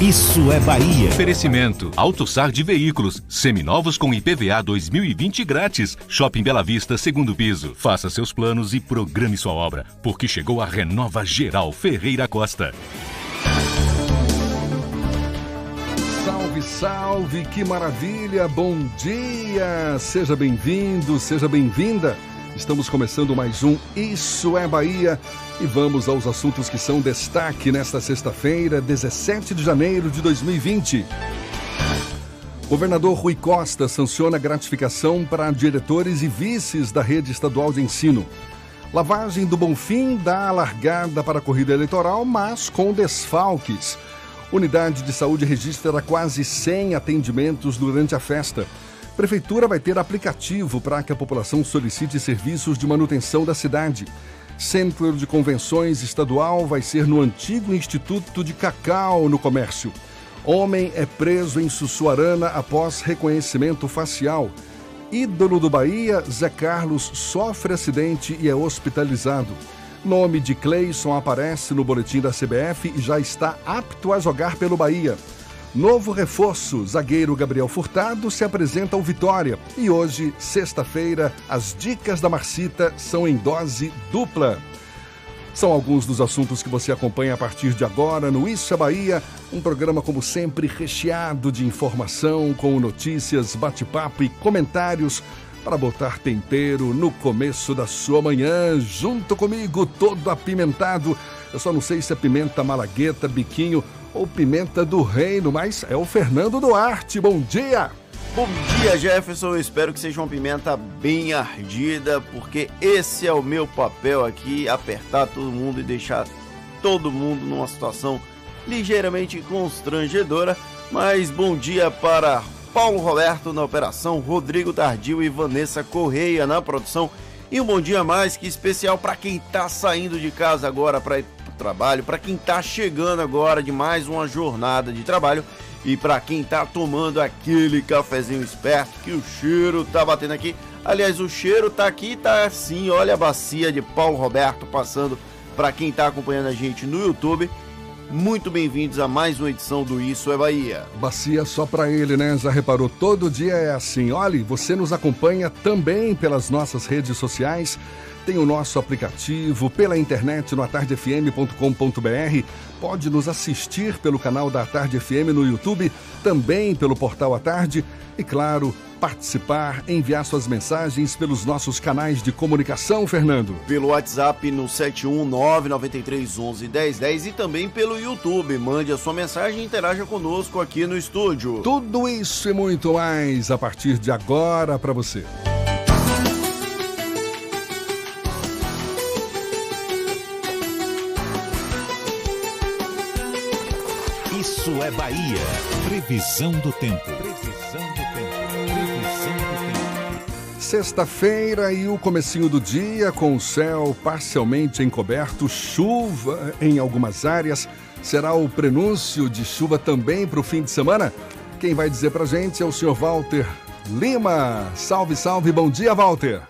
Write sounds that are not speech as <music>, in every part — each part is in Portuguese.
Isso é Bahia. Oferecimento: AutoSar de Veículos, seminovos com IPVA 2020 grátis. Shopping Bela Vista, segundo piso. Faça seus planos e programe sua obra, porque chegou a Renova Geral Ferreira Costa. Salve, salve, que maravilha! Bom dia! Seja bem-vindo, seja bem-vinda. Estamos começando mais um Isso é Bahia e vamos aos assuntos que são destaque nesta sexta-feira, 17 de janeiro de 2020. Governador Rui Costa sanciona gratificação para diretores e vices da rede estadual de ensino. Lavagem do Bonfim dá a largada para a corrida eleitoral, mas com desfalques. Unidade de saúde registra quase 100 atendimentos durante a festa. Prefeitura vai ter aplicativo para que a população solicite serviços de manutenção da cidade. Centro de Convenções Estadual vai ser no antigo Instituto de Cacau, no Comércio. Homem é preso em Sussuarana após reconhecimento facial. Ídolo do Bahia, Zé Carlos sofre acidente e é hospitalizado. Nome de Cleison aparece no boletim da CBF e já está apto a jogar pelo Bahia. Novo reforço, zagueiro Gabriel Furtado se apresenta ao Vitória. E hoje, sexta-feira, as dicas da Marcita são em dose dupla. São alguns dos assuntos que você acompanha a partir de agora no Isso é Bahia, um programa como sempre recheado de informação, com notícias, bate-papo e comentários para botar tempero no começo da sua manhã, junto comigo, todo apimentado. Eu só não sei se é pimenta malagueta, biquinho ou pimenta do reino, mas é o Fernando Duarte. Bom dia! Bom dia, Jefferson. Eu espero que seja uma pimenta bem ardida, porque esse é o meu papel aqui: apertar todo mundo e deixar todo mundo numa situação ligeiramente constrangedora. Mas bom dia para Paulo Roberto na operação, Rodrigo Tardio e Vanessa Correia na produção. E um bom dia mais que especial para quem está saindo de casa agora para trabalho, para quem está chegando agora de mais uma jornada de trabalho e para quem está tomando aquele cafezinho esperto que o cheiro tá batendo aqui. Aliás, o cheiro tá aqui, tá assim, olha a bacia de Paulo Roberto passando para quem está acompanhando a gente no YouTube. Muito bem-vindos a mais uma edição do Isso é Bahia. Bacia só para ele, né? Já reparou? Todo dia é assim. Olhe, você nos acompanha também pelas nossas redes sociais tem o nosso aplicativo pela internet no atardefm.com.br. Pode nos assistir pelo canal da Tarde FM no YouTube, também pelo portal A Tarde e, claro, participar, enviar suas mensagens pelos nossos canais de comunicação, Fernando. Pelo WhatsApp no 71993111010 e também pelo YouTube. Mande a sua mensagem e interaja conosco aqui no estúdio. Tudo isso e muito mais a partir de agora para você. Isso é Bahia. Previsão do tempo. Sexta-feira e o comecinho do dia com o céu parcialmente encoberto, chuva em algumas áreas. Será o prenúncio de chuva também para o fim de semana? Quem vai dizer para gente é o senhor Walter Lima. Salve, salve, bom dia, Walter.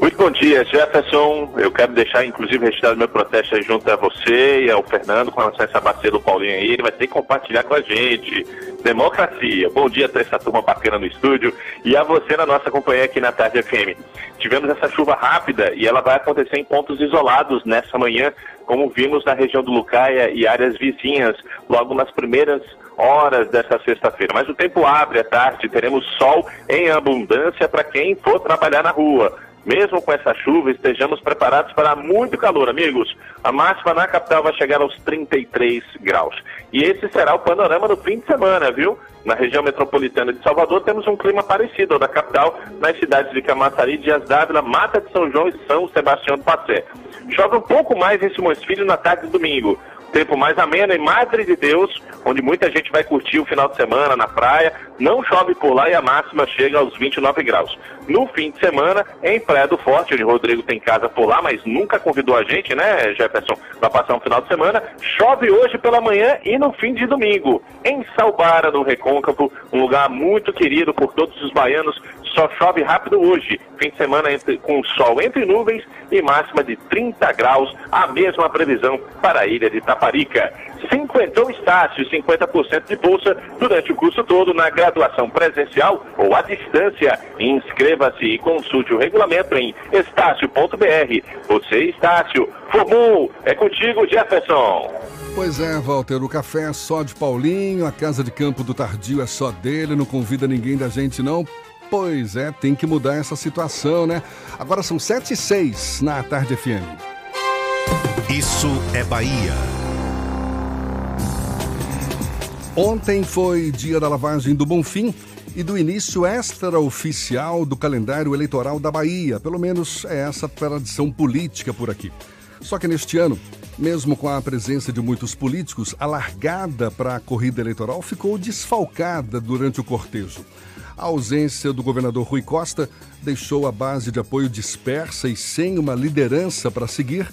Muito bom dia, Jefferson. Eu quero deixar, inclusive, registrado meu protesto junto a você e ao Fernando com relação a essa bacia do Paulinho aí. Ele vai ter que compartilhar com a gente. Democracia. Bom dia a essa turma bacana no estúdio e a você na nossa companhia aqui na Tarde FM. Tivemos essa chuva rápida e ela vai acontecer em pontos isolados nessa manhã, como vimos na região do Lucaia e áreas vizinhas, logo nas primeiras horas dessa sexta-feira. Mas o tempo abre à tarde, teremos sol em abundância para quem for trabalhar na rua. Mesmo com essa chuva, estejamos preparados para muito calor, amigos. A máxima na capital vai chegar aos 33 graus. E esse será o panorama do fim de semana, viu? Na região metropolitana de Salvador temos um clima parecido ao da capital, nas cidades de Camaçari, Dias d'Ávila, Mata de São João e São Sebastião do Passé. Chove um pouco mais em Simões Filho na tarde de domingo. Tempo mais ameno em Madre de Deus, onde muita gente vai curtir o final de semana na praia. Não chove por lá e a máxima chega aos 29 graus. No fim de semana, em Praia do Forte, onde Rodrigo tem casa por lá, mas nunca convidou a gente, né, Jefferson, para passar um final de semana. Chove hoje pela manhã e no fim de domingo. Em Salbara, no Recôncavo, um lugar muito querido por todos os baianos, só chove rápido hoje. Fim de semana entre, com sol entre nuvens e máxima de 30 graus, a mesma previsão para a ilha de Taparica. 50 Estácio, 50% de bolsa durante o curso todo na graduação presencial ou à distância. Inscreva-se e consulte o regulamento em estácio.br. Você, Estácio, formou. É contigo, Jefferson. Pois é, Walter, o café é só de Paulinho, a casa de campo do Tardio é só dele, não convida ninguém da gente não. Pois é, tem que mudar essa situação, né? Agora são 7 e 6 na Tarde FM. Isso é Bahia. Ontem foi dia da lavagem do Bonfim e do início extraoficial do calendário eleitoral da Bahia. Pelo menos é essa a tradição política por aqui. Só que neste ano, mesmo com a presença de muitos políticos, a largada para a corrida eleitoral ficou desfalcada durante o cortejo. A ausência do governador Rui Costa deixou a base de apoio dispersa e sem uma liderança para seguir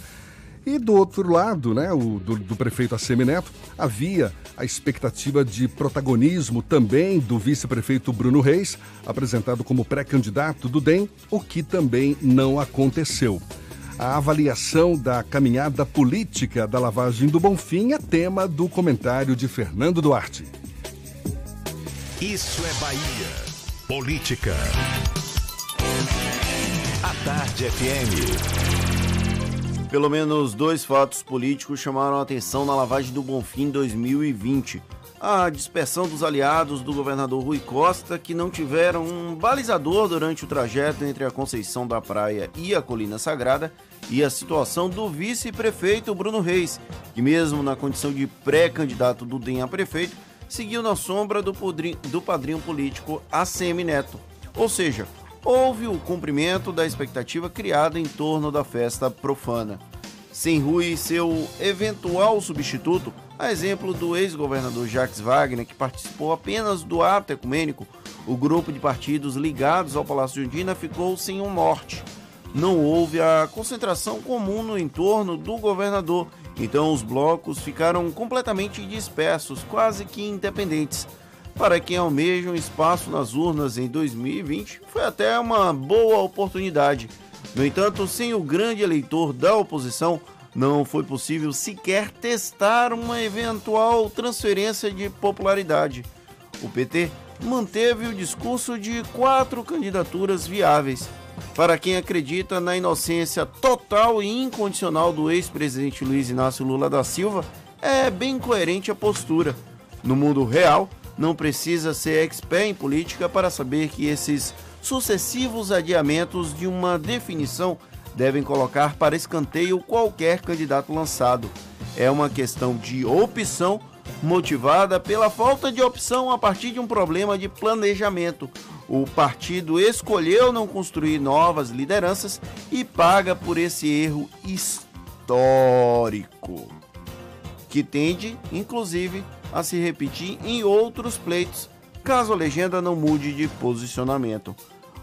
e do outro lado, né, o do, do prefeito Assemineto, havia a expectativa de protagonismo também do vice-prefeito Bruno Reis, apresentado como pré-candidato do DEM, o que também não aconteceu. A avaliação da caminhada política da lavagem do Bonfim é tema do comentário de Fernando Duarte. Isso é Bahia. Política. A Tarde FM. Pelo menos dois fatos políticos chamaram a atenção na lavagem do Bonfim 2020. A dispersão dos aliados do governador Rui Costa, que não tiveram um balizador durante o trajeto entre a Conceição da Praia e a Colina Sagrada, e a situação do vice-prefeito Bruno Reis, que, mesmo na condição de pré-candidato do DEM a prefeito, seguiu na sombra do, do padrinho político ACM Neto. Ou seja, houve o cumprimento da expectativa criada em torno da festa profana. Sem Rui e seu eventual substituto, a exemplo do ex-governador Jacques Wagner, que participou apenas do ato ecumênico, o grupo de partidos ligados ao Palácio de Undina ficou sem um norte. Não houve a concentração comum no entorno do governador, então os blocos ficaram completamente dispersos, quase que independentes. Para quem almeja um espaço nas urnas em 2020, foi até uma boa oportunidade. No entanto, sem o grande eleitor da oposição, não foi possível sequer testar uma eventual transferência de popularidade. O PT manteve o discurso de quatro candidaturas viáveis. Para quem acredita na inocência total e incondicional do ex-presidente Luiz Inácio Lula da Silva, é bem coerente a postura. No mundo real, não precisa ser expert em política para saber que esses sucessivos adiamentos de uma definição devem colocar para escanteio qualquer candidato lançado. É uma questão de opção motivada pela falta de opção a partir de um problema de planejamento. O partido escolheu não construir novas lideranças e paga por esse erro histórico, que tende, inclusive, a se repetir em outros pleitos, caso a legenda não mude de posicionamento.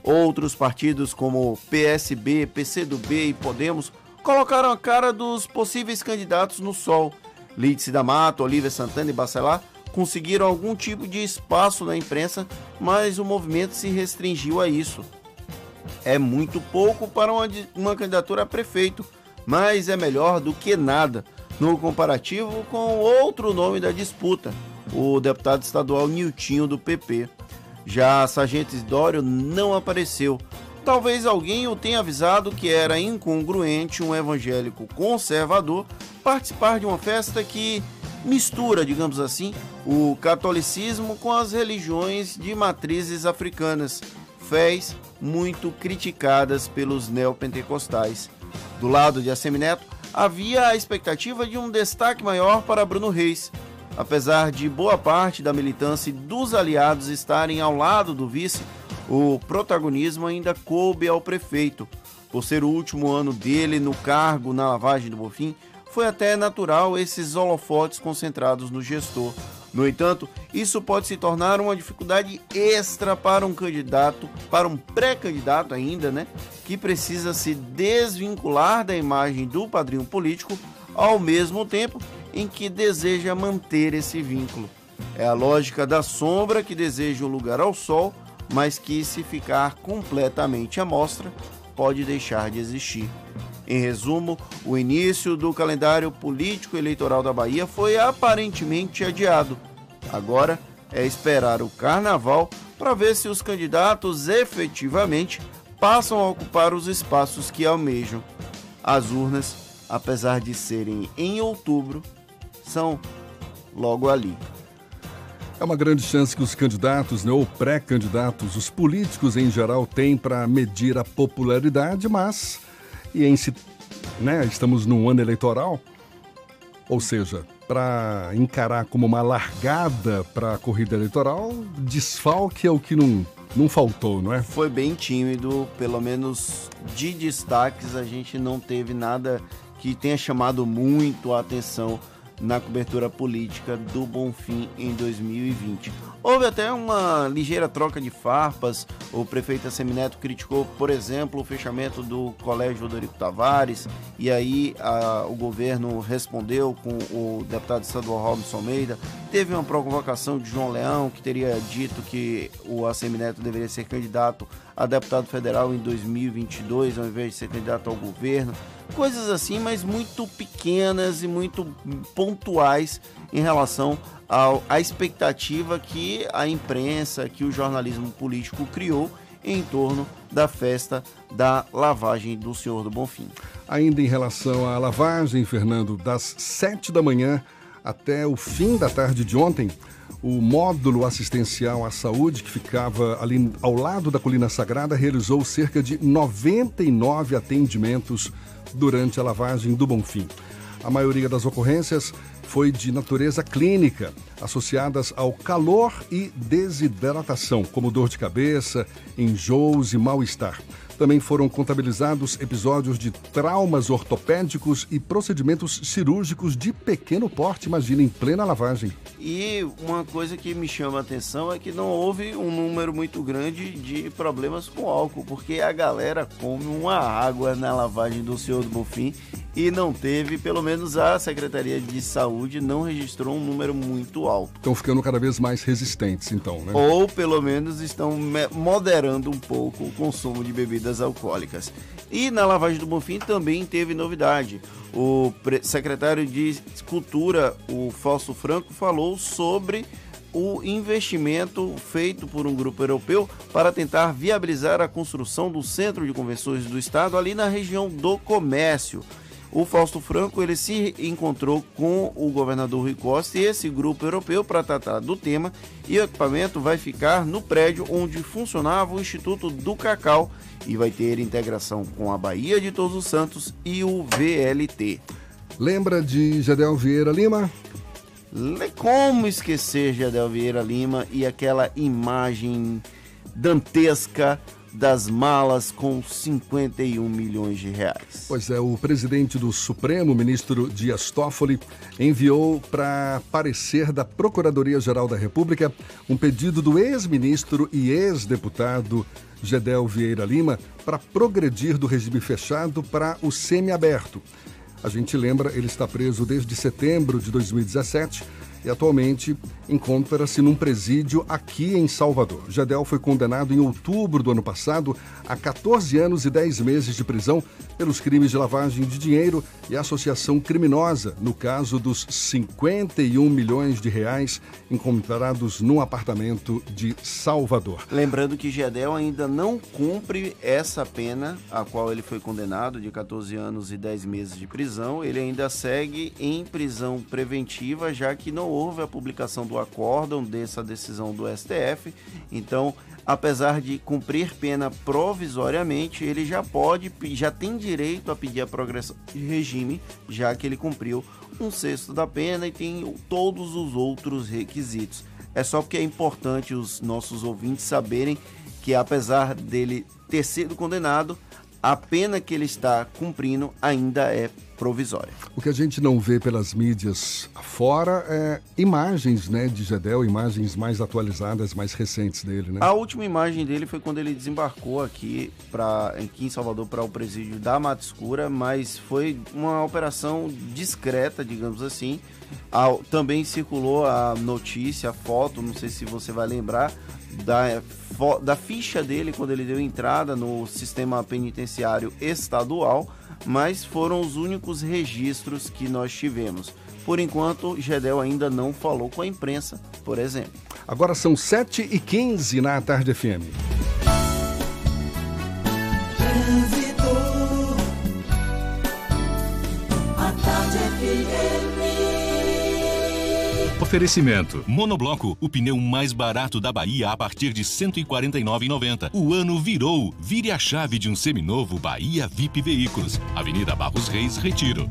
Outros partidos como PSB, PCdoB e Podemos colocaram a cara dos possíveis candidatos no sol. Lídice da Mata, Olívia Santana e Bacelar conseguiram algum tipo de espaço na imprensa, mas o movimento se restringiu a isso. É muito pouco para uma, uma candidatura a prefeito, mas é melhor do que nada no comparativo com outro nome da disputa, o deputado estadual Niltinho do PP. Já Sargento Isdório não apareceu. Talvez alguém o tenha avisado que era incongruente um evangélico conservador participar de uma festa que mistura, digamos assim, o catolicismo com as religiões de matrizes africanas, fés muito criticadas pelos neopentecostais. Do lado de Assemineto, havia a expectativa de um destaque maior para Bruno Reis. Apesar de boa parte da militância e dos aliados estarem ao lado do vice, o protagonismo ainda coube ao prefeito. Por ser o último ano dele no cargo na lavagem do Bofim, foi até natural esses holofotes concentrados no gestor. No entanto, isso pode se tornar uma dificuldade extra para um candidato, para um pré-candidato ainda, né, que precisa se desvincular da imagem do padrinho político ao mesmo tempo em que deseja manter esse vínculo. É a lógica da sombra que deseja um lugar ao sol, mas que, se ficar completamente à mostra, pode deixar de existir. Em resumo, o início do calendário político eleitoral da Bahia foi aparentemente adiado. Agora é esperar o carnaval para ver se os candidatos efetivamente passam a ocupar os espaços que almejam. As urnas, apesar de serem em outubro, são logo ali. É uma grande chance que os candidatos, né, ou pré-candidatos, os políticos em geral, têm para medir a popularidade, mas, e em né, estamos num ano eleitoral, ou seja, para encarar como uma largada para a corrida eleitoral, desfalque é o que não, não faltou, não é? Foi bem tímido, pelo menos de destaques, a gente não teve nada que tenha chamado muito a atenção na cobertura política do Bonfim em 2020. Houve até uma ligeira troca de farpas. O prefeito Semineto criticou, por exemplo, o fechamento do Colégio Rodrigo Tavares, e aí a, o governo respondeu com o deputado estadual Robson Almeida. Teve uma provocação de João Leão, que teria dito que o Assemineto deveria ser candidato a deputado federal em 2022, ao invés de ser candidato ao governo coisas assim, mas muito pequenas e muito pontuais em relação ao, à expectativa que a imprensa, que o jornalismo político criou em torno da festa da lavagem do Senhor do Bonfim. Ainda em relação à lavagem, Fernando, das sete da manhã até o fim da tarde de ontem, o módulo assistencial à saúde, que ficava ali ao lado da Colina Sagrada, realizou cerca de 99 atendimentos durante a lavagem do Bonfim. A maioria das ocorrências foi de natureza clínica, associadas ao calor e desidratação, como dor de cabeça, enjoos e mal-estar. Também foram contabilizados episódios de traumas ortopédicos e procedimentos cirúrgicos de pequeno porte, imagina, em plena lavagem. E uma coisa que me chama a atenção é que não houve um número muito grande de problemas com álcool, porque a galera come uma água na lavagem do Senhor do Bonfim e não teve, pelo menos a Secretaria de Saúde não registrou um número muito alto. Estão ficando cada vez mais resistentes, então, né? Ou pelo menos estão moderando um pouco o consumo de bebidas bebidas alcoólicas. E na lavagem do Bonfim também teve novidade. O secretário de Cultura, o Fausto Franco, falou sobre o investimento feito por um grupo europeu para tentar viabilizar a construção do centro de convenções do estado ali na região do comércio o Fausto Franco ele se encontrou com o governador Rui Costa e esse grupo europeu para tratar do tema e o equipamento vai ficar no prédio onde funcionava o Instituto do Cacau e vai ter integração com a Bahia de Todos os Santos e o VLT. Lembra de Jadel Vieira Lima? Como esquecer Jadel Vieira Lima e aquela imagem dantesca das malas com 51 milhões de reais. Pois é, o presidente do Supremo, ministro Dias Toffoli, enviou para parecer da Procuradoria-Geral da República um pedido do ex-ministro e ex-deputado Gedel Vieira Lima para progredir do regime fechado para o semiaberto. A gente lembra, ele está preso desde setembro de 2017 e atualmente encontra-se num presídio aqui em Salvador. Jadel foi condenado em outubro do ano passado a 14 anos e 10 meses de prisão pelos crimes de lavagem de dinheiro e associação criminosa, no caso dos 51 milhões de reais encontrados num apartamento de Salvador. Lembrando que Jadel ainda não cumpre essa pena a qual ele foi condenado de 14 anos e 10 meses de prisão, ele ainda segue em prisão preventiva, já que não houve a publicação do acórdão dessa decisão do STF. Então, apesar de cumprir pena provisoriamente, ele já pode, já tem direito a pedir a progressão de regime, já que ele cumpriu um sexto da pena e tem todos os outros requisitos. É só porque é importante os nossos ouvintes saberem que apesar dele ter sido condenado, a pena que ele está cumprindo ainda é provisória. O que a gente não vê pelas mídias fora é imagens né, de Gedel, imagens mais atualizadas, mais recentes dele. Né? A última imagem dele foi quando ele desembarcou aqui, pra, aqui em Salvador para o presídio da Mata Escura, mas foi uma operação discreta, digamos assim. também circulou a notícia, a foto, não sei se você vai lembrar, da, da ficha dele quando ele deu entrada no sistema penitenciário estadual, mas foram os únicos registros que nós tivemos. Por enquanto, Gedel ainda não falou com a imprensa, por exemplo. Agora são 7h15 na Tarde FM. Oferecimento. Monobloco, o pneu mais barato da Bahia a partir de R$ 149,90. O ano virou. Vire a chave de um seminovo Bahia VIP Veículos. Avenida Barros Reis, Retiro.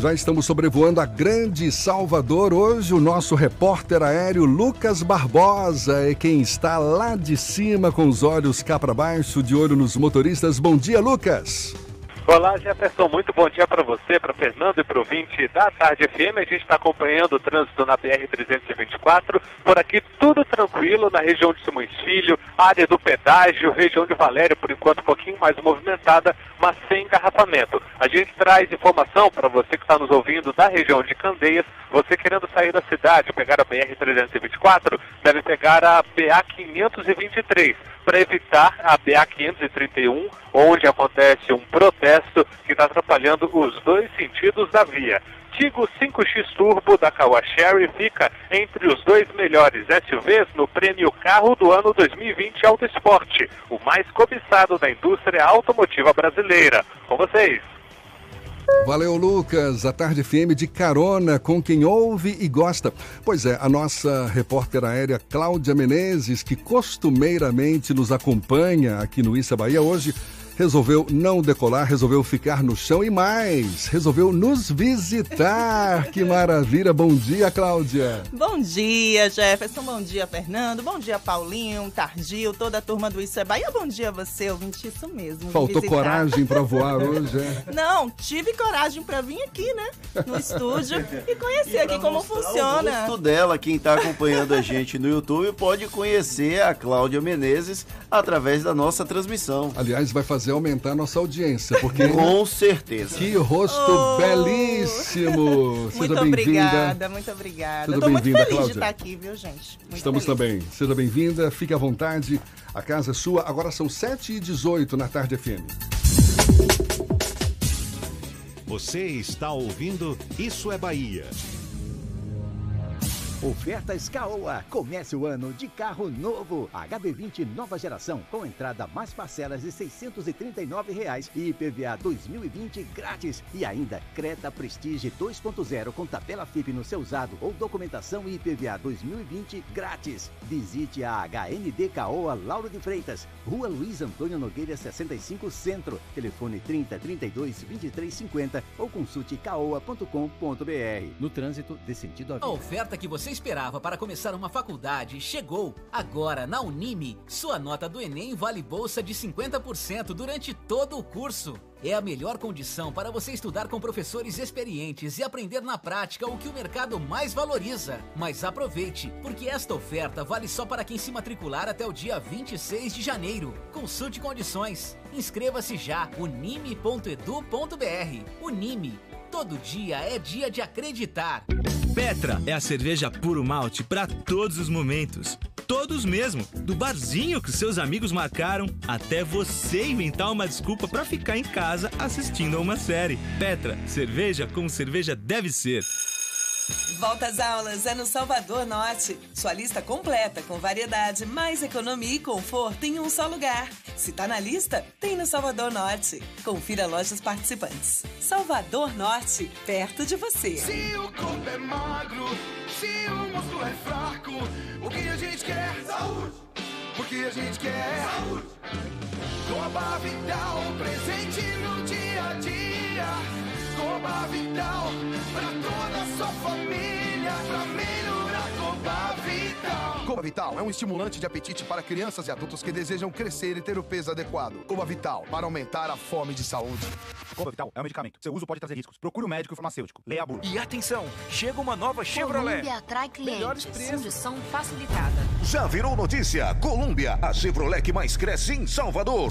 Já estamos sobrevoando a grande Salvador. Hoje, o nosso repórter aéreo Lucas Barbosa é quem está lá de cima com os olhos cá para baixo, de olho nos motoristas. Bom dia, Lucas. Olá, Jefferson, muito bom dia para você, para Fernando e para o 20 da Tarde FM. A gente está acompanhando o trânsito na BR-324. Por aqui, tudo tranquilo na região de Simões Filho, área do pedágio, região de Valério, por enquanto um pouquinho mais movimentada, mas sem engarrafamento. A gente traz informação para você que está nos ouvindo da região de Candeias. Você querendo sair da cidade, pegar a BR-324, deve pegar a BA-523 para evitar a BA-531, onde acontece um protesto que está atrapalhando os dois sentidos da via. Tigo 5X Turbo da Sherry fica entre os dois melhores SUVs no prêmio Carro do Ano 2020 Auto Esporte, o mais cobiçado da indústria automotiva brasileira. Com vocês. Valeu, Lucas. A Tarde FM de carona com quem ouve e gosta. Pois é, a nossa repórter aérea Cláudia Menezes, que costumeiramente nos acompanha aqui no Issa Bahia, hoje resolveu não decolar, resolveu ficar no chão e mais, resolveu nos visitar. que maravilha! Bom dia, Cláudia. Bom dia, Jefferson. Bom dia, Fernando. Bom dia, Paulinho, Targil, toda a turma do Isso é Bahia. Bom dia a você, ouvinte, isso mesmo. Faltou coragem para voar hoje, é? <laughs> Não, tive coragem para vir aqui, né, no estúdio e conhecer e aqui como funciona. O rosto dela, quem está acompanhando a gente no YouTube, pode conhecer a Cláudia Menezes através da nossa transmissão. Aliás, vai fazer fazer aumentar a nossa audiência, porque com certeza. Que rosto oh, belíssimo. <laughs> Seja muito obrigada, muito obrigada. Seja bem-vinda, muito feliz de estar aqui, viu, gente? Muito Estamos feliz. também. Seja bem-vinda, fique à vontade. A casa é sua. Agora são 7h18 na tarde FM. Você está ouvindo Isso é Bahia. Ofertas Caoa. Comece o ano de carro novo. HB20 nova geração com entrada mais parcelas de 639 reais e IPVA 2020 grátis. E ainda Creta Prestige 2.0 com tabela FIP no seu usado ou documentação e IPVA 2020 grátis. Visite a HND Caoa Lauro de Freitas, Rua Luiz Antônio Nogueira 65 Centro. Telefone 30 32 23 50 ou consulte caoa.com.br. No trânsito de sentido a vida. A oferta que você esperava para começar uma faculdade chegou. Agora, na Unime, sua nota do Enem vale bolsa de 50% durante todo o curso. É a melhor condição para você estudar com professores experientes e aprender na prática o que o mercado mais valoriza. Mas aproveite, porque esta oferta vale só para quem se matricular até o dia 26 de janeiro. Consulte condições. Inscreva-se já unime.edu.br. Unime Todo dia é dia de acreditar. Petra é a cerveja puro malte para todos os momentos. Todos mesmo, do barzinho que seus amigos marcaram até você inventar uma desculpa para ficar em casa assistindo a uma série. Petra, cerveja como cerveja deve ser. Volta às aulas é no Salvador Norte. Sua lista completa com variedade, mais economia e conforto em um só lugar. Se tá na lista, tem no Salvador Norte. Confira lojas participantes. Salvador Norte, perto de você. Se o corpo é magro, se o músculo é fraco, o que a gente quer? Saúde! O que a gente quer? Saúde! Coba Vital, presente no dia a dia. Coba Vital, pra toda a sua família, pra melhorar Coba Vital. Coma Vital é um estimulante de apetite para crianças e adultos que desejam crescer e ter o peso adequado. Coma Vital, para aumentar a fome de saúde. Coma Vital é um medicamento. Seu uso pode trazer riscos. Procure o um médico farmacêutico. Leia a bula. E atenção, chega uma nova Chevrolet. Colômbia atrai Melhores clientes. preços. Condição facilitada. Já virou notícia? Colômbia, a Chevrolet que mais cresce em Salvador.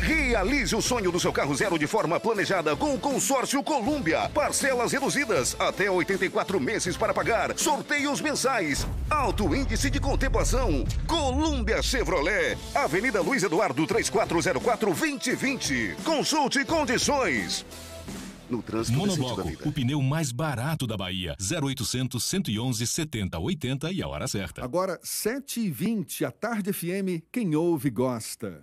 Realize o sonho do seu carro zero de forma planejada com o consórcio Colômbia. Parcelas reduzidas, até 84 meses para pagar. Sorteios mensais. Alto índice de contemplação. Colômbia Chevrolet. Avenida Luiz Eduardo 3404-2020. Consulte condições. No trânsito Monobloco, vida. o pneu mais barato da Bahia. 0800 111 70 80 e a hora certa. Agora, 7h20, a Tarde FM, quem ouve gosta.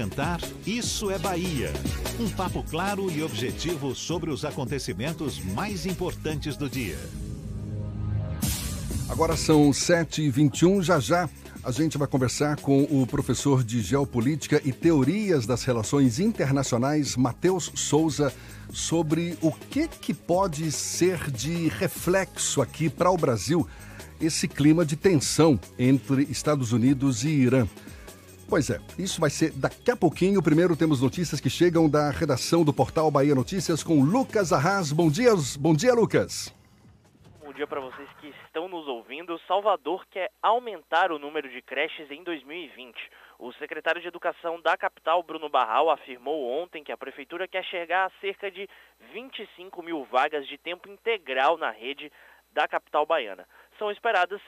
Isso é Bahia. Um papo claro e objetivo sobre os acontecimentos mais importantes do dia. Agora são 7h21, já já a gente vai conversar com o professor de Geopolítica e Teorias das Relações Internacionais, Matheus Souza, sobre o que, que pode ser de reflexo aqui para o Brasil esse clima de tensão entre Estados Unidos e Irã. Pois é, isso vai ser daqui a pouquinho. Primeiro temos notícias que chegam da redação do portal Bahia Notícias com Lucas Arras. Bom dia, bom dia, Lucas. Bom dia para vocês que estão nos ouvindo. Salvador quer aumentar o número de creches em 2020. O secretário de Educação da capital, Bruno Barral, afirmou ontem que a prefeitura quer chegar a cerca de 25 mil vagas de tempo integral na rede da capital baiana. São esperadas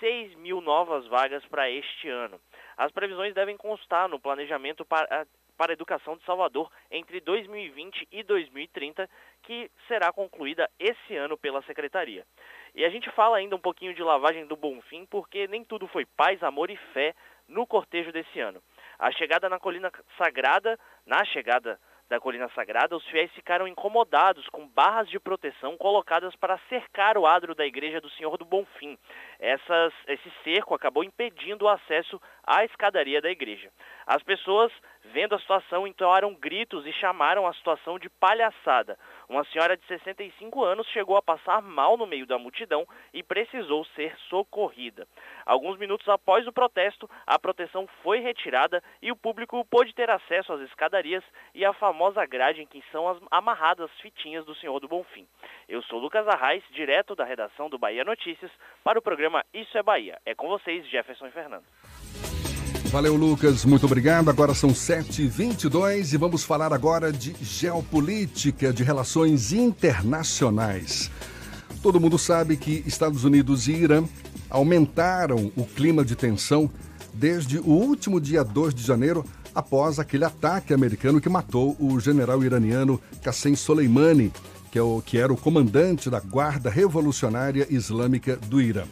6 mil novas vagas para este ano. As previsões devem constar no planejamento para, para a educação de Salvador entre 2020 e 2030, que será concluída esse ano pela Secretaria. E a gente fala ainda um pouquinho de lavagem do Bonfim, porque nem tudo foi paz, amor e fé no cortejo desse ano. A chegada na Colina Sagrada, na chegada da Colina Sagrada, os fiéis ficaram incomodados com barras de proteção colocadas para cercar o adro da Igreja do Senhor do Bonfim. Essas, esse cerco acabou impedindo o acesso à escadaria da igreja. As pessoas, vendo a situação, entoaram gritos e chamaram a situação de palhaçada. Uma senhora de 65 anos chegou a passar mal no meio da multidão e precisou ser socorrida. Alguns minutos após o protesto, a proteção foi retirada e o público pôde ter acesso às escadarias e à famosa grade em que são as, amarradas as fitinhas do Senhor do Bonfim. Eu sou Lucas Arraes, direto da redação do Bahia Notícias, para o programa Isso é Bahia. É com vocês, Jefferson e Fernando. Valeu, Lucas. Muito obrigado. Agora são 7h22 e vamos falar agora de geopolítica, de relações internacionais. Todo mundo sabe que Estados Unidos e Irã aumentaram o clima de tensão desde o último dia 2 de janeiro, após aquele ataque americano que matou o general iraniano Qassem Soleimani, que, é o, que era o comandante da Guarda Revolucionária Islâmica do Irã.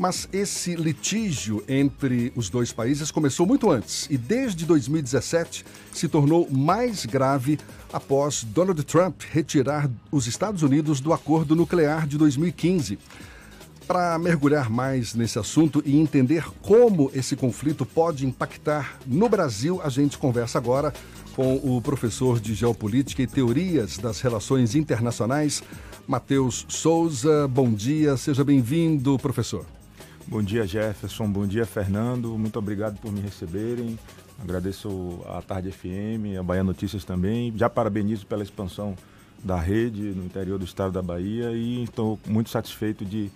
Mas esse litígio entre os dois países começou muito antes e desde 2017 se tornou mais grave após Donald Trump retirar os Estados Unidos do acordo nuclear de 2015. Para mergulhar mais nesse assunto e entender como esse conflito pode impactar no Brasil, a gente conversa agora com o professor de Geopolítica e Teorias das Relações Internacionais, Matheus Souza. Bom dia, seja bem-vindo, professor. Bom dia, Jefferson. Bom dia, Fernando. Muito obrigado por me receberem. Agradeço a Tarde FM, a Bahia Notícias também. Já parabenizo pela expansão da rede no interior do estado da Bahia e estou muito satisfeito de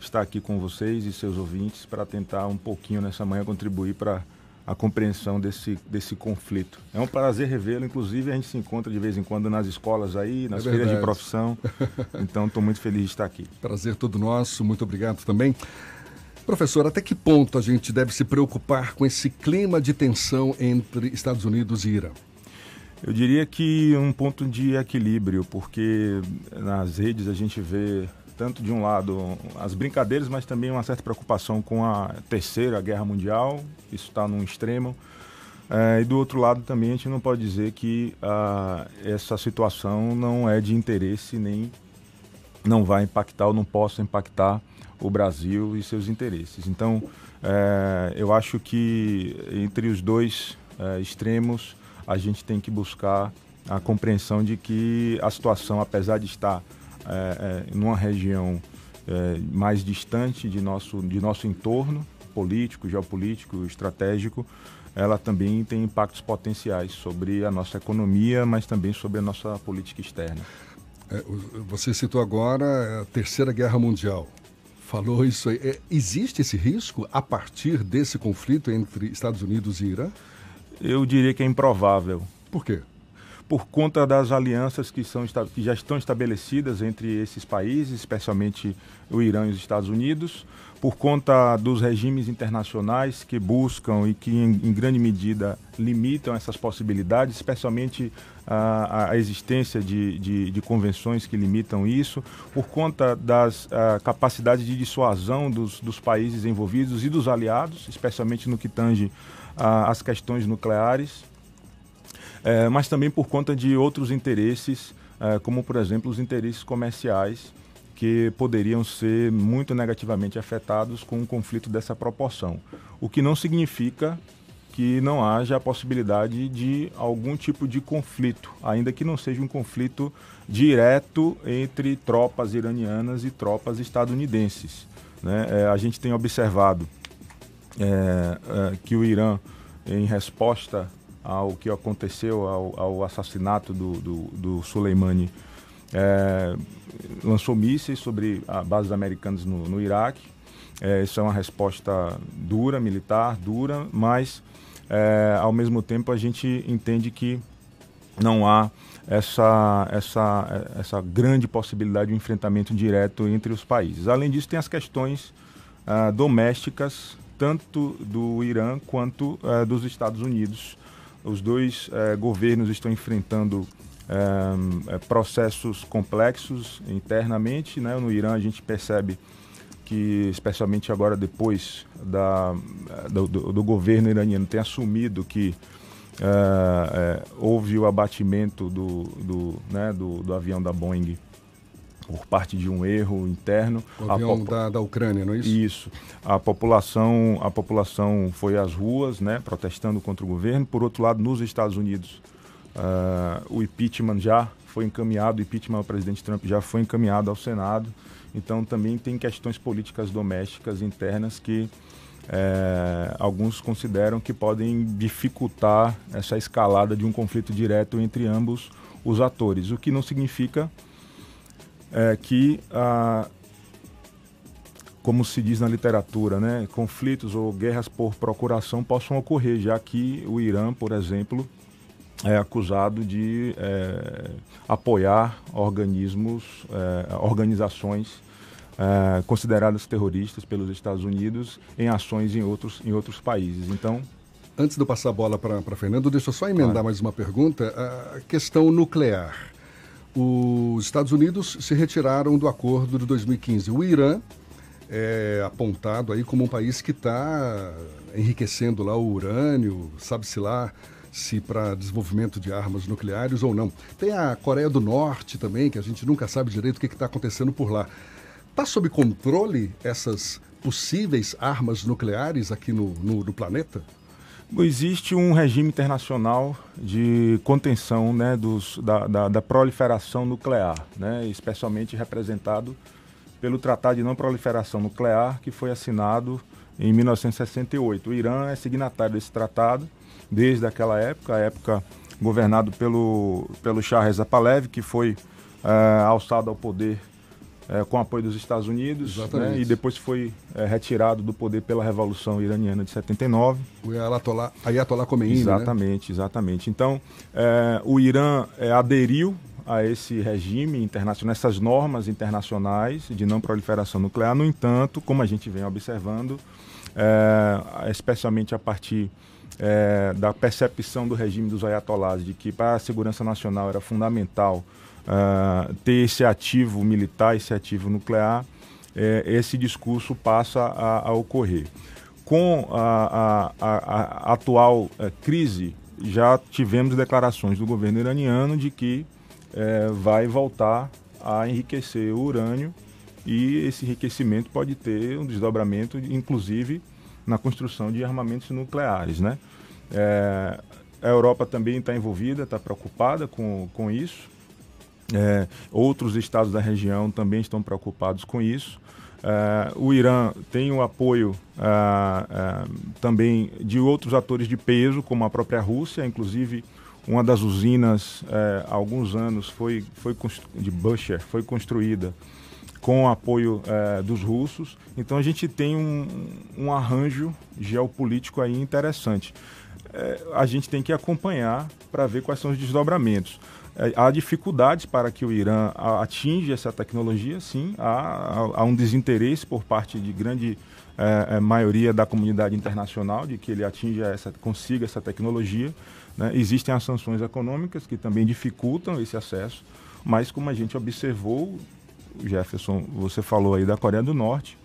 estar aqui com vocês e seus ouvintes para tentar um pouquinho nessa manhã contribuir para a compreensão desse, desse conflito. É um prazer revê-lo, inclusive a gente se encontra de vez em quando nas escolas aí, nas É feiras de profissão. <laughs> Então estou muito feliz de estar aqui. Prazer todo nosso, muito obrigado também. Professor, até que ponto a gente deve se preocupar com esse clima de tensão entre Estados Unidos e Irã? Eu diria que um ponto de equilíbrio, porque nas redes a gente vê tanto de um lado as brincadeiras, mas também uma certa preocupação com a terceira guerra mundial, isso está num extremo. É, e do outro lado também a gente não pode dizer que ah, essa situação não é de interesse nem não vai impactar ou não possa impactar o Brasil e seus interesses. Então, é, eu acho que entre os dois é, extremos a gente tem que buscar a compreensão de que a situação, apesar de estar é, numa região mais distante de nosso, de nosso entorno político, geopolítico, estratégico, ela também tem impactos potenciais sobre a nossa economia, mas também sobre a nossa política externa. É, você citou agora a Terceira Guerra Mundial. Falou isso aí. É, existe esse risco a partir desse conflito entre Estados Unidos e Irã? Eu diria que é improvável. Por quê? Por conta das alianças que, são, que já estão estabelecidas entre esses países, especialmente o Irã e os Estados Unidos, por conta dos regimes internacionais que buscam e que, em, em grande medida, limitam essas possibilidades, especialmente a, a existência de, de, de, convenções que limitam isso, por conta das capacidades de dissuasão dos, dos países envolvidos e dos aliados, especialmente no que tange as questões nucleares, é, mas também por conta de outros interesses, é, como, por exemplo, os interesses comerciais que poderiam ser muito negativamente afetados com um conflito dessa proporção. O que não significa que não haja a possibilidade de algum tipo de conflito, ainda que não seja um conflito direto entre tropas iranianas e tropas estadunidenses. Né? É, a gente tem observado é, é, que o Irã, em resposta ao que aconteceu, ao, ao assassinato do, do, do Soleimani, é, lançou mísseis sobre bases americanas no, no Iraque. É, isso é uma resposta dura, militar, dura, mas é, ao mesmo tempo a gente entende que não há essa, essa, essa grande possibilidade de um enfrentamento direto entre os países. Além disso, tem as questões ah, domésticas, tanto do Irã quanto ah, dos Estados Unidos. Os dois eh, governos estão enfrentando é, processos complexos internamente. Né? No Irã a gente percebe que, especialmente agora depois da, do, do, governo iraniano ter assumido que houve o abatimento do, do, né, do, do, avião da Boeing por parte de um erro interno. O avião da, da Ucrânia, não é isso? Isso. A população, a população foi às ruas, né, protestando contra o governo. Por outro lado, nos Estados Unidos, Uh, o impeachment já foi encaminhado, o impeachment ao presidente Trump já foi encaminhado ao Senado. Então também tem questões políticas domésticas internas que é, alguns consideram que podem dificultar essa escalada de um conflito direto entre ambos os atores, o que não significa é, que, ah, como se diz na literatura, né, conflitos ou guerras por procuração possam ocorrer, já que o Irã, por exemplo, é acusado de é, apoiar organismos, é, organizações é, consideradas terroristas pelos Estados Unidos em ações em outros, em outros países. Então, Antes de eu passar a bola para Fernando, deixa eu só emendar claro. mais uma pergunta. A questão nuclear. Os Estados Unidos se retiraram do acordo de 2015. O Irã é apontado aí como um país que está enriquecendo lá o urânio, sabe-se lá se para desenvolvimento de armas nucleares ou não. Tem a Coreia do Norte também, que a gente nunca sabe direito o que está acontecendo por lá. Está sob controle essas possíveis armas nucleares aqui no, no, no, planeta? Existe um regime internacional de contenção né, dos, da, da, da proliferação nuclear, né, especialmente representado pelo Tratado de Não Proliferação Nuclear, que foi assinado em 1968. O Irã é signatário desse tratado desde aquela época, a época governado pelo, pelo Shah Reza Pahlavi, que foi é, alçado ao poder é, com apoio dos Estados Unidos né, e depois foi é, retirado do poder pela Revolução Iraniana de 79. O Ayatollah, Ayatollah Khomeini, né? Exatamente, né? exatamente. Então, é, o Irã é, aderiu a esse regime internacional, essas normas internacionais de não proliferação nuclear. No entanto, como a gente vem observando, é, especialmente a partir é, da percepção do regime dos ayatollahs de que para a segurança nacional era fundamental uh, ter esse ativo militar, esse ativo nuclear, é, esse discurso passa a, a ocorrer. Com a, a, a atual é, crise, já tivemos declarações do governo iraniano de que é, vai voltar a enriquecer o urânio e esse enriquecimento pode ter um desdobramento, inclusive na construção de armamentos nucleares. Né? É, a Europa também está envolvida, está preocupada com, com isso. É, outros estados da região também estão preocupados com isso. É, o Irã tem o apoio é, é, também de outros atores de peso, como a própria Rússia, inclusive uma das usinas há alguns anos foi, foi de Busher foi construída com o apoio dos russos. Então a gente tem um, um arranjo geopolítico aí interessante. A gente tem que acompanhar para ver quais são os desdobramentos. É, há dificuldades para que o Irã atinja essa tecnologia, sim. Há, há um desinteresse por parte de grande é, é, maioria da comunidade internacional de que ele atinja essa, consiga essa tecnologia. Né? Existem as sanções econômicas que também dificultam esse acesso, mas como a gente observou, Jefferson, você falou aí da Coreia do Norte,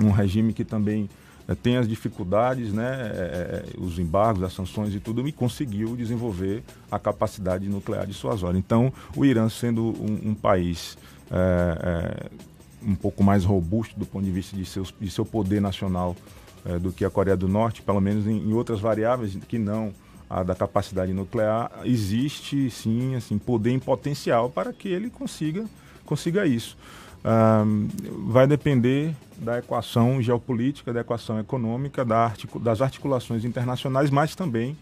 um regime que também tem as dificuldades, né, é, os embargos, as sanções e tudo, e conseguiu desenvolver a capacidade nuclear de suas horas. Então, o Irã sendo um, um país é, um pouco mais robusto do ponto de vista de, seus, de seu poder nacional do que a Coreia do Norte, pelo menos em, em outras variáveis que não a da capacidade nuclear, existe sim assim, poder em potencial para que ele consiga, consiga isso vai depender da equação geopolítica, da equação econômica, da articu das articulações internacionais, mas também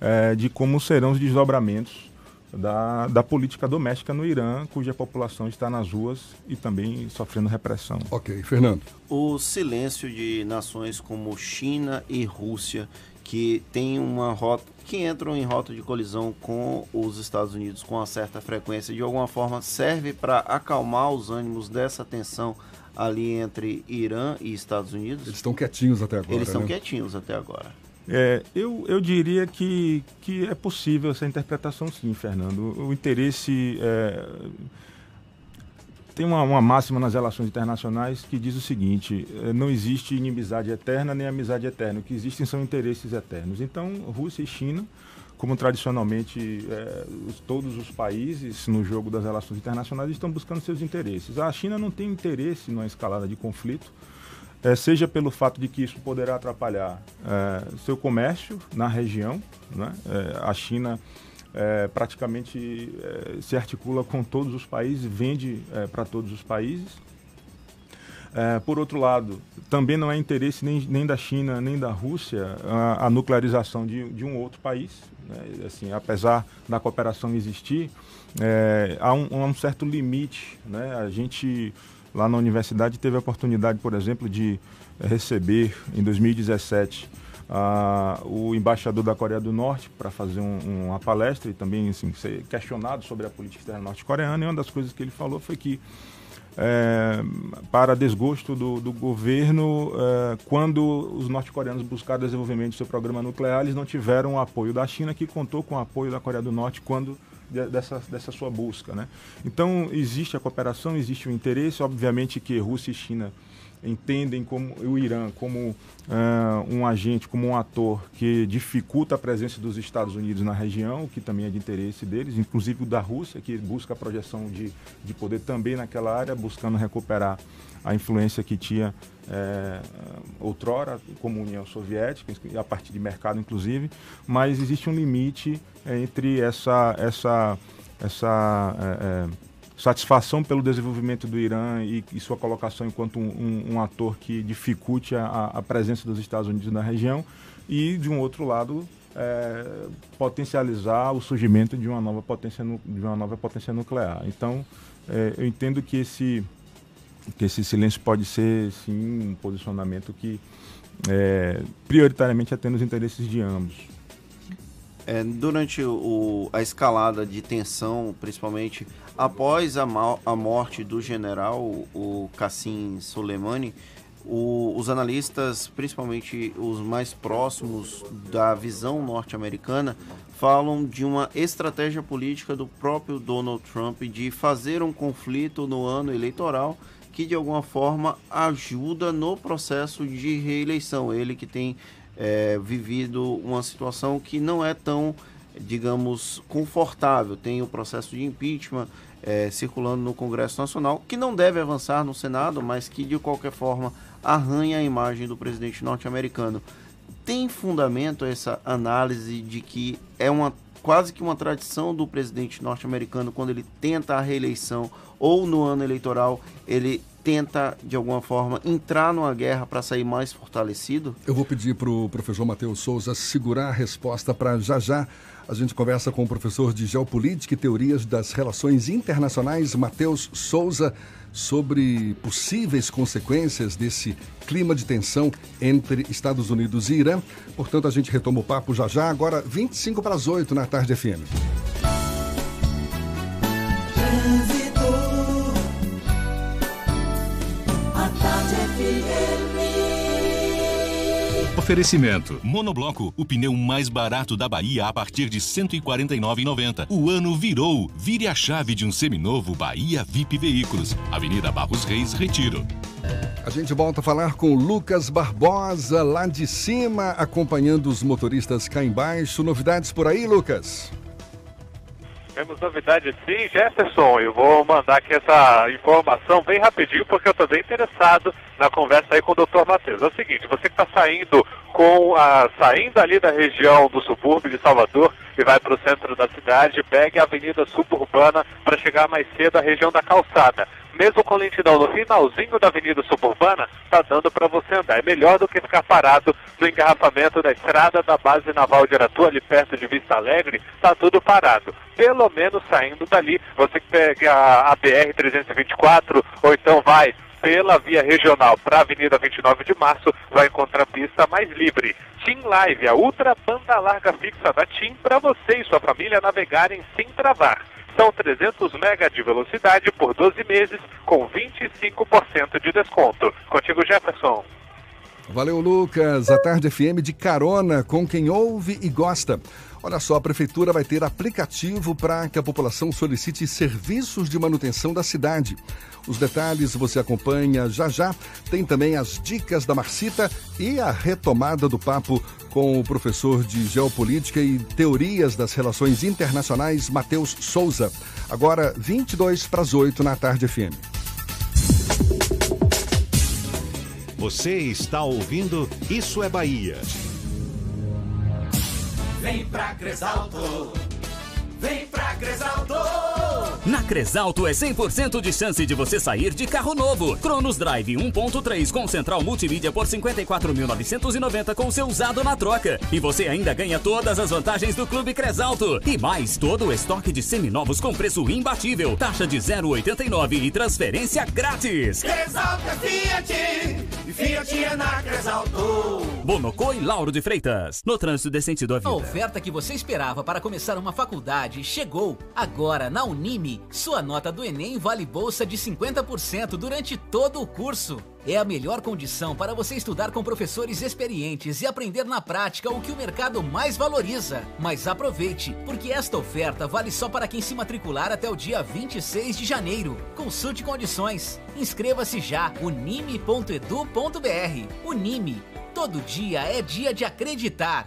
é, de como serão os desdobramentos da, da política doméstica no Irã, cuja população está nas ruas e também sofrendo repressão. Ok, Fernando. O silêncio de nações como China e Rússia, que tem uma rota que entram em rota de colisão com os Estados Unidos com uma certa frequência, de alguma forma serve para acalmar os ânimos dessa tensão ali entre Irã e Estados Unidos? Eles estão quietinhos até agora. Eles estão né? quietinhos até agora. É, eu, eu diria que, que é possível essa interpretação sim, Fernando. O interesse. É, tem uma, uma, máxima nas relações internacionais que diz o seguinte: é, não existe inimizade eterna nem amizade eterna. O que existem são interesses eternos. Então, Rússia e China, como tradicionalmente é, todos os países no jogo das relações internacionais, estão buscando seus interesses. A China não tem interesse numa escalada de conflito é, seja pelo fato de que isso poderá atrapalhar seu comércio na região. Né? A China é, praticamente é, se articula com todos os países, vende é, para todos os países. por outro lado, também não é interesse nem, nem da China nem da Rússia a, a nuclearização de, de, um outro país. Né? Assim, apesar da cooperação existir, há um, há, um, certo limite. Né? A gente lá na universidade teve a oportunidade, por exemplo, de receber em 2017 uh, o embaixador da Coreia do Norte para fazer um, uma palestra e também assim, ser questionado sobre a política externa norte-coreana. E uma das coisas que ele falou foi que, é, para desgosto do, do governo, é, quando os norte-coreanos buscaram desenvolvimento do seu programa nuclear, eles não tiveram o apoio da China, que contou com o apoio da Coreia do Norte quando dessa, dessa sua busca. Né? Então, existe a cooperação, existe o interesse, obviamente que Rússia e China entendem como o Irã como uh, um agente, como um ator que dificulta a presença dos Estados Unidos na região, o que também é de interesse deles, inclusive o da Rússia, que busca a projeção de, de poder também naquela área, buscando recuperar a influência que tinha é, outrora como União Soviética, a partir de mercado inclusive, mas existe um limite entre essa, essa, essa é, satisfação pelo desenvolvimento do Irã e, e sua colocação enquanto um, um, um ator que dificulte a, a, presença dos Estados Unidos na região e, de um outro lado, é, potencializar o surgimento de uma nova potência, de uma nova potência nuclear. Então, é, eu entendo que esse, que esse silêncio pode ser, sim, um posicionamento que é, prioritariamente atende os interesses de ambos. É, durante o, a escalada de tensão, principalmente após a, a morte do general, o Qassim Soleimani, o, os analistas, principalmente os mais próximos da visão norte-americana, falam de uma estratégia política do próprio Donald Trump de fazer um conflito no ano eleitoral que de alguma forma ajuda no processo de reeleição. Ele que tem é, vivido uma situação que não é tão, digamos, confortável. Tem o processo de impeachment é, circulando no Congresso Nacional, que não deve avançar no Senado, mas que de qualquer forma arranha a imagem do presidente norte-americano. Tem fundamento essa análise de que é uma quase que uma tradição do presidente norte-americano quando ele tenta a reeleição ou no ano eleitoral ele tenta de alguma forma entrar numa guerra para sair mais fortalecido? Eu vou pedir para o professor Matheus Souza segurar a resposta para já já. A gente conversa com o professor de Geopolítica e Teorias das Relações Internacionais, Matheus Souza sobre possíveis consequências desse clima de tensão entre Estados Unidos e Irã. Portanto, a gente retoma o papo já já, agora 25 para as 8 na tarde FM. Oferecimento. Monobloco, o pneu mais barato da Bahia a partir de R$ 149,90. O ano virou. Vire a chave de um seminovo Bahia VIP Veículos. Avenida Barros Reis, Retiro. A gente volta a falar com Lucas Barbosa, lá de cima, acompanhando os motoristas cá embaixo. Novidades por aí, Lucas? Temos novidade sim, Jefferson. Eu vou mandar aqui essa informação bem rapidinho, porque eu estou bem interessado na conversa aí com o doutor Matheus. É o seguinte, você que está saindo com a. saindo ali da região do subúrbio de Salvador e vai para o centro da cidade, pegue a avenida suburbana para chegar mais cedo à região da calçada mesmo com lentidão no finalzinho da Avenida Suburbana, está dando para você andar. É melhor do que ficar parado no engarrafamento da estrada da base naval de Aratu, ali perto de Vista Alegre, está tudo parado. Pelo menos saindo dali, você que pega a BR-324 ou então vai pela via regional para a Avenida 29 de Março, vai encontrar pista mais livre. Team Live, a ultra banda larga fixa da Team, para você e sua família navegarem sem travar. São 300 mega de velocidade por 12 meses, com 25% de desconto. Contigo, Jefferson. Valeu, Lucas. A Tarde FM de carona com quem ouve e gosta. Olha só, a prefeitura vai ter aplicativo para que a população solicite serviços de manutenção da cidade. Os detalhes você acompanha já já. Tem também as dicas da Marcita e a retomada do papo com o professor de Geopolítica e Teorias das Relações Internacionais, Matheus Souza. Agora, 22 para as 8 na tarde FM. Você está ouvindo Isso é Bahia. Vem pra Cresalto. Vem pra Cresalto. Na Cresalto é 100% de chance de você sair de carro novo. Cronos Drive 1.3 com central multimídia por 54.990 com seu usado na troca. E você ainda ganha todas as vantagens do Clube Cresalto. E mais todo o estoque de seminovos com preço imbatível. Taxa de 0,89 e transferência grátis. Cresalto é Fiat. E Fiat é na Cresalto. Bonocô e Lauro de Freitas. No trânsito de sentido à vida. A oferta que você esperava para começar uma faculdade chegou. Agora, na Unime, sua nota do Enem vale bolsa de 50% durante todo o curso. É a melhor condição para você estudar com professores experientes e aprender na prática o que o mercado mais valoriza. Mas aproveite, porque esta oferta vale só para quem se matricular até o dia 26 de janeiro. Consulte condições. Inscreva-se já unime.edu.br. Unime. Todo dia é dia de acreditar.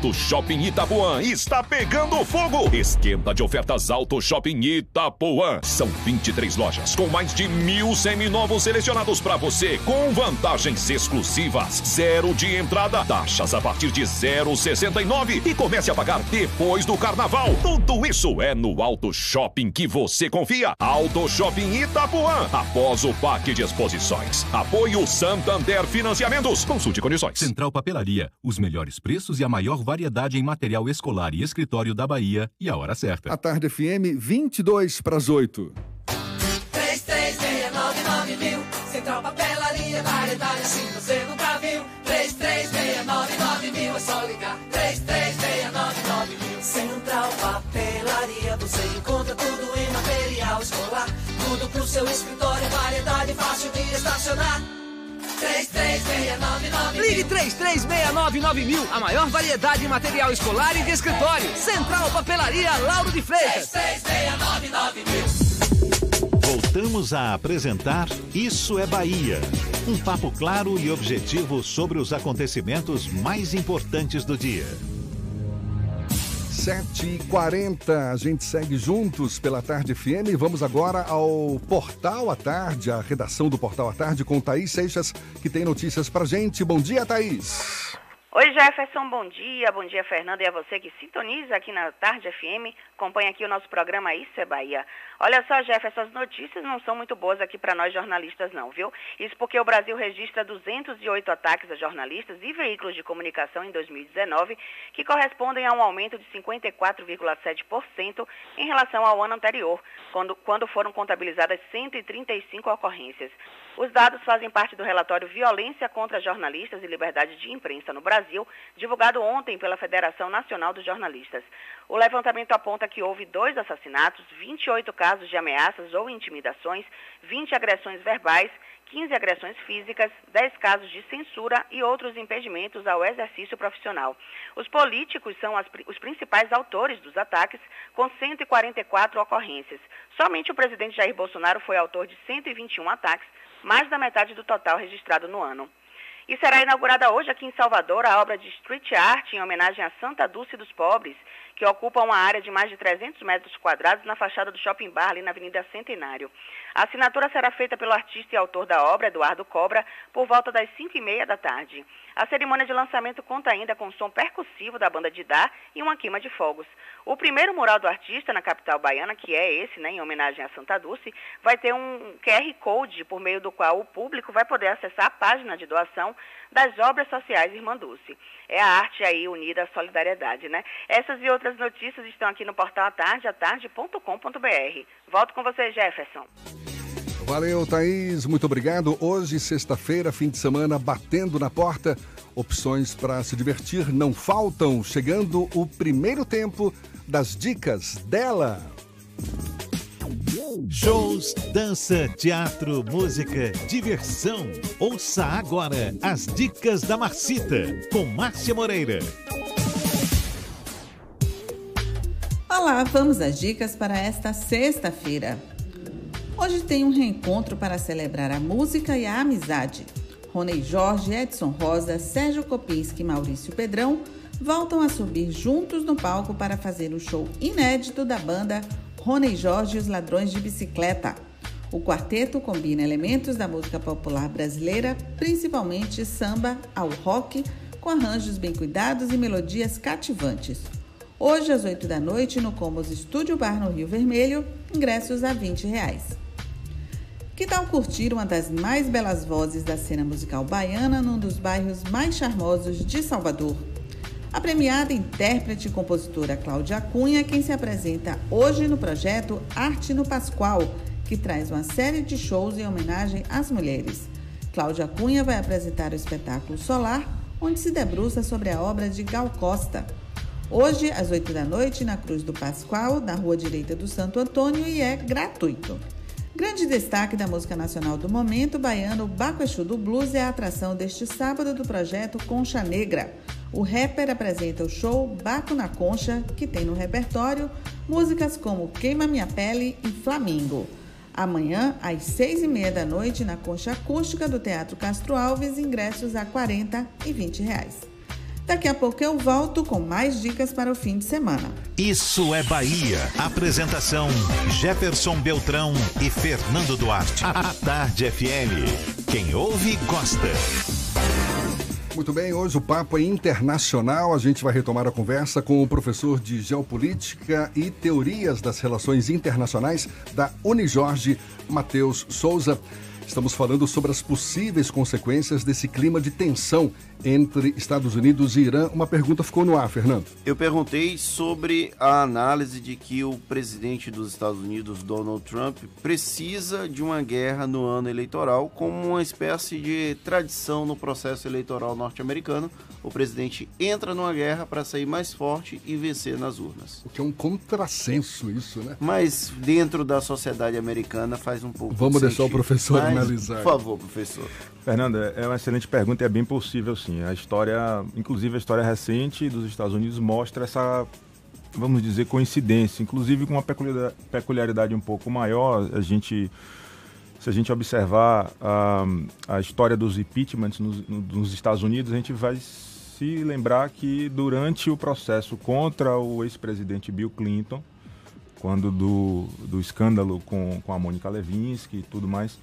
Auto Shopping Itapuã está pegando fogo. Esquenta de ofertas Auto Shopping Itapuã. São 23 lojas com mais de mil seminovos selecionados para você, com vantagens exclusivas. Zero de entrada, taxas a partir de 0,69 e comece a pagar depois do carnaval. Tudo isso é no Auto Shopping que você confia. Auto Shopping Itapuã. Após o Parque de Exposições. Apoio Santander Financiamentos. Consulte condições. Central Papelaria, os melhores preços e a maior variedade em material escolar e escritório da Bahia e a hora certa. A tarde FM, 22 para as 8. 3369 mil. Central Papelaria, variedade assim você nunca viu. 3369 mil, é só ligar. 3369 mil. Central Papelaria, você encontra tudo em material escolar. Tudo pro seu escritório, variedade fácil de estacionar. 3369 Ligue 3369 mil, a maior variedade em material escolar e de escritório. Central Papelaria Lauro de Freitas. 3369 mil. Voltamos a apresentar Isso é Bahia. Um papo claro e objetivo sobre os acontecimentos mais importantes do dia. 7h40, a gente segue juntos pela Tarde FM e vamos agora ao Portal à Tarde, a redação do Portal à Tarde com Thaís Seixas, que tem notícias pra gente. Bom dia, Thaís. Oi Jefferson, bom dia, bom dia Fernanda e a você que sintoniza aqui na Tarde FM, acompanha aqui o nosso programa Isso é Bahia. Olha só Jefferson, as notícias não são muito boas aqui para nós jornalistas não, viu? Isso porque o Brasil registra 208 ataques a jornalistas e veículos de comunicação em 2019, que correspondem a um aumento de 54,7% em relação ao ano anterior, quando, quando foram contabilizadas 135 ocorrências. Os dados fazem parte do relatório Violência contra Jornalistas e Liberdade de Imprensa no Brasil, divulgado ontem pela Federação Nacional dos Jornalistas. O levantamento aponta que houve dois assassinatos, 28 casos de ameaças ou intimidações, 20 agressões verbais 15 agressões físicas, 10 casos de censura e outros impedimentos ao exercício profissional. Os políticos são as, os principais autores dos ataques, com 144 ocorrências. Somente o presidente Jair Bolsonaro foi autor de 121 ataques, mais da metade do total registrado no ano. E será inaugurada hoje aqui em Salvador a obra de street art em homenagem a Santa Dulce dos Pobres, que ocupa uma área de mais de 300 metros quadrados na fachada do Shopping Bar, ali na Avenida Centenário. A assinatura será feita pelo artista e autor da obra, Eduardo Cobra, por volta das 5 e meia da tarde. A cerimônia de lançamento conta ainda com o som percussivo da banda de Dá e uma queima de fogos. O primeiro mural do artista na capital baiana, que é esse, né, em homenagem a Santa Dulce, vai ter um QR Code por meio do qual o público vai poder acessar a página de doação das obras sociais Irmã Dulce. É a arte aí unida à solidariedade, né? Essas e outras notícias estão aqui no portal atarde, atarde.com.br. Volto com você, Jefferson. Valeu, Thaís. Muito obrigado. Hoje, sexta-feira, fim de semana, batendo na porta. Opções para se divertir não faltam. Chegando o primeiro tempo das dicas dela. Shows, dança, teatro, música, diversão. Ouça agora as dicas da Marcita com Márcia Moreira. Olá, vamos às dicas para esta sexta-feira. Hoje tem um reencontro para celebrar a música e a amizade. Rony Jorge, Edson Rosa, Sérgio Kopinski e Maurício Pedrão voltam a subir juntos no palco para fazer um show inédito da banda Rony Jorge e os Ladrões de Bicicleta. O quarteto combina elementos da música popular brasileira, principalmente samba ao rock, com arranjos bem cuidados e melodias cativantes. Hoje, às 8 da noite, no Comos Estúdio Bar no Rio Vermelho, ingressos a 20 reais. Que tal curtir uma das mais belas vozes da cena musical baiana num dos bairros mais charmosos de Salvador? A premiada intérprete e compositora Cláudia Cunha, quem se apresenta hoje no projeto Arte no Pascoal, que traz uma série de shows em homenagem às mulheres. Cláudia Cunha vai apresentar o espetáculo Solar, onde se debruça sobre a obra de Gal Costa. Hoje, às 8 da noite, na Cruz do Pascoal, na Rua Direita do Santo Antônio, e é gratuito. Grande destaque da música nacional do momento, baiano Baco Exu do Blues é a atração deste sábado do projeto Concha Negra. O rapper apresenta o show Baco na Concha, que tem no repertório músicas como Queima Minha Pele e Flamingo. Amanhã, às seis e meia da noite, na Concha Acústica do Teatro Castro Alves, ingressos a 40 e 20 reais. Daqui a pouco eu volto com mais dicas para o fim de semana. Isso é Bahia. Apresentação: Jefferson Beltrão e Fernando Duarte. A Tarde FM. Quem ouve, gosta. Muito bem, hoje o papo é internacional. A gente vai retomar a conversa com o professor de Geopolítica e Teorias das Relações Internacionais da Unijorge, Matheus Souza. Estamos falando sobre as possíveis consequências desse clima de tensão entre Estados Unidos e Irã. Uma pergunta ficou no ar, Fernando. Eu perguntei sobre a análise de que o presidente dos Estados Unidos, Donald Trump, precisa de uma guerra no ano eleitoral como uma espécie de tradição no processo eleitoral norte-americano. O presidente entra numa guerra para sair mais forte e vencer nas urnas. O que é um contrassenso isso, né? Mas dentro da sociedade americana faz um pouco Vamos de deixar o sentido. professor Mas, analisar. Por favor, professor. Fernanda, é uma excelente pergunta e é bem possível sim. A história, inclusive a história recente dos Estados Unidos mostra essa, vamos dizer, coincidência, inclusive com uma peculiar- peculiaridade um pouco maior. A gente, se a gente observar a, a história dos impeachments nos, nos Estados Unidos, a gente vai se lembrar que durante o processo contra o ex-presidente Bill Clinton, quando do, do escândalo com, com a Mônica Levinsky e tudo mais,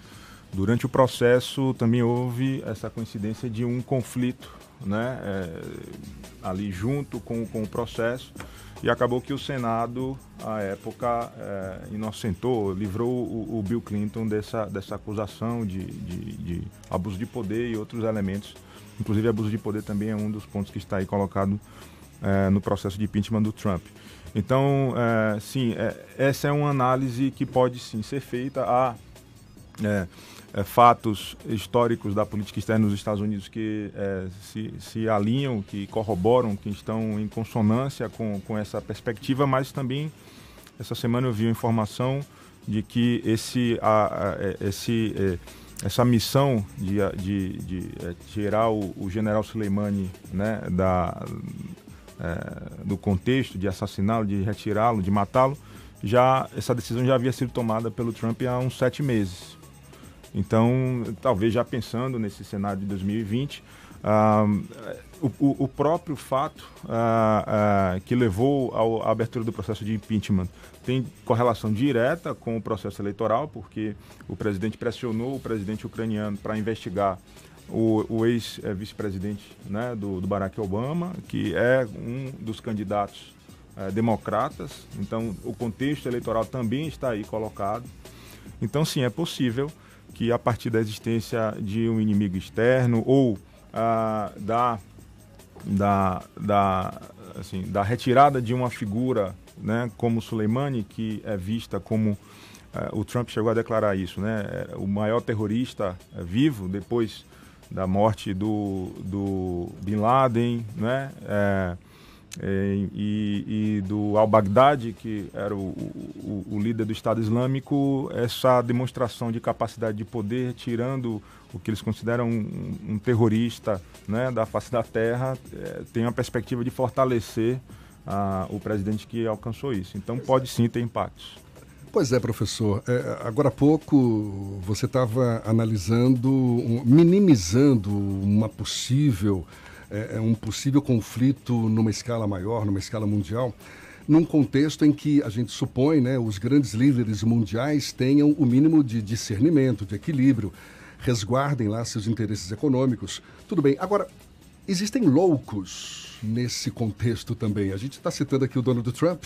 durante o processo também houve essa coincidência de um conflito né, é, ali junto com, com o processo e acabou que o Senado, à época, é, inocentou, livrou o, o Bill Clinton dessa, dessa acusação de, de, de abuso de poder e outros elementos. Inclusive, abuso de poder também é um dos pontos que está aí colocado é, no processo de impeachment do Trump. Então, é, sim, é, essa é uma análise que pode sim ser feita. Há é, é, fatos históricos da política externa dos Estados Unidos que é, se, se alinham, que corroboram, que estão em consonância com, com essa perspectiva, mas também essa semana eu vi informação de que esse, a, a, é, esse, é, essa missão de, de, de é, tirar o, o general Soleimani né, da, é, do contexto, de assassiná-lo, de retirá-lo, de matá-lo, já essa decisão já havia sido tomada pelo Trump há uns sete meses. Então, talvez já pensando nesse cenário de 2020, ah, o, o- próprio fato ah, ah, que levou à abertura do processo de impeachment tem correlação direta com o processo eleitoral, porque o presidente pressionou o presidente ucraniano para investigar o, o ex-vice-presidente né, do, do Barack Obama, que é um dos candidatos eh, democratas. Então, o contexto eleitoral também está aí colocado. Então, sim, é possível que a partir da existência de um inimigo externo ou ah, da, da, da, assim, da retirada de uma figura né, como Soleimani, que é vista como. eh, o Trump chegou a declarar isso, né? é O maior terrorista eh, vivo depois da morte do, do Bin Laden, né? É, e, e do al-Baghdadi, que era o, o, o líder do Estado Islâmico, essa demonstração de capacidade de poder, tirando o que eles consideram um, um terrorista né, da face da terra, é, tem uma perspectiva de fortalecer ah, o presidente que alcançou isso. Então pode sim ter impactos. Pois é, professor. É, agora há pouco você estava analisando, minimizando uma possível, é, um possível conflito numa escala maior, numa escala mundial, num contexto em que a gente supõe, né, os grandes líderes mundiais tenham o mínimo de discernimento, de equilíbrio, resguardem lá seus interesses econômicos. Tudo bem. Agora, existem loucos nesse contexto também. A gente está citando aqui o Donald Trump.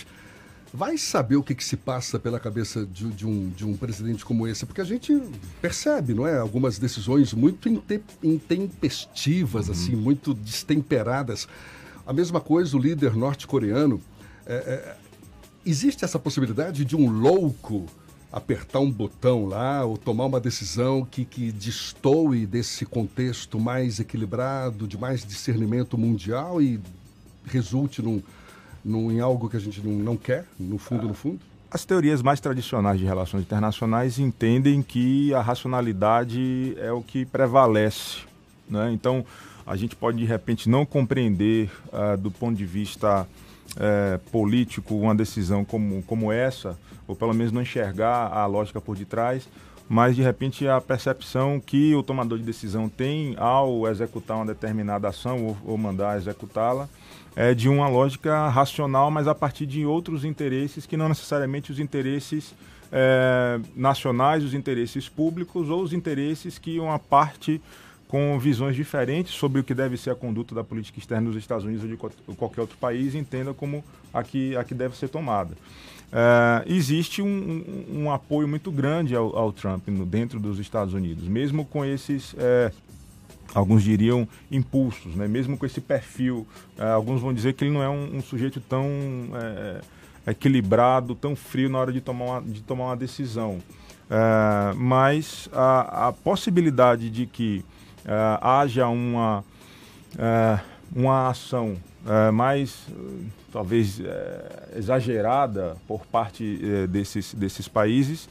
Vai saber o que, que se passa pela cabeça de, de um, de um presidente como esse, porque a gente percebe, não é? Algumas decisões muito inte- intempestivas, assim, muito destemperadas. A mesma coisa o líder norte-coreano. É, é, existe essa possibilidade de um louco apertar um botão lá ou tomar uma decisão que, que destoe desse contexto mais equilibrado, de mais discernimento mundial e resulte num, em algo que a gente não, não quer, no fundo, no fundo? As teorias mais tradicionais de relações internacionais entendem que a racionalidade é o que prevalece. Né? Então, a gente pode, de repente, não compreender, ah, do ponto de vista eh, político, uma decisão como, como essa, ou pelo menos não enxergar a lógica por detrás, mas de repente a percepção que o tomador de decisão tem ao executar uma determinada ação ou, ou mandar executá-la é de uma lógica racional, mas a partir de outros interesses que não necessariamente os interesses é, nacionais, os interesses públicos ou os interesses que uma parte com visões diferentes sobre o que deve ser a conduta da política externa dos Estados Unidos ou de qualquer outro país entenda como a que, a que deve ser tomada. É, existe um, um, apoio muito grande ao, ao Trump no, dentro dos Estados Unidos, mesmo com esses é, alguns diriam impulsos, né? mesmo com esse perfil. É, alguns vão dizer que ele não é um, um sujeito tão é, equilibrado, tão frio na hora de tomar uma, de tomar uma decisão. É, mas a, a, possibilidade de que é, haja uma, é, uma ação é, mais, talvez, exagerada por parte desses, desses países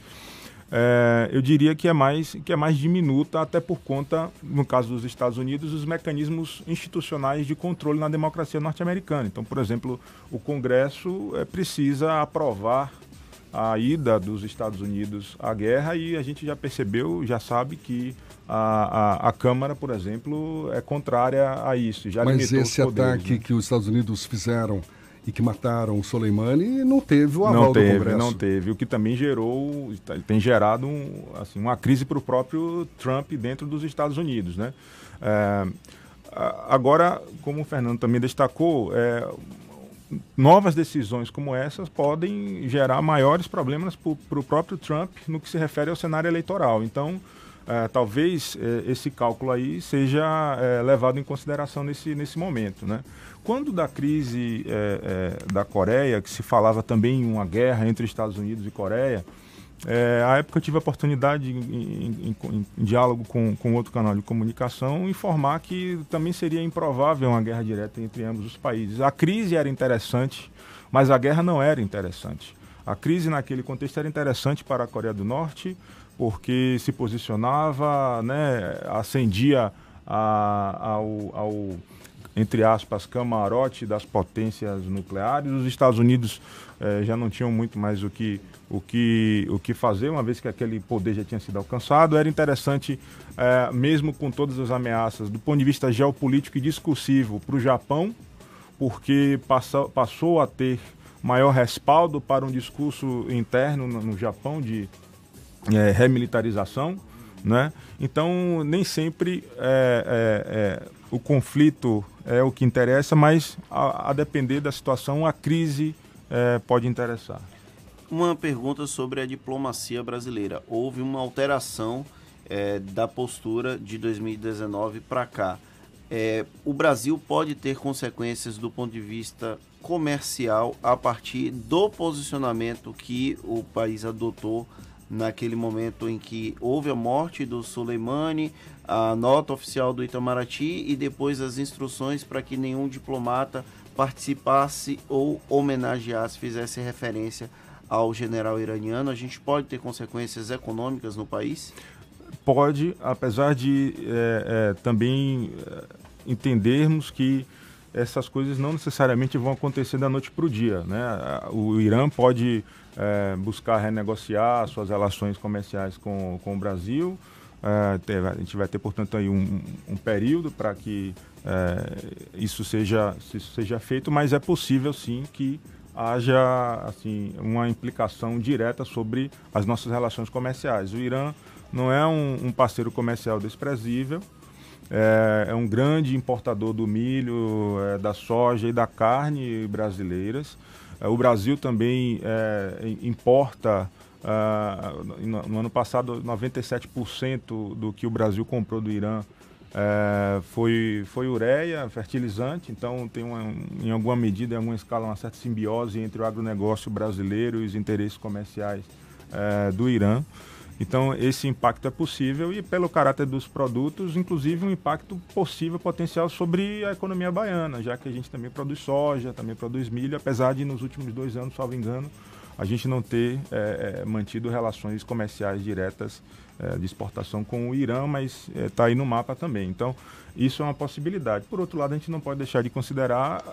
é, eu diria que é mais que é mais diminuta até por conta, no caso dos Estados Unidos, dos mecanismos institucionais de controle na democracia norte-americana. Então, por exemplo, o Congresso é, precisa aprovar a ida dos Estados Unidos à guerra e a gente já percebeu, já sabe que a, a, a Câmara, por exemplo, é contrária a isso. Já Mas esse ataque né? que os Estados Unidos fizeram e que mataram o Soleimani não teve o aval não teve, do Congresso. Não teve, o que também gerou, tem gerado um, assim, uma crise para o próprio Trump dentro dos Estados Unidos. Né? É, agora, como o Fernando também destacou, é, novas decisões como essas podem gerar maiores problemas para o próprio Trump no que se refere ao cenário eleitoral. Então, é, talvez é, esse cálculo aí seja é, levado em consideração nesse, nesse momento. Né? Quando da crise é, é, da Coreia, que se falava também em uma guerra entre Estados Unidos e Coreia, é, à época eu tive a oportunidade, em, em, em, em, diálogo com, com outro canal de comunicação, informar que também seria improvável uma guerra direta entre ambos os países. A crise era interessante, mas a guerra não era interessante. A crise naquele contexto era interessante para a Coreia do Norte, porque se posicionava, né, ascendia a, ao, ao entre aspas, camarote das potências nucleares. Os Estados Unidos eh, já não tinham muito mais o que, o, que, o que fazer, uma vez que aquele poder já tinha sido alcançado. Era interessante, eh, mesmo com todas as ameaças, do ponto de vista geopolítico e discursivo, para o Japão, porque passou, a ter maior respaldo para um discurso interno no, no Japão de eh, remilitarização. Né? Então, nem sempre é o conflito é o que interessa, mas a, a depender da situação, a crise é, pode interessar. Uma pergunta sobre a diplomacia brasileira. Houve uma alteração é, da postura de 2019 para cá. É, o Brasil pode ter consequências do ponto de vista comercial a partir do posicionamento que o país adotou naquele momento em que houve a morte do Soleimani, a nota oficial do Itamaraty e depois as instruções para que nenhum diplomata participasse ou homenageasse, fizesse referência ao general iraniano. A gente pode ter consequências econômicas no país? Pode, apesar de é, é, também é, entendermos que essas coisas não necessariamente vão acontecer da noite para o dia. Né? O Irã pode é, buscar renegociar suas relações comerciais com, com o Brasil. É, a gente vai ter, portanto, aí um, um período para que é, isso, seja, isso seja feito, mas é possível sim que haja assim, uma implicação direta sobre as nossas relações comerciais. O Irã não é um, um parceiro comercial desprezível, é, é um grande importador do milho, é, da soja e da carne brasileiras. É, o Brasil também é, importa, uh, no, no, ano passado, 97% do que o Brasil comprou do Irã é, foi, foi ureia, fertilizante, então tem uma, em alguma medida, em alguma escala, uma certa simbiose entre o agronegócio brasileiro e os interesses comerciais é, do Irã. Então, esse impacto é possível e, pelo caráter dos produtos, inclusive um impacto possível, potencial sobre a economia baiana, já que a gente também produz soja, também produz milho, apesar de nos últimos dois anos, salvo engano, a gente não ter é, é, mantido relações comerciais diretas é, de exportação com o Irã, mas está aí no mapa também. Então, isso é uma possibilidade. Por outro lado, a gente não pode deixar de considerar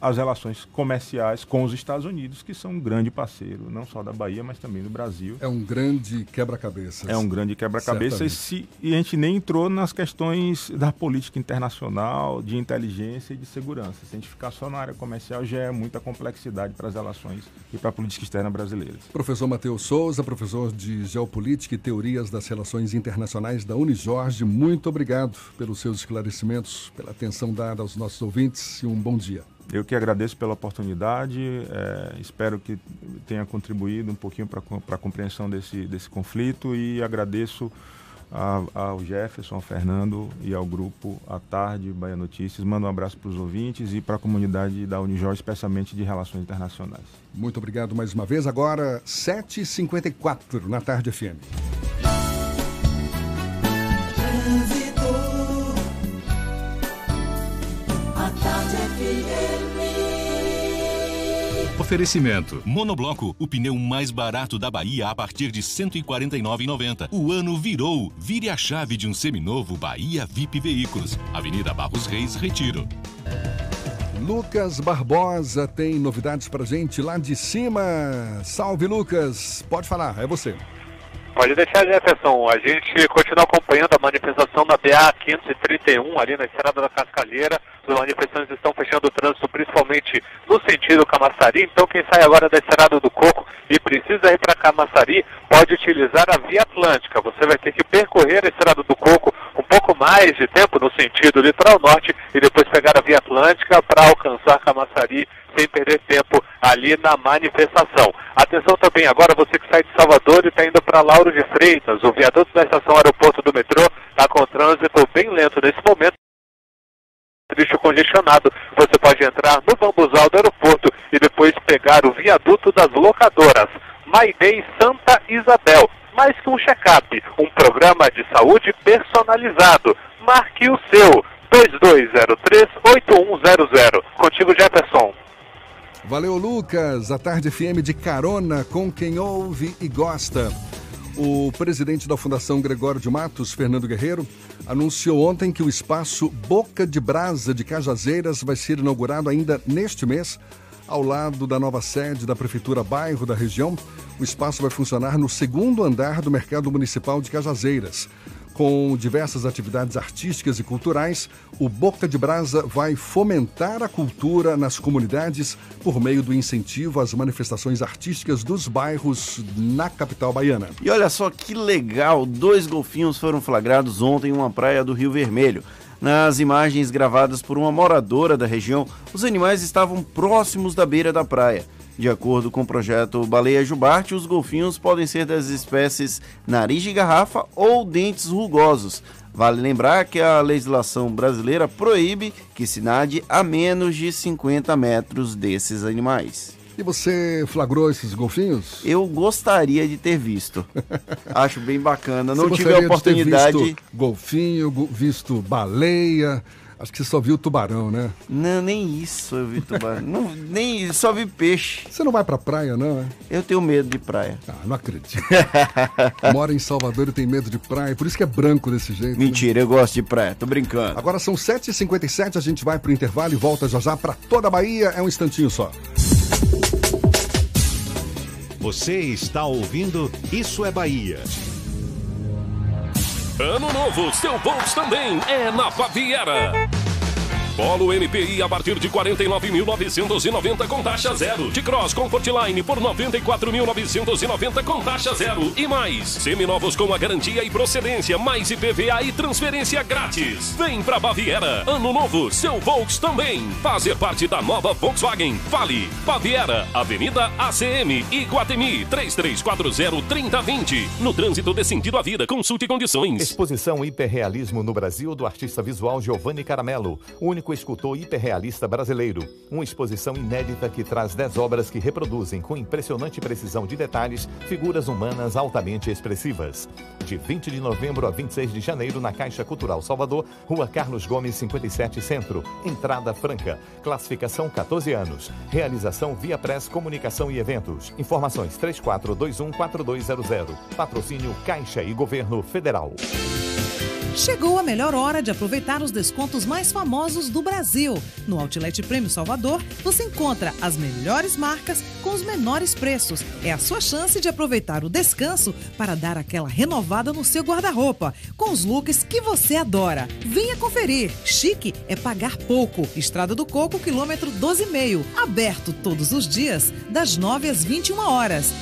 as relações comerciais com os Estados Unidos, que são um grande parceiro, não só da Bahia, mas também do Brasil. É um grande quebra-cabeça. É um grande quebra-cabeça e, se, e a gente nem entrou nas questões da política internacional, de inteligência e de segurança. Se a gente ficar só na área comercial, já é muita complexidade para as relações e para a política externa brasileira. Professor Matheus Souza, professor de Geopolítica e Teorias das Relações Internacionais da Unijorge, muito obrigado pelos seus esclarecimentos, pela atenção dada aos nossos ouvintes e um bom dia. Eu que agradeço pela oportunidade, é, espero que tenha contribuído um pouquinho para a compreensão desse, desse conflito e agradeço a, ao Jefferson, ao Fernando e ao grupo À Tarde, Bahia Notícias. Mando um abraço para os ouvintes e para a comunidade da Unijó, especialmente de Relações Internacionais. Muito obrigado mais uma vez. Agora, 7h54 na Tarde FM. Oferecimento. Monobloco, o pneu mais barato da Bahia a partir de R$ 149,90. O ano virou. Vire a chave de um seminovo Bahia VIP Veículos. Avenida Barros Reis, Retiro. Lucas Barbosa tem novidades pra gente lá de cima. Salve, Lucas. Pode falar, é você. Pode deixar, Jefferson. A gente continua acompanhando a manifestação da BA 531 ali na Estrada da Cascalheira. Os manifestantes estão fechando o trânsito, principalmente no sentido Camaçari. Então, quem sai agora da Estrada do Coco e precisa ir para Camaçari, pode utilizar a Via Atlântica. Você vai ter que percorrer a Estrada do Coco um pouco mais de tempo no sentido litoral norte e depois pegar a Via Atlântica para alcançar Camaçari sem perder tempo ali na manifestação. Atenção também agora, você que sai de Salvador e está indo para Lauro de Freitas, o viaduto da estação aeroporto do metrô está com trânsito bem lento nesse momento. Trecho congestionado, você pode entrar no bambuzal do aeroporto e depois pegar o viaduto das locadoras. Maidei Santa Isabel, mais que um check-up, um programa de saúde personalizado. Marque o seu, 2203-8100. Contigo, Jefferson. Valeu, Lucas. A Tarde FM de carona com quem ouve e gosta. O presidente da Fundação Gregório de Matos, Fernando Guerreiro, anunciou ontem que o espaço Boca de Brasa de Cajazeiras vai ser inaugurado ainda neste mês, ao lado da nova sede da Prefeitura Bairro da região. O espaço vai funcionar no segundo andar do Mercado Municipal de Cajazeiras. Com diversas atividades artísticas e culturais, o Boca de Brasa vai fomentar a cultura nas comunidades por meio do incentivo às manifestações artísticas dos bairros na capital baiana. E olha só que legal, dois golfinhos foram flagrados ontem em uma praia do Rio Vermelho. Nas imagens gravadas por uma moradora da região, os animais estavam próximos da beira da praia. De acordo com o projeto Baleia Jubarte, os golfinhos podem ser das espécies nariz de garrafa ou dentes rugosos. Vale lembrar que a legislação brasileira proíbe que se nade a menos de 50 metros desses animais. E você flagrou esses golfinhos? Eu gostaria de ter visto. <laughs> Acho bem bacana. Não tive a oportunidade. visto golfinho, visto baleia. Acho que você só viu tubarão, né? Não, nem isso eu vi tubarão. não, nem só vi peixe. Você não vai pra praia, não, é? Eu tenho medo de praia. Ah, não acredito. <laughs> Mora em Salvador e tem medo de praia, por isso que é branco desse jeito. né? Mentira, né? eu gosto de praia, tô brincando. Agora são 7h57, a gente vai pro intervalo e volta já já pra toda a Bahia. É um instantinho só. Você está ouvindo Isso é Bahia. Ano novo, seu Volks também é na Baviera. Polo MPI a partir de 49.990 com taxa zero. De Cross Comfortline por 94.990 com taxa zero. E mais, seminovos com a garantia e procedência, mais IPVA e transferência grátis. Vem pra Baviera. Ano novo, seu Volks também. Fazer parte da nova Volkswagen. Fale. Baviera, Avenida ACM, Iguatemi, 3340-3020. No trânsito de sentido à vida, consulte condições. Exposição Hiperrealismo no Brasil do artista visual Giovanni Caramelo. Único escultor hiperrealista brasileiro. Uma exposição inédita que traz 10 obras que reproduzem com impressionante precisão de detalhes figuras humanas altamente expressivas. De 20 de novembro a 26 de janeiro na Caixa Cultural Salvador, Rua Carlos Gomes 57 Centro. Entrada franca. Classificação 14 anos. Realização via Press Comunicação e Eventos. Informações 34214200. Patrocínio Caixa e Governo Federal. Chegou a melhor hora de aproveitar os descontos mais famosos do Brasil. No Outlet Prêmio Salvador, você encontra as melhores marcas com os menores preços. É a sua chance de aproveitar o descanso para dar aquela renovada no seu guarda-roupa, com os looks que você adora. Venha conferir. Chique é pagar pouco. Estrada do Coco, quilômetro 12,5. Aberto todos os dias, das 9 às 21 horas.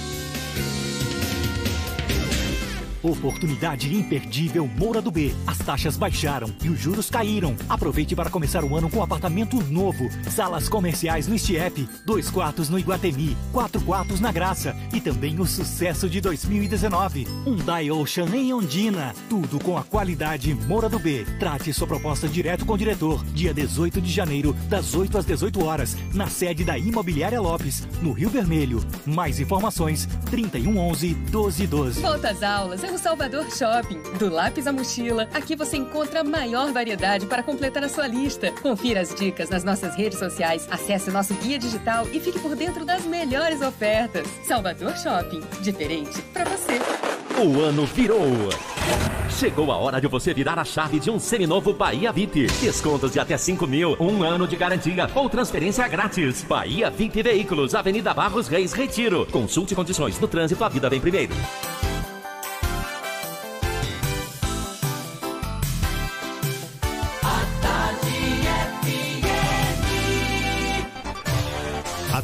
Oportunidade imperdível Moura do B. As taxas baixaram e os juros caíram. Aproveite para começar o ano com apartamento novo. Salas comerciais no Stiep, dois quartos no Iguatemi, quatro quartos na Graça e também o sucesso de 2019. Um Dai Ocean em Ondina. Tudo com a qualidade Moura do B. Trate sua proposta direto com o diretor. Dia 18 de janeiro, das 8 às 18 horas, na sede da Imobiliária Lopes, no Rio Vermelho. Mais informações: 3111 1212. Volta às aulas Salvador Shopping. Do lápis à mochila, aqui você encontra a maior variedade para completar a sua lista. Confira as dicas nas nossas redes sociais, acesse nosso guia digital e fique por dentro das melhores ofertas. Salvador Shopping, diferente para você. O ano virou. Chegou a hora de você virar a chave de um seminovo Bahia VIP. Descontos de até 5 mil, um ano de garantia ou transferência grátis. Bahia VIP Veículos, Avenida Barros Reis, Retiro. Consulte condições no trânsito, a vida vem primeiro.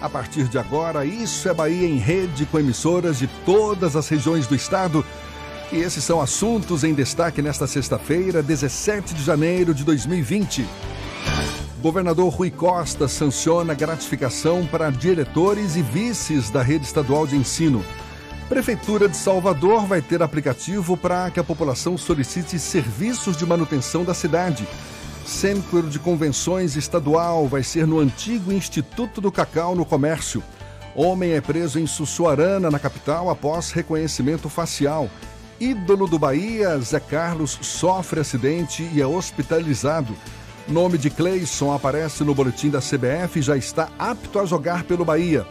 A partir de agora, Isso é Bahia em rede com emissoras de todas as regiões do estado. E esses são assuntos em destaque nesta sexta-feira, 17 de janeiro de 2020. Governador Rui Costa sanciona gratificação para diretores e vices da rede estadual de ensino. Prefeitura de Salvador vai ter aplicativo para que a população solicite serviços de manutenção da cidade. Centro de Convenções Estadual vai ser no antigo Instituto do Cacau no Comércio. Homem é preso em Sussuarana, na capital, após reconhecimento facial. Ídolo do Bahia, Zé Carlos sofre acidente e é hospitalizado. Nome de Cleison aparece no boletim da CBF e já está apto a jogar pelo Bahia.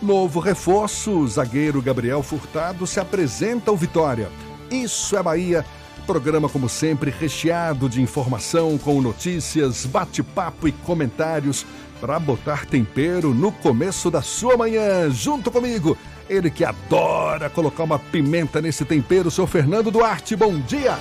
Novo reforço, zagueiro Gabriel Furtado se apresenta ao Vitória. Isso é Bahia. Programa, como sempre, recheado de informação com notícias, bate-papo e comentários para botar tempero no começo da sua manhã. Junto comigo, ele que adora colocar uma pimenta nesse tempero, seu Fernando Duarte. Bom dia!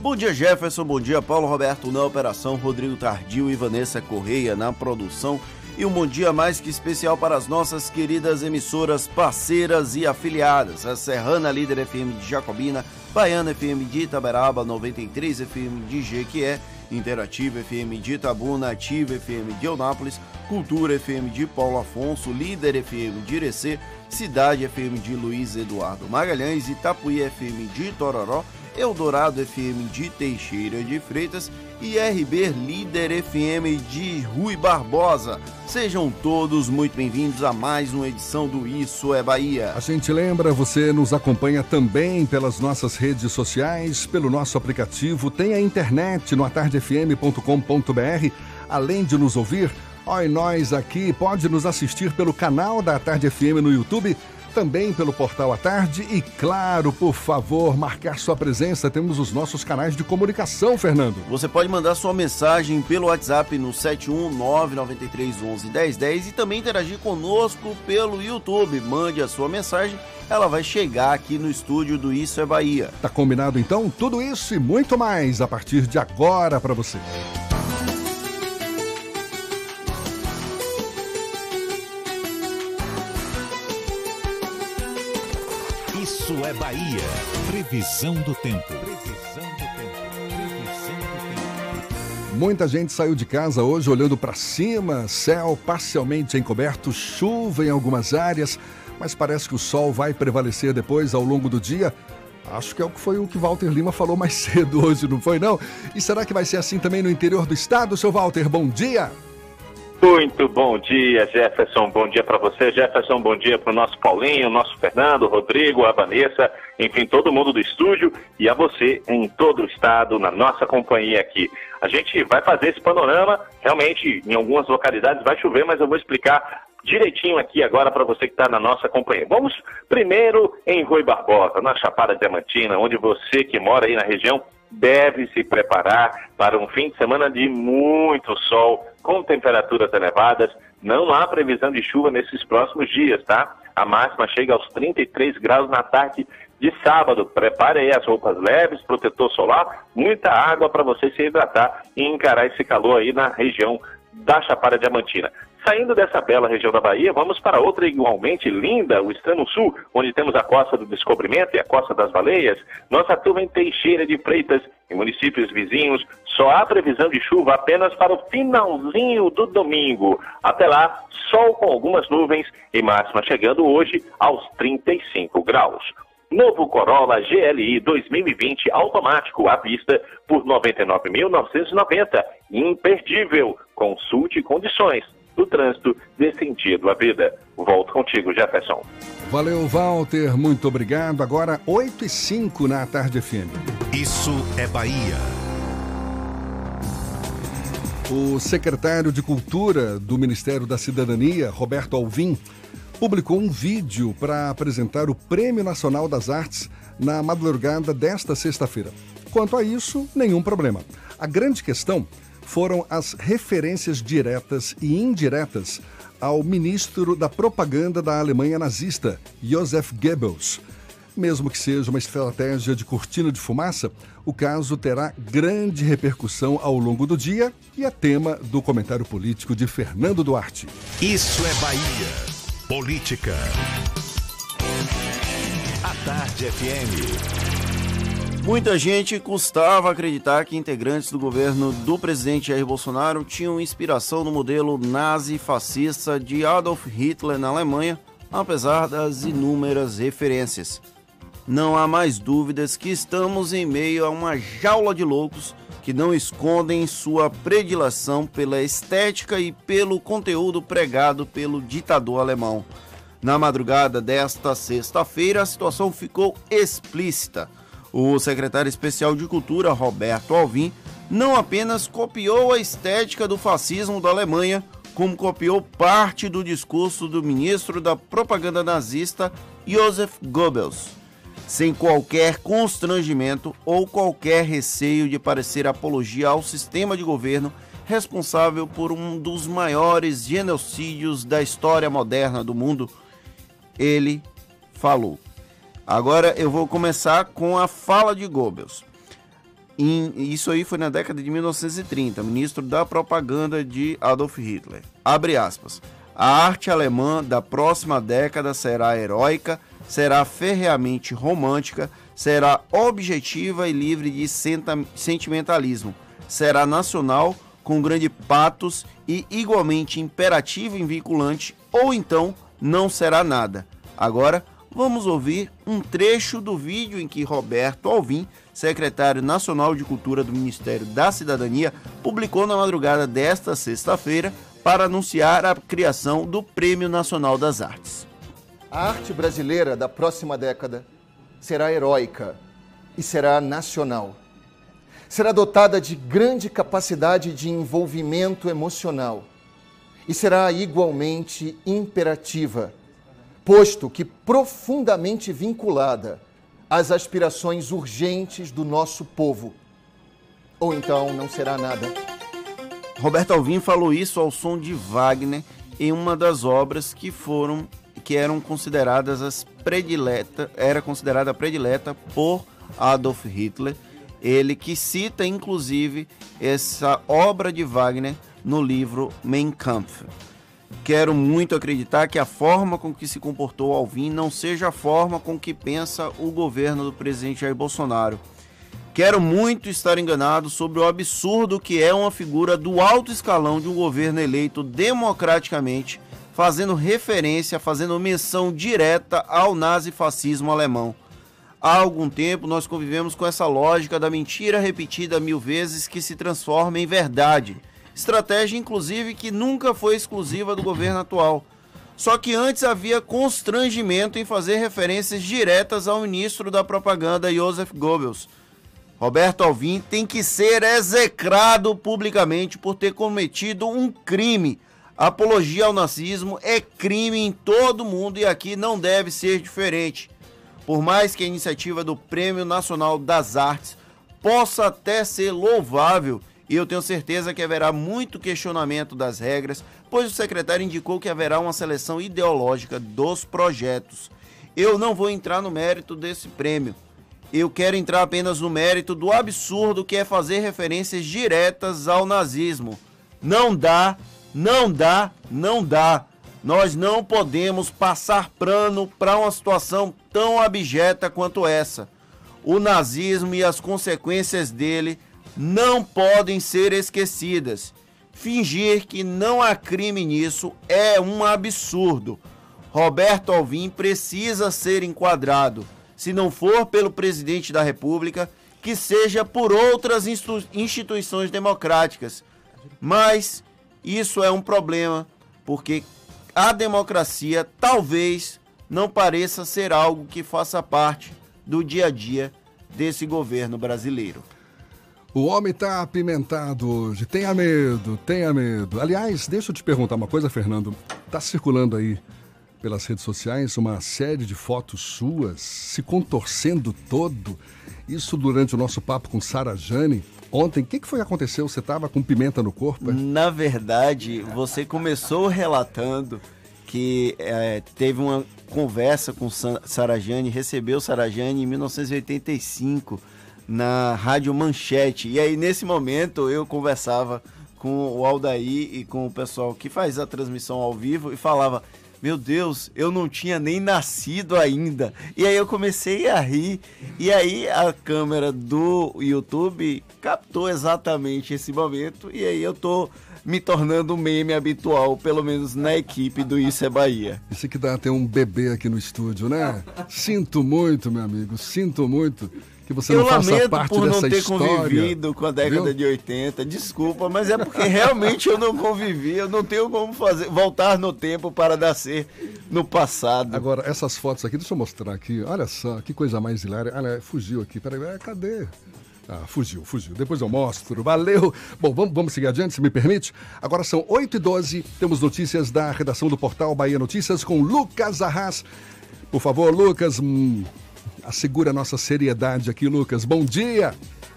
Bom dia, Jefferson. Bom dia, Paulo Roberto na operação, Rodrigo Tardio e Vanessa Correia na produção. E um bom dia mais que especial para as nossas queridas emissoras parceiras e afiliadas. A Serrana Líder FM de Jacobina, Baiana FM de Itaberaba, 93 FM de Jequié, Interativa FM de Itabuna, Ativa FM de Eunápolis, Cultura FM de Paulo Afonso, Líder FM de Irecê, Cidade FM de Luiz Eduardo Magalhães, Itapuí FM de Tororó, Eldorado FM de Teixeira de Freitas e RB Líder FM de Rui Barbosa. Sejam todos muito bem-vindos a mais uma edição do Isso é Bahia. A gente lembra, você nos acompanha também pelas nossas redes sociais, pelo nosso aplicativo, tem a internet no atardefm.com.br. Além de nos ouvir, e nós aqui pode nos assistir pelo canal da Tarde FM no YouTube também pelo portal à tarde e, claro, por favor, marcar sua presença. Temos os nossos canais de comunicação, Fernando. Você pode mandar sua mensagem pelo WhatsApp no 71993111010 e também interagir conosco pelo YouTube. Mande a sua mensagem, ela vai chegar aqui no estúdio do Isso é Bahia. Tá combinado então? Tudo isso e muito mais a partir de agora para você. Isso é Bahia. Previsão do tempo. Previsão do tempo. Muita gente saiu de casa hoje olhando para cima, céu parcialmente encoberto, chuva em algumas áreas, mas parece que o sol vai prevalecer depois ao longo do dia. Acho que é o que foi o que Walter Lima falou mais <laughs> cedo hoje, não foi não? E será que vai ser assim também no interior do estado, seu Walter? Bom dia! Muito bom dia, Jefferson. Bom dia para você, Jefferson. Bom dia para o nosso Paulinho, nosso Fernando, Rodrigo, a Vanessa, enfim, todo mundo do estúdio e a você em todo o estado, na nossa companhia aqui. A gente vai fazer esse panorama. Realmente, em algumas localidades vai chover, mas eu vou explicar direitinho aqui agora para você que está na nossa companhia. Vamos primeiro em Rui Barbosa, na Chapada Diamantina, onde você que mora aí na região deve se preparar para um fim de semana de muito sol, com temperaturas elevadas. Não há previsão de chuva nesses próximos dias, tá? A máxima chega aos 33 graus na tarde de sábado. Prepare aí as roupas leves, protetor solar, muita água para você se hidratar e encarar esse calor aí na região da Chapada Diamantina. Saindo dessa bela região da Bahia, vamos para outra igualmente linda, o extremo sul, onde temos a Costa do Descobrimento e a Costa das Baleias. Nossa turma em Teixeira de Freitas, em municípios vizinhos, só há previsão de chuva apenas para o finalzinho do domingo. Até lá, sol com algumas nuvens e máxima chegando hoje aos 35 graus. Novo Corolla GLI 2020 automático à vista por 99.990. Imperdível. Consulte condições do trânsito dê sentido à vida. Volto contigo, Jefferson. Valeu, Walter. Muito obrigado. Agora, 8 e 5 na Tarde FM. Isso é Bahia. O secretário de Cultura do Ministério da Cidadania, Roberto Alvim, publicou um vídeo para apresentar o Prêmio Nacional das Artes na madrugada desta sexta-feira. Quanto a isso, nenhum problema. A grande questão foram as referências diretas e indiretas ao ministro da propaganda da Alemanha nazista, Joseph Goebbels. Mesmo que seja uma estratégia de cortina de fumaça, o caso terá grande repercussão ao longo do dia e é tema do comentário político de Fernando Duarte. Isso é Bahia. Política. A Tarde FM. Muita gente custava acreditar que integrantes do governo do presidente Jair Bolsonaro tinham inspiração no modelo nazi-fascista de Adolf Hitler na Alemanha, apesar das inúmeras referências. Não há mais dúvidas que estamos em meio a uma jaula de loucos que não escondem sua predileção pela estética e pelo conteúdo pregado pelo ditador alemão. Na madrugada desta sexta-feira, a situação ficou explícita. O secretário especial de Cultura, Roberto Alvim, não apenas copiou a estética do fascismo da Alemanha, como copiou parte do discurso do ministro da propaganda nazista, Joseph Goebbels sem qualquer constrangimento ou qualquer receio de parecer apologia ao sistema de governo responsável por um dos maiores genocídios da história moderna do mundo. Ele falou. Agora eu vou começar com a fala de Goebbels. isso aí foi na década de 1930, ministro da propaganda de Adolf Hitler. Abre aspas. A arte alemã da próxima década será heróica será ferreamente romântica, será objetiva e livre de sentimentalismo, será nacional com grande patos e igualmente imperativo e vinculante, ou então não será nada. Agora vamos ouvir um trecho do vídeo em que Roberto Alvim, secretário nacional de Cultura do Ministério da Cidadania, publicou na madrugada desta sexta-feira para anunciar a criação do Prêmio Nacional das Artes. A arte brasileira da próxima década será heróica e será nacional. Será dotada de grande capacidade de envolvimento emocional e será igualmente imperativa, posto que profundamente vinculada às aspirações urgentes do nosso povo. Ou então não será nada. Roberto Alvim falou isso ao som de Wagner em uma das obras que foram que eram consideradas as predileta, era considerada predileta por Adolf Hitler, ele que cita inclusive essa obra de Wagner no livro Mein Kampf. Quero muito acreditar que a forma com que se comportou Alvin não seja a forma com que pensa o governo do presidente Jair Bolsonaro. Quero muito estar enganado sobre o absurdo que é uma figura do alto escalão de um governo eleito democraticamente, fazendo referência, fazendo menção direta ao nazifascismo alemão. Há algum tempo nós convivemos com essa lógica da mentira repetida mil vezes que se transforma em verdade. Estratégia, inclusive, que nunca foi exclusiva do governo atual. Só que antes havia constrangimento em fazer referências diretas ao ministro da propaganda Joseph Goebbels. Roberto Alvim tem que ser execrado publicamente por ter cometido um crime. Apologia ao nazismo é crime em todo mundo e aqui não deve ser diferente. Por mais que a iniciativa do Prêmio Nacional das Artes possa até ser louvável, e eu tenho certeza que haverá muito questionamento das regras, pois o secretário indicou que haverá uma seleção ideológica dos projetos. Eu não vou entrar no mérito desse prêmio. Eu quero entrar apenas no mérito do absurdo que é fazer referências diretas ao nazismo. Não dá, não dá, não dá. Nós não podemos passar plano para uma situação tão abjeta quanto essa. O nazismo e as consequências dele não podem ser esquecidas. Fingir que não há crime nisso é um absurdo. Roberto Alvim precisa ser enquadrado. Se não for pelo presidente da República, que seja por outras instituições democráticas. Mas isso é um problema, porque a democracia talvez não pareça ser algo que faça parte do dia a dia desse governo brasileiro. O homem está apimentado hoje. Tenha medo, tenha medo. Aliás, deixa eu te perguntar uma coisa, Fernando. Está circulando aí pelas redes sociais uma série de fotos suas se contorcendo todo. Isso durante o nosso papo com Sara Jane. Ontem, o que, que foi que aconteceu? Você estava com pimenta no corpo? É? Na verdade, você começou relatando que é, teve uma conversa com Sarajane, recebeu Sarajane em 1985 na Rádio Manchete. E aí, nesse momento, eu conversava com o Aldair e com o pessoal que faz a transmissão ao vivo e falava: meu Deus, eu não tinha nem nascido ainda. E aí eu comecei a rir. E aí a câmera do YouTube captou exatamente esse momento. E aí eu tô me tornando um meme habitual, pelo menos na equipe do Isso é Bahia. Isso que dá até um bebê aqui no estúdio, né? sinto muito, meu amigo, sinto muito que você eu não faça parte por dessa não ter história. convivido com a década viu? de 80. Desculpa, mas é porque realmente eu não convivi, eu não tenho como fazer voltar no tempo para nascer no passado. Agora, essas fotos aqui, deixa eu mostrar aqui. Olha só, que coisa mais hilária. Olha, fugiu aqui. Peraí, é, cadê? Ah, fugiu, fugiu. Depois eu mostro. Valeu. Bom, vamos, vamos seguir adiante, se me permite. Agora são 8 e 12 Temos notícias da redação do portal Bahia Notícias com Lucas Arras. Por favor, Lucas, hum, assegura a nossa seriedade aqui, Lucas. Bom dia!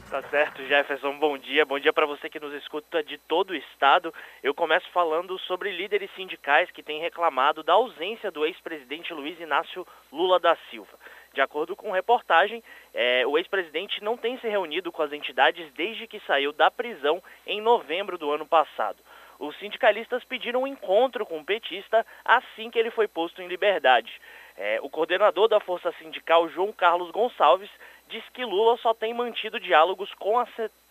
Tá certo, Jefferson. Bom dia. Bom dia para você que nos escuta de todo o estado. Eu começo falando sobre líderes sindicais que têm reclamado da ausência do ex-presidente Luiz Inácio Lula da Silva. De acordo com reportagem, é, o ex-presidente não tem se reunido com as entidades desde que saiu da prisão em novembro do ano passado. Os sindicalistas pediram um encontro com o petista assim que ele foi posto em liberdade. É, o coordenador da Força Sindical, João Carlos Gonçalves, diz que Lula só tem mantido diálogos com a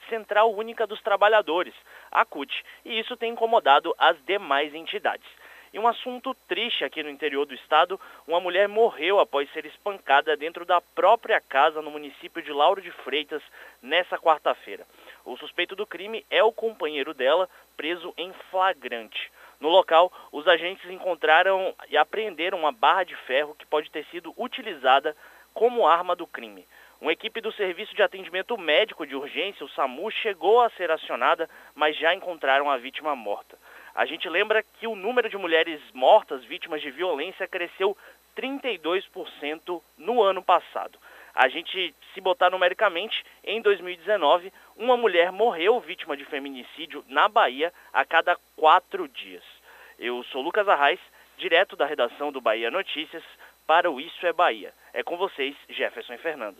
Central Única dos Trabalhadores, a CUT, e isso tem incomodado as demais entidades. E um assunto triste aqui no interior do estado, uma mulher morreu após ser espancada dentro da própria casa no município de Lauro de Freitas nessa quarta-feira. O suspeito do crime é o companheiro dela, preso em flagrante. No local, os agentes encontraram e apreenderam uma barra de ferro que pode ter sido utilizada como arma do crime. Uma equipe do Serviço de Atendimento Médico de Urgência, o SAMU, chegou a ser acionada, mas já encontraram a vítima morta. A gente lembra que o número de mulheres mortas vítimas de violência cresceu 32% no ano passado. A gente, se botar numericamente, em 2019, uma mulher morreu vítima de feminicídio na Bahia a cada quatro dias. Eu sou Lucas Arraes, direto da redação do Bahia Notícias, para o Isso é Bahia. É com vocês, Jefferson e Fernando.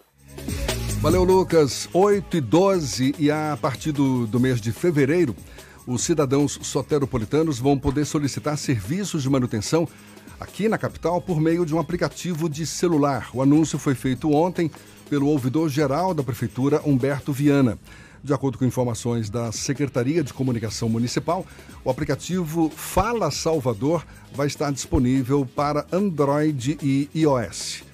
Valeu, Lucas. 8 e 12 e a partir do, do mês de fevereiro, os cidadãos soteropolitanos vão poder solicitar serviços de manutenção aqui na capital por meio de um aplicativo de celular. O anúncio foi feito ontem pelo ouvidor-geral da Prefeitura, Humberto Viana. De acordo com informações da Secretaria de Comunicação Municipal, o aplicativo Fala Salvador vai estar disponível para Android e iOS.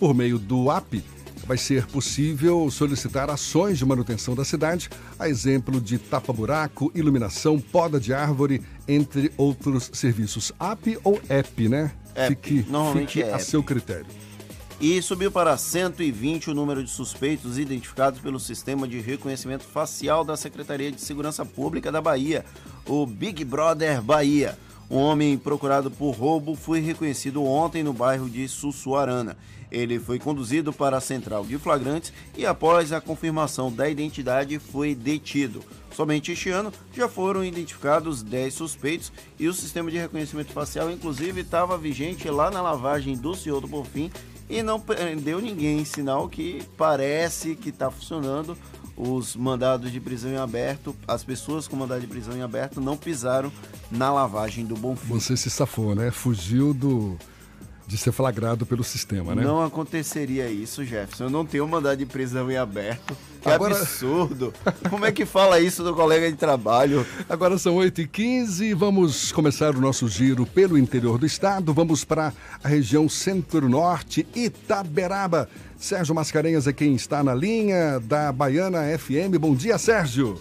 Por meio do app, vai ser possível solicitar ações de manutenção da cidade, a exemplo de tapa-buraco, iluminação, poda de árvore, entre outros serviços. App ou app, né? App. Fique, Normalmente fique é a app. seu critério. E subiu para 120 o número de suspeitos identificados pelo Sistema de Reconhecimento Facial da Secretaria de Segurança Pública da Bahia, o Big Brother Bahia. Um homem procurado por roubo foi reconhecido ontem no bairro de Sussuarana. Ele foi conduzido para a central de flagrantes e, após a confirmação da identidade, foi detido. Somente este ano já foram identificados 10 suspeitos e o sistema de reconhecimento facial, inclusive, estava vigente lá na lavagem do Senhor do Bonfim e não prendeu ninguém, sinal que parece que está funcionando. Os mandados de prisão em aberto, as pessoas com mandado de prisão em aberto não pisaram na lavagem do Bonfim. Você se safou, né? Fugiu do de ser flagrado pelo sistema, né? Não aconteceria isso, Jefferson. Eu não tenho mandado de prisão em aberto. Que Agora- absurdo. Como é que fala isso do colega de trabalho? Agora são 8h15, vamos começar o nosso giro pelo interior do estado. Vamos para a região centro-norte, Itaberaba. Sérgio Mascarenhas é quem está na linha da Baiana FM. Bom dia, Sérgio.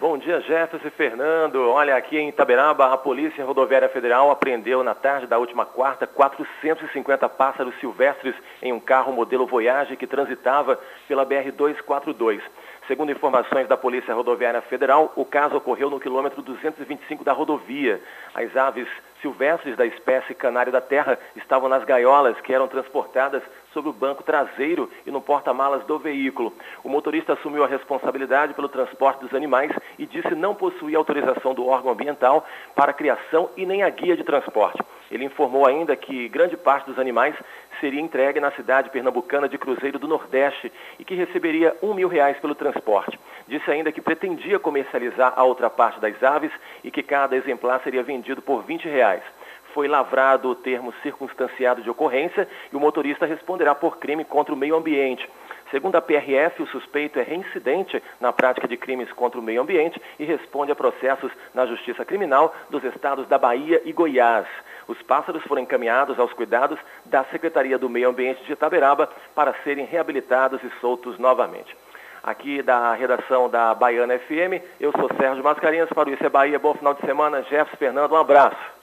Bom dia, Jefferson e Fernando. Olha, aqui em Itaberaba, a Polícia Rodoviária Federal apreendeu na tarde da última quarta 450 pássaros silvestres em um carro modelo Voyage que transitava pela BR-242. Segundo informações da Polícia Rodoviária Federal, o caso ocorreu no quilômetro 225 da rodovia. As aves silvestres da espécie canário da terra estavam nas gaiolas que eram transportadas sobre o banco traseiro e no porta-malas do veículo. O motorista assumiu a responsabilidade pelo transporte dos animais e disse não possuir autorização do órgão ambiental para a criação e nem a guia de transporte. Ele informou ainda que grande parte dos animais seria entregue na cidade pernambucana de Cruzeiro do Nordeste e que receberia um mil reais pelo transporte. Disse ainda que pretendia comercializar a outra parte das aves e que cada exemplar seria vendido por 20 reais. Foi lavrado o termo circunstanciado de ocorrência e o motorista responderá por crime contra o meio ambiente. Segundo a PRF, o suspeito é reincidente na prática de crimes contra o meio ambiente e responde a processos na Justiça Criminal dos estados da Bahia e Goiás. Os pássaros foram encaminhados aos cuidados da Secretaria do Meio Ambiente de Itaberaba para serem reabilitados e soltos novamente. Aqui da redação da Baiana FM, eu sou Sérgio Mascarenhas para o Isso é Bahia. Bom final de semana. Jefferson Fernando, um abraço.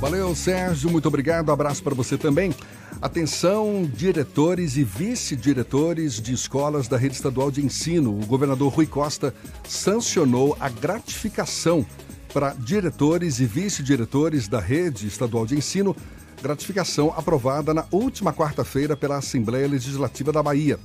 Valeu, Sérgio. Muito obrigado. Abraço para você também. Atenção, diretores e vice-diretores de escolas da rede estadual de ensino. O governador Rui Costa sancionou a gratificação para diretores e vice-diretores da rede estadual de ensino. Gratificação aprovada na última quarta-feira pela Assembleia Legislativa da Bahia.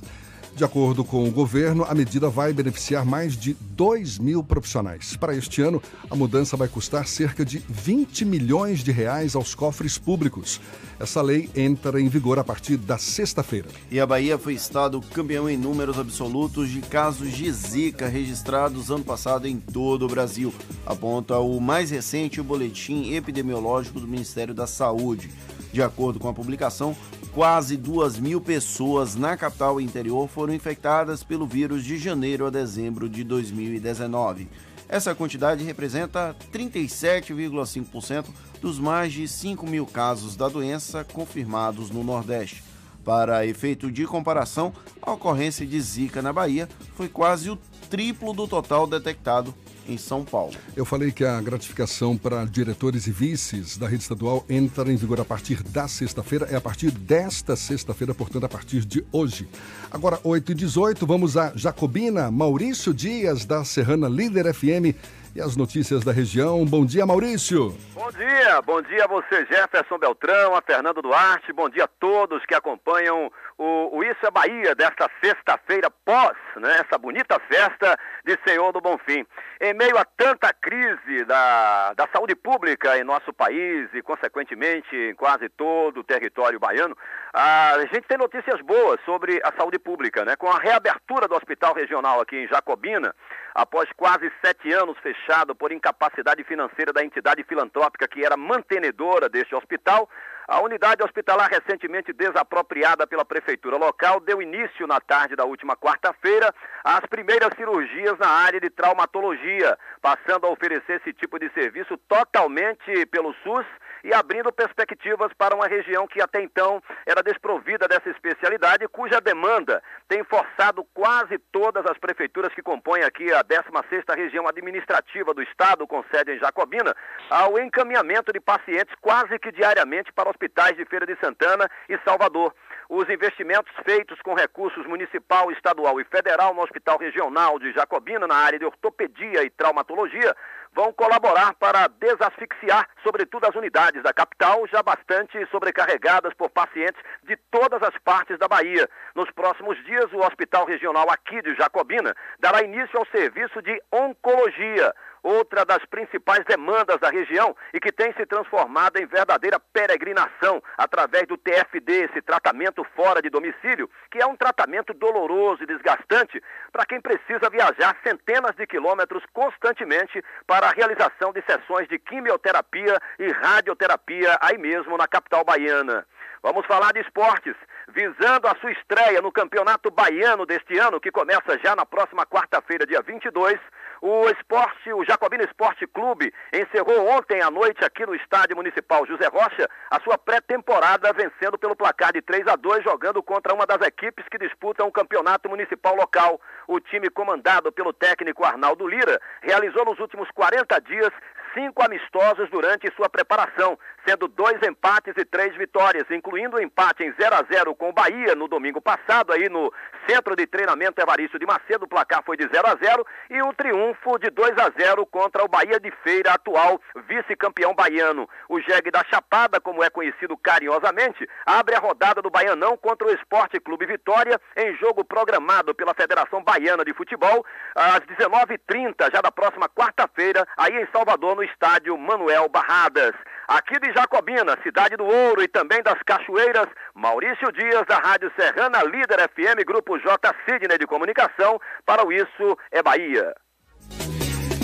De acordo com o governo, a medida vai beneficiar mais de 2 mil profissionais. Para este ano, a mudança vai custar cerca de 20 milhões de reais aos cofres públicos. Essa lei entra em vigor a partir da sexta-feira. E a Bahia foi estado campeão em números absolutos de casos de Zika registrados ano passado em todo o Brasil, aponta o mais recente boletim epidemiológico do Ministério da Saúde. De acordo com a publicação, quase 2 mil pessoas na capital e interior foram infectadas pelo vírus de janeiro a dezembro de 2019. Essa quantidade representa 37,5% dos mais de 5 mil casos da doença confirmados no Nordeste. Para efeito de comparação, a ocorrência de Zika na Bahia foi quase o triplo do total detectado em São Paulo. Eu falei que a gratificação para diretores e vices da rede estadual entra em vigor a partir da sexta-feira. É a partir desta sexta-feira, portanto, a partir de hoje. Agora, 8 e 18 vamos a Jacobina, Maurício Dias, da Serrana Líder FM e as notícias da região. Bom dia, Maurício. Bom dia, bom dia a você, Jefferson Beltrão, a Fernando Duarte, bom dia a todos que acompanham o, o Isso é Bahia desta sexta-feira pós, né, essa bonita festa de Senhor do Bonfim. Em meio a tanta crise da, da saúde pública em nosso país e, consequentemente, em quase todo o território baiano, a gente tem notícias boas sobre a saúde pública, né? Com a reabertura do Hospital Regional aqui em Jacobina, Após quase sete anos fechado por incapacidade financeira da entidade filantrópica que era mantenedora deste hospital, a unidade hospitalar recentemente desapropriada pela prefeitura local deu início na tarde da última quarta-feira às primeiras cirurgias na área de traumatologia, passando a oferecer esse tipo de serviço totalmente pelo SUS e abrindo perspectivas para uma região que até então era desprovida dessa especialidade, cuja demanda tem forçado quase todas as prefeituras que compõem aqui a 16ª região administrativa do estado, com sede em Jacobina, ao encaminhamento de pacientes quase que diariamente para hospitais de Feira de Santana e Salvador. Os investimentos feitos com recursos municipal, estadual e federal no Hospital Regional de Jacobina, na área de ortopedia e traumatologia, vão colaborar para desasfixiar, sobretudo, as unidades da capital, já bastante sobrecarregadas por pacientes de todas as partes da Bahia. Nos próximos dias, o Hospital Regional aqui de Jacobina dará início ao serviço de oncologia outra das principais demandas da região e que tem se transformado em verdadeira peregrinação através do TFD, esse tratamento fora de domicílio, que é um tratamento doloroso e desgastante para quem precisa viajar centenas de quilômetros constantemente para a realização de sessões de quimioterapia e radioterapia aí mesmo na capital baiana. Vamos falar de esportes, visando a sua estreia no Campeonato Baiano deste ano, que começa já na próxima quarta-feira, dia 22. O esporte, o Jacobina Esporte Clube, encerrou ontem à noite aqui no Estádio Municipal José Rocha a sua pré-temporada, vencendo pelo placar de 3 a 2, jogando contra uma das equipes que disputam o campeonato municipal local. O time comandado pelo técnico Arnaldo Lira realizou nos últimos 40 dias cinco amistosos durante sua preparação, sendo dois empates e três vitórias, incluindo o um empate em 0 a 0 com o Bahia no domingo passado, aí no Centro de Treinamento Evaristo de Macedo, o placar foi de 0 a 0 e um triunfo de 2 a 0 contra o Bahia de Feira, atual vice-campeão baiano. O Jeg da Chapada, como é conhecido carinhosamente, abre a rodada do Baianão contra o Esporte Clube Vitória, em jogo programado pela Federação Baiana de Futebol, às 19h30, já da próxima quarta-feira, aí em Salvador, no estádio Manuel Barradas. Aqui de Jacobina, cidade do Ouro e também das Cachoeiras, Maurício Dias, da Rádio Serrana, Líder FM, Grupo J. Sidney de Comunicação, para o Isso é Bahia.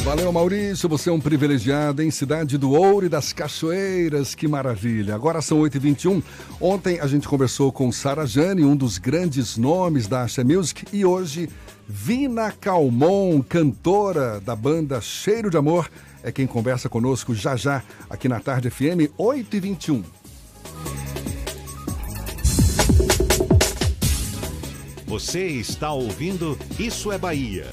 Valeu, Maurício. Você é um privilegiado em Cidade do Ouro e das Cachoeiras. Que maravilha. Agora são 8h21. Ontem a gente conversou com Sara Jane, um dos grandes nomes da Asha Music, e hoje Vina Calmon, cantora da banda Cheiro de Amor, é quem conversa conosco já já aqui na Tarde FM 8h21. Você está ouvindo Isso é Bahia.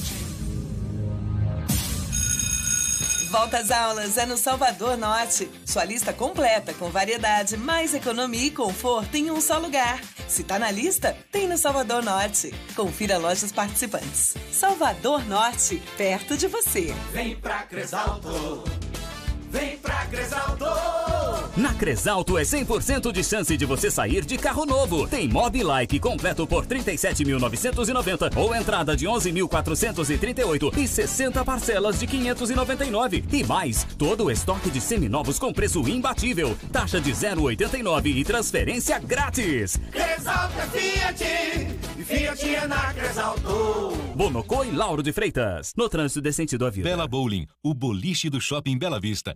Volta às aulas é no Salvador Norte. Sua lista completa com variedade, mais economia e conforto em um só lugar. Se tá na lista, tem no Salvador Norte. Confira lojas participantes. Salvador Norte, perto de você. Vem pra Cresalto. Vem pra Cresalto. Na Cresalto é 100% de chance de você sair de carro novo. Tem Mobilike completo por 37.990 ou entrada de 11.438 e 60 parcelas de 599. E mais, todo o estoque de seminovos com preço imbatível. Taxa de 0,89 e transferência grátis. Cresalto é Fiat. E Fiat é na Cresalto. Bonocô e Lauro de Freitas. No trânsito de sentido à vida. Bela Bowling, o boliche do Shopping Bela Vista.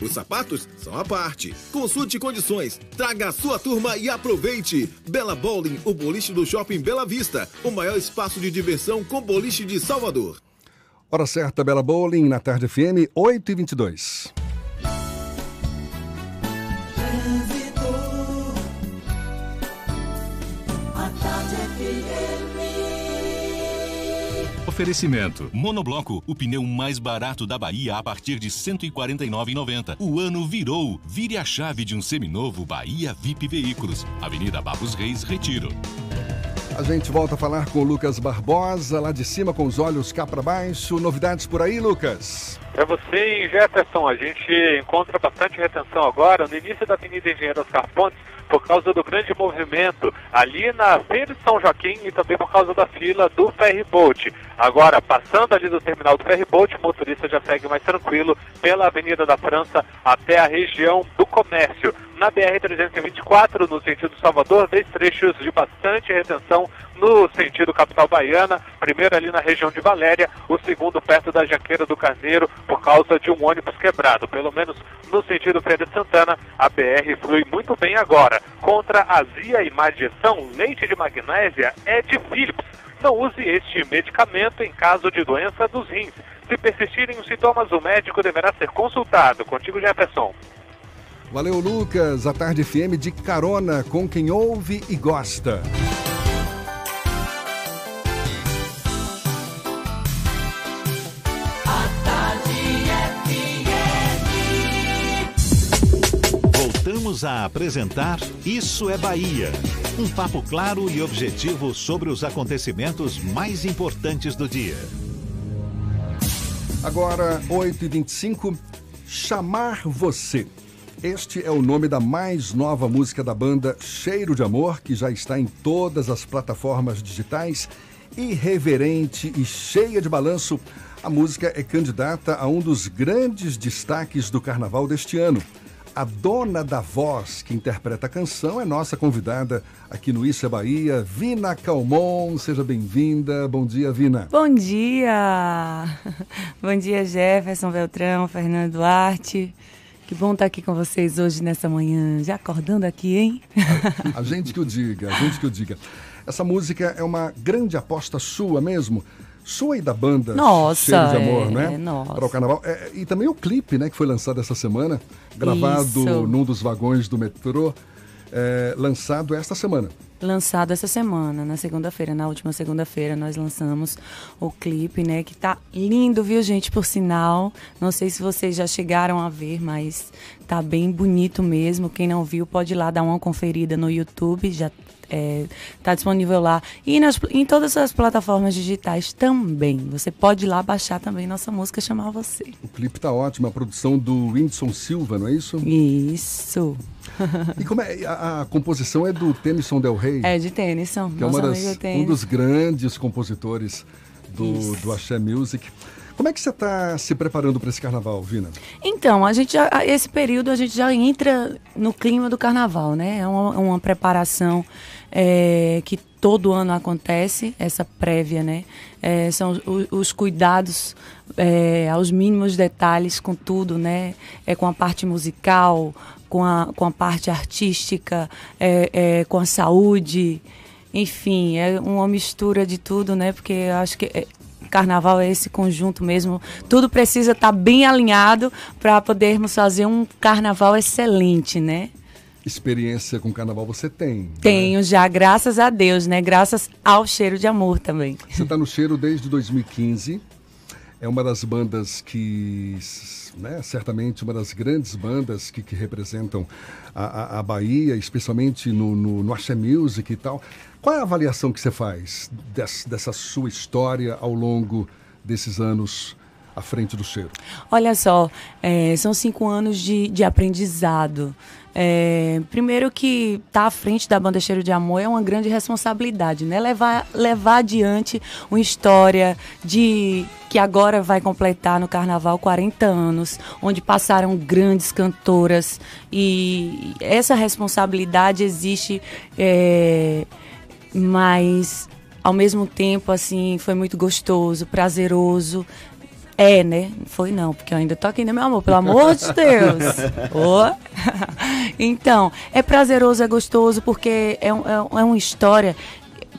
Os sapatos são à parte. Consulte condições, traga a sua turma e aproveite. Bela Bowling, o boliche do Shopping Bela Vista, o maior espaço de diversão com boliche de Salvador. Hora certa, Bela Bowling, na tarde FM, 8h22. Oferecimento. Monobloco, o pneu mais barato da Bahia a partir de R$ 149,90. O ano virou. Vire a chave de um seminovo Bahia VIP Veículos. Avenida Barros Reis, Retiro. A gente volta a falar com o Lucas Barbosa, lá de cima com os olhos cá para baixo. Novidades por aí, Lucas? Para você Jefferson, a gente encontra bastante retenção agora no início da Avenida Engenheiro Oscar Pontes, por causa do grande movimento ali na Feira de São Joaquim e também por causa da fila do ferryboat. Agora, passando ali do terminal do ferryboat, o motorista já segue mais tranquilo pela Avenida da França até a região do comércio. Na BR-324, no sentido Salvador, dois trechos de bastante retenção no sentido capital baiana, primeiro ali na região de Valéria, o segundo perto da Jaqueira do Carneiro, por causa de um ônibus quebrado. Pelo menos no sentido Feira de Santana, a BR flui muito bem agora. Contra azia e má digestão, leite de magnésia é de Philips. Não use este medicamento em caso de doença dos rins. Se persistirem os sintomas, o médico deverá ser consultado. Contigo, Jefferson. Valeu, Lucas. A Tarde FM de carona com quem ouve e gosta. Voltamos a apresentar Isso é Bahia. Um papo claro e objetivo sobre os acontecimentos mais importantes do dia. Agora, 8h25, Chamar Você. Este é o nome da mais nova música da banda Cheiro de Amor, que já está em todas as plataformas digitais. Irreverente e cheia de balanço, a música é candidata a um dos grandes destaques do carnaval deste ano. A dona da voz que interpreta a canção é nossa convidada aqui no Isso é Bahia, Vina Calmon. Seja bem-vinda. Bom dia, Vina. Bom dia! <laughs> Bom dia, Jefferson Beltrão, Fernando Duarte. Que bom estar aqui com vocês hoje nessa manhã, já acordando aqui, hein? A, a gente que o diga, a gente que o diga. Essa música é uma grande aposta sua mesmo, sua e da banda nossa, Cheiro de Amor, é, né? Nossa. Para o carnaval. É, e também o clipe, né, que foi lançado essa semana, gravado Isso. num dos vagões do metrô, é, lançado esta semana. Lançado essa semana, na segunda-feira, na última segunda-feira, nós lançamos o clipe, né? Que tá lindo, viu, gente? Por sinal. Não sei se vocês já chegaram a ver, mas tá bem bonito mesmo. Quem não viu, pode ir lá dar uma conferida no YouTube. Já é, tá disponível lá. E nas, em todas as plataformas digitais também. Você pode ir lá baixar também nossa música Chamar Você. O clipe tá ótimo, a produção do Whindersson Silva, não é isso? Isso. E como é? A, a composição é do Tennyson Del Rey. É de Tennyson. que é uma das, um dos grandes compositores do, do Axé Music. Como é que você está se preparando para esse carnaval, Vina? Então, a gente já, esse período a gente já entra no clima do carnaval, né? É uma, uma preparação é, que todo ano acontece, essa prévia, né? É, são os, os cuidados é, aos mínimos detalhes com tudo, né? É com a parte musical, com a, com a parte artística, é, é, com a saúde, enfim, é uma mistura de tudo, né? Porque eu acho que é, carnaval é esse conjunto mesmo. Tudo precisa estar bem alinhado para podermos fazer um carnaval excelente, né? Experiência com carnaval você tem. Tenho já, graças a Deus, né? Graças ao cheiro de amor também. Você está no cheiro desde 2015. É uma das bandas que, né, certamente uma das grandes bandas que, que representam a, a, a Bahia, especialmente no, no, no Axé Music e tal. Qual é a avaliação que você faz des, dessa sua história ao longo desses anos à frente do cheiro? Olha só, é, são cinco anos de, de aprendizado. É, primeiro que estar tá à frente da banda Cheiro de Amor é uma grande responsabilidade, né? Levar, levar adiante uma história de que agora vai completar no Carnaval 40 anos, onde passaram grandes cantoras e essa responsabilidade existe, é, mas ao mesmo tempo assim foi muito gostoso, prazeroso é, né? Foi não, porque eu ainda tô aqui, né, meu amor? Pelo amor de <laughs> Deus. oh. <laughs> então, é prazeroso, é gostoso, porque é, um, é uma história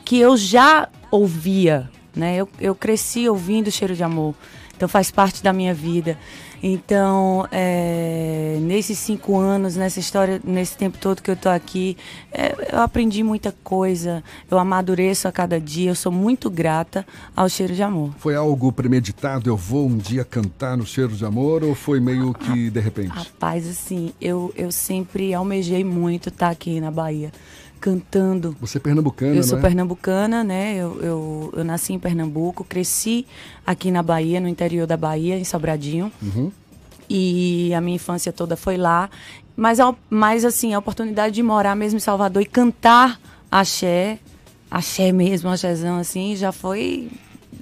que eu já ouvia, né? Eu, eu cresci ouvindo Cheiro de Amor. Então faz parte da minha vida. Então, é, nesses cinco anos, nessa história, nesse tempo todo que eu estou aqui, é, eu aprendi muita coisa, eu amadureço a cada dia, eu sou muito grata ao Cheiro de Amor. Foi algo premeditado? Eu vou um dia cantar no Cheiro de Amor ou foi meio que de repente? Rapaz, assim, eu, eu sempre almejei muito estar aqui na Bahia cantando. Você é pernambucana, Eu sou é? pernambucana, né? Eu, eu, eu, nasci em Pernambuco, cresci aqui na Bahia, no interior da Bahia, em Sobradinho. Uhum. E a minha infância toda foi lá. Mas, mas assim, a oportunidade de morar mesmo em Salvador e cantar axé, axé mesmo, axézão, assim, já foi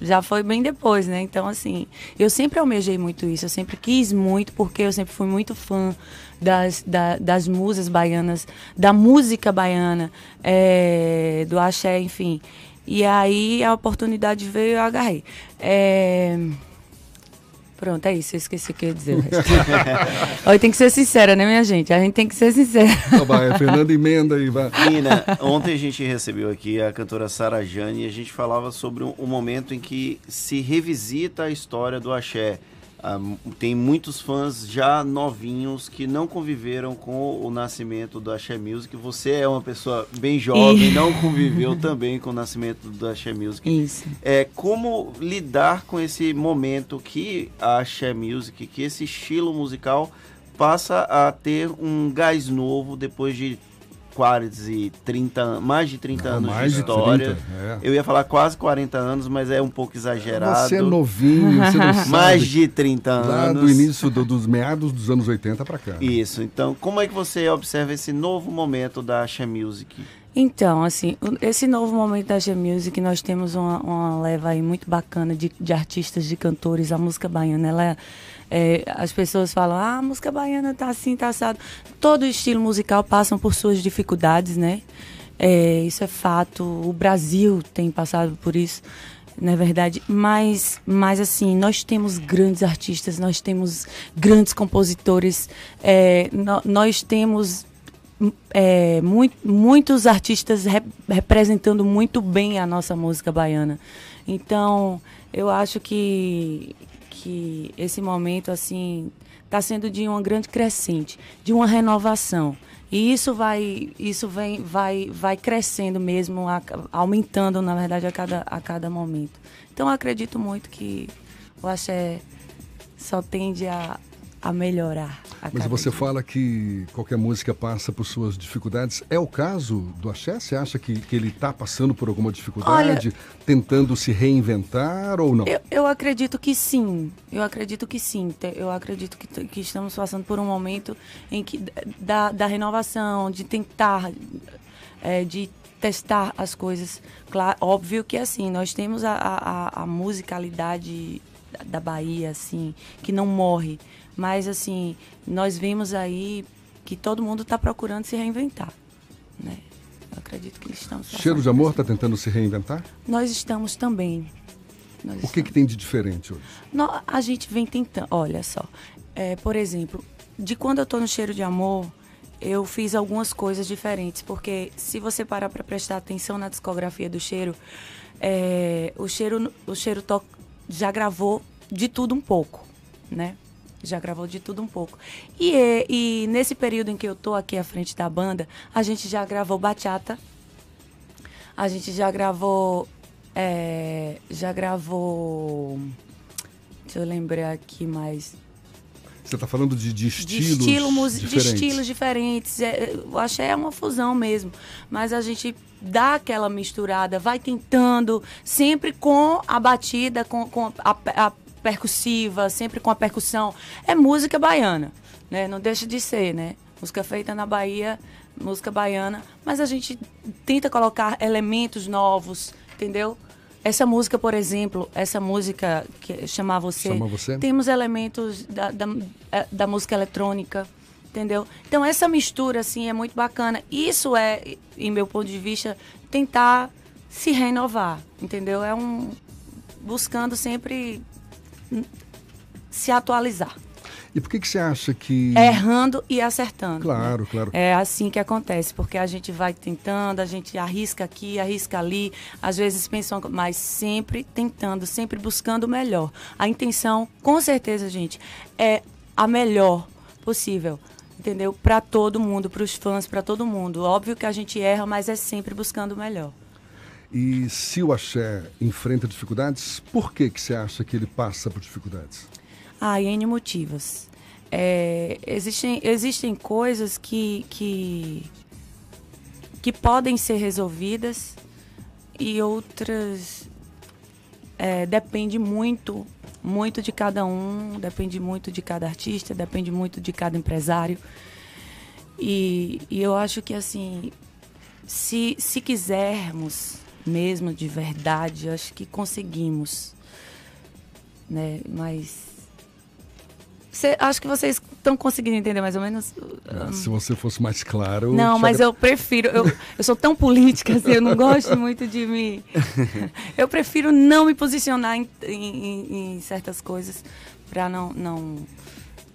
já foi bem depois, né? Então, assim, eu sempre almejei muito isso, eu sempre quis muito, porque eu sempre fui muito fã das, da, das musas baianas, da música baiana, é, do axé, enfim. E aí a oportunidade veio e eu agarrei. É... Pronto, é isso. Eu esqueci o que eu ia dizer. <laughs> Olha, tem que ser sincera, né, minha gente? A gente tem que ser sincera. Então vai, Fernanda emenda aí, vai. Nina, ontem a gente recebeu aqui a cantora Sara Jane e a gente falava sobre um, um momento em que se revisita a história do axé. Ah, tem muitos fãs já novinhos que não conviveram com o nascimento do Axé Music. Você é uma pessoa bem jovem, e... não conviveu também com o nascimento do Axé Music. Isso. É, como lidar com esse momento que a Axé Music, que esse estilo musical passa a ter um gás novo depois de quase 30, mais de 30 Não, anos de história. 30, é. Eu ia falar quase 40 anos, mas é um pouco exagerado. Você é novinho, você não <laughs> sabe. Mais de 30 anos. Lá do início do, dos meados dos anos 80 para cá. Isso. Então, como é que você observa esse novo momento da Axé Music? Então, assim, esse novo momento da G Music, nós temos uma, uma leva aí muito bacana de, de artistas, de cantores. A música baiana, ela é as pessoas falam, ah, a música baiana tá assim, tá assado. Todo estilo musical passa por suas dificuldades, né? É, isso é fato. O Brasil tem passado por isso, na é verdade. Mas, mas assim, nós temos grandes artistas, nós temos grandes compositores, é, no, nós temos é, muito, muitos artistas rep representando muito bem a nossa música baiana. Então, eu acho que que esse momento assim está sendo de uma grande crescente, de uma renovação. E isso vai, isso vem, vai, vai crescendo mesmo, aumentando na verdade a cada, a cada momento. Então acredito muito que o axé só tende a, a melhorar. A Mas você dia. fala que qualquer música passa por suas dificuldades. É o caso do Axé? Você acha que, que ele está passando por alguma dificuldade, Olha, tentando se reinventar ou não? Eu, eu, acredito que sim. Eu acredito que sim. Eu acredito que, que estamos passando por um momento em que da, da renovação, de tentar, é, de testar as coisas. Claro, óbvio que assim, nós temos a, a, a musicalidade da Bahia, assim, que não morre. Mas, assim, nós vimos aí que todo mundo está procurando se reinventar. Né? Eu acredito que estamos. Cheiro de Amor está tentando se reinventar? Nós estamos também. Nós o estamos. que, que tem de diferente hoje? No, a gente vem tentando. Olha só. É, por exemplo, de quando eu estou no Cheiro de Amor, eu fiz algumas coisas diferentes. Porque se você parar para prestar atenção na discografia do Cheiro, é, o Cheiro, o Cheiro to, já gravou de tudo um pouco, né? Já gravou de tudo um pouco. E, e nesse período em que eu tô aqui à frente da banda, a gente já gravou bachata, a gente já gravou. É, já gravou. Deixa eu lembrar aqui mais. Você está falando de, de estilos de, estilo, diferentes. de estilos diferentes. É, eu acho é uma fusão mesmo. Mas a gente dá aquela misturada, vai tentando, sempre com a batida, com, com a, a percussiva, sempre com a percussão. É música baiana, né? Não deixa de ser, né? Música feita na Bahia, música baiana, mas a gente tenta colocar elementos novos, entendeu? Essa música, por exemplo, essa música que chamar você, Chama você, temos elementos da, da, é, da música eletrônica, entendeu? Então essa mistura assim é muito bacana. Isso é, em meu ponto de vista, tentar se renovar, entendeu? É um buscando sempre se atualizar. E por que, que você acha que. Errando e acertando. Claro, né? claro. É assim que acontece, porque a gente vai tentando, a gente arrisca aqui, arrisca ali, às vezes pensam, mas sempre tentando, sempre buscando o melhor. A intenção, com certeza, gente, é a melhor possível. Entendeu? Para todo mundo, para os fãs, para todo mundo. Óbvio que a gente erra, mas é sempre buscando o melhor. E se o axé enfrenta dificuldades, por que, que você acha que ele passa por dificuldades? Ah, N motivos. É, existem, existem coisas que, que, que podem ser resolvidas e outras é, depende muito, muito de cada um, depende muito de cada artista, depende muito de cada empresário. E, e eu acho que assim, se, se quisermos mesmo de verdade, eu acho que conseguimos. Né? Mas Cê, acho que vocês estão conseguindo entender mais ou menos. Ah, se você fosse mais claro. Não, mas eu prefiro. Eu, eu sou tão política, assim, eu não gosto muito de me. <laughs> Eu prefiro não me posicionar em, em, em certas coisas para não, não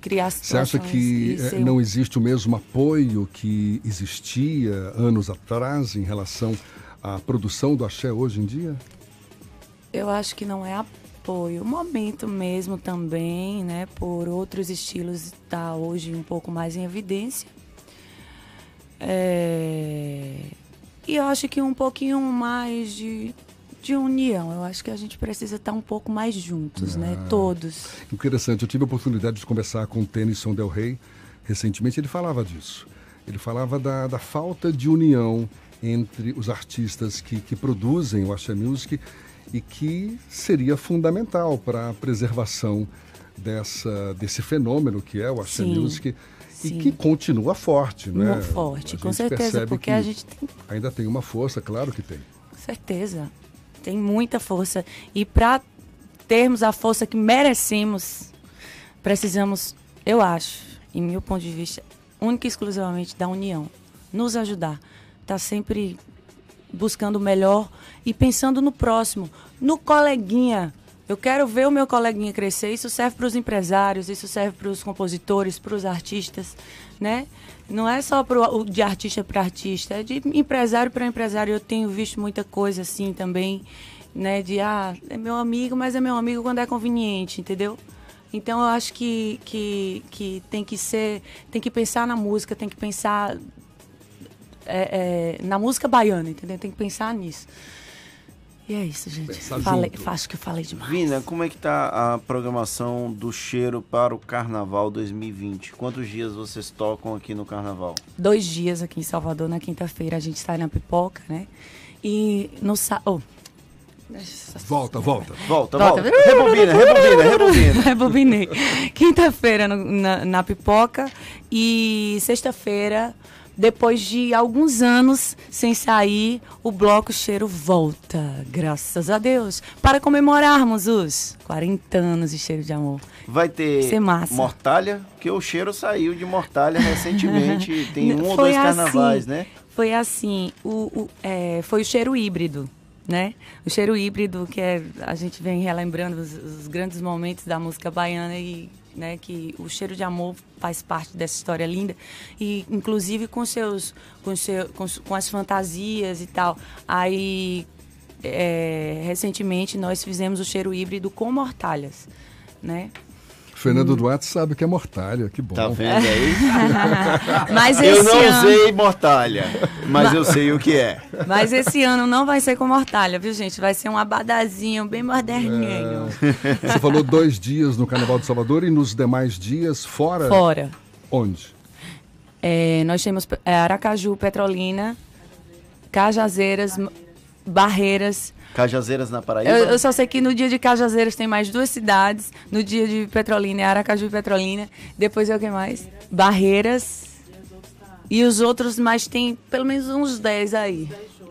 criar Você acha que eh, não existe o mesmo apoio que existia anos atrás em relação à produção do axé hoje em dia? Eu acho que não é apoio. O momento mesmo também, né, por outros estilos está hoje um pouco mais em evidência. É... E eu acho que um pouquinho mais de, de união. Eu acho que a gente precisa estar um pouco mais juntos, né, ah, né? Todos. Interessante. Eu tive a oportunidade de conversar com o Tennyson Del Rey recentemente. Ele falava disso. Ele falava da, da falta de união entre os artistas que, que produzem o Axé Music e que seria fundamental para a preservação dessa, desse fenômeno que é o Axé sim, Music e que continua forte, né? Forte, com certeza, porque a gente tem... ainda tem uma força, claro que tem. Certeza, tem muita força e para termos a força que merecemos, precisamos, eu acho, em meu ponto de vista, única e exclusivamente da união, nos ajudar, tá sempre buscando o melhor e pensando no próximo, no coleguinha. Eu quero ver o meu coleguinha crescer. Isso serve para os empresários, isso serve para os compositores, para os artistas, né? Não é só pro, de artista para artista, é de empresário para empresário. Eu tenho visto muita coisa assim também, né? De ah, é meu amigo, mas é meu amigo quando é conveniente, entendeu? Então eu acho que, que, que tem que ser, tem que pensar na música, tem que pensar é, é, na música baiana, entendeu? Tem que pensar nisso. E é isso, gente. Falei, acho que eu falei demais. Vina, como é que tá a programação do cheiro para o Carnaval 2020? Quantos dias vocês tocam aqui no Carnaval? Dois dias aqui em Salvador, na quinta-feira a gente sai na pipoca, né? E no sábado. Oh. Volta, volta. Volta, volta. Rebobina, rebobina, rebobina. <laughs> Rebobinei. Quinta-feira na, na pipoca e sexta-feira depois de alguns anos sem sair, o bloco Cheiro volta, graças a Deus, para comemorarmos os 40 anos de Cheiro de Amor. Vai ter Mortalha, que o Cheiro saiu de Mortalha recentemente, <laughs> tem um ou dois assim, carnavais, né? Foi assim, o, o é, foi o Cheiro híbrido. Né? O cheiro híbrido, que é, a gente vem relembrando os, os grandes momentos da música baiana e né, que o cheiro de amor faz parte dessa história linda e inclusive com seus com, seu, com, com as fantasias e tal. Aí é, recentemente nós fizemos o cheiro híbrido com mortalhas, né? Fernando hum. Duarte sabe que é mortalha, que bom. Tá vendo aí? <laughs> mas eu não ano... usei mortalha, mas, mas, eu sei o que é. Mas esse ano não vai ser com mortalha, viu, gente? Vai ser um abadazinho bem moderninho. É. Você falou dois dias no Carnaval de Salvador e nos demais dias fora? Fora. Onde? É, nós temos é, Aracaju, Petrolina, Cajazeiras, Barreiras, Cajazeiras na Paraíba? Eu, eu, só sei que no dia de Cajazeiras tem mais duas cidades. No dia de Petrolina é Aracaju e Petrolina. Depois é o que mais? Barreiras. E os outros, mas tem pelo menos uns 10 aí.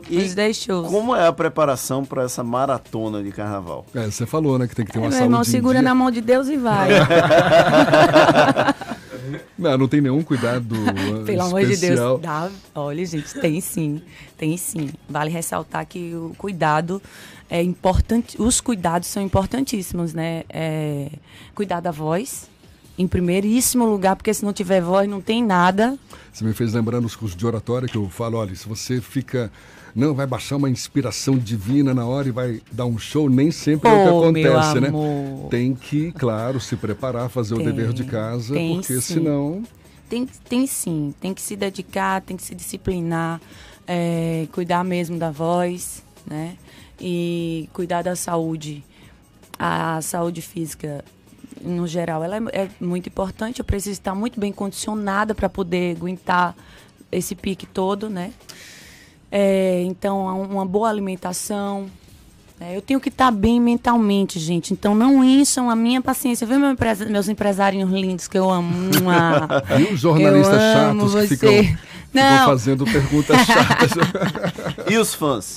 E uns 10 shows. Como é a preparação para essa maratona de carnaval? É, você falou, né, que tem que ter uma é, meu saúde. irmão, segura na mão de Deus e vai. <laughs> Não, <laughs> não tem nenhum cuidado <laughs> Pelo especial. amor de Deus. Dá, olha, gente, tem sim. Tem sim. Vale ressaltar que o cuidado é importante. Os cuidados são importantíssimos, né? É, cuidar da voz, em primeiríssimo lugar, porque se não tiver voz, não tem nada. Você me fez lembrar nos cursos de oratória que eu falo, olha, se você fica não, vai baixar uma inspiração divina na hora e vai dar um show, nem sempre oh, é o que acontece, né? Tem que, claro, se preparar, fazer tem, o dever de casa, porque sim. senão. Tem, tem sim, tem que se dedicar, tem que se disciplinar, é, cuidar mesmo da voz, né? E cuidar da saúde. A saúde física no geral, ela é, é, muito importante. Eu preciso estar muito bem condicionada para poder aguentar esse pique todo, né? É, então, uma boa alimentação, É, eu tenho que estar bem mentalmente, gente. Então não encham a minha paciência. Viu meu empresa, meus empresários lindos que eu amo? <laughs> E os jornalistas Eu amo chatos que você. ficam, ficam Não. fazendo perguntas <laughs> chatas. E os fãs?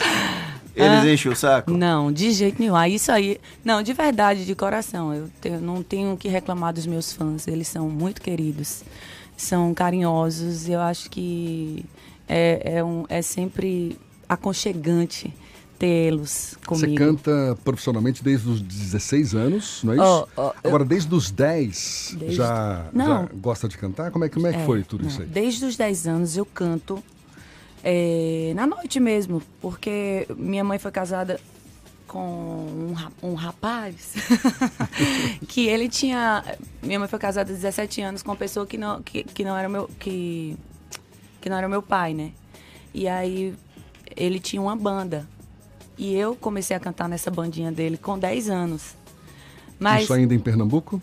Eles Ah, enchem o saco? Não, de jeito nenhum. Ah, isso aí. Não, de verdade, de coração. Eu tenho- não tenho o que reclamar dos meus fãs. Eles são muito queridos, são carinhosos. Eu acho que é, é, um, é sempre aconchegante tê-los Você comigo. canta profissionalmente desde os 16 anos, não é isso? Ó, eu- Agora, desde os 10, Desde- já, já gosta de cantar? Como é, como é que É, foi tudo não, isso aí? Desde os 10 anos eu canto é, na noite mesmo, porque minha mãe foi casada com um, um rapaz <laughs> que ele tinha. Minha mãe foi casada há 17 anos com uma pessoa que não, que, que não era meu. Que, que não era meu pai, né? E aí ele tinha uma banda. E eu comecei a cantar nessa bandinha dele com 10 anos. Mas Isso ainda em Pernambuco?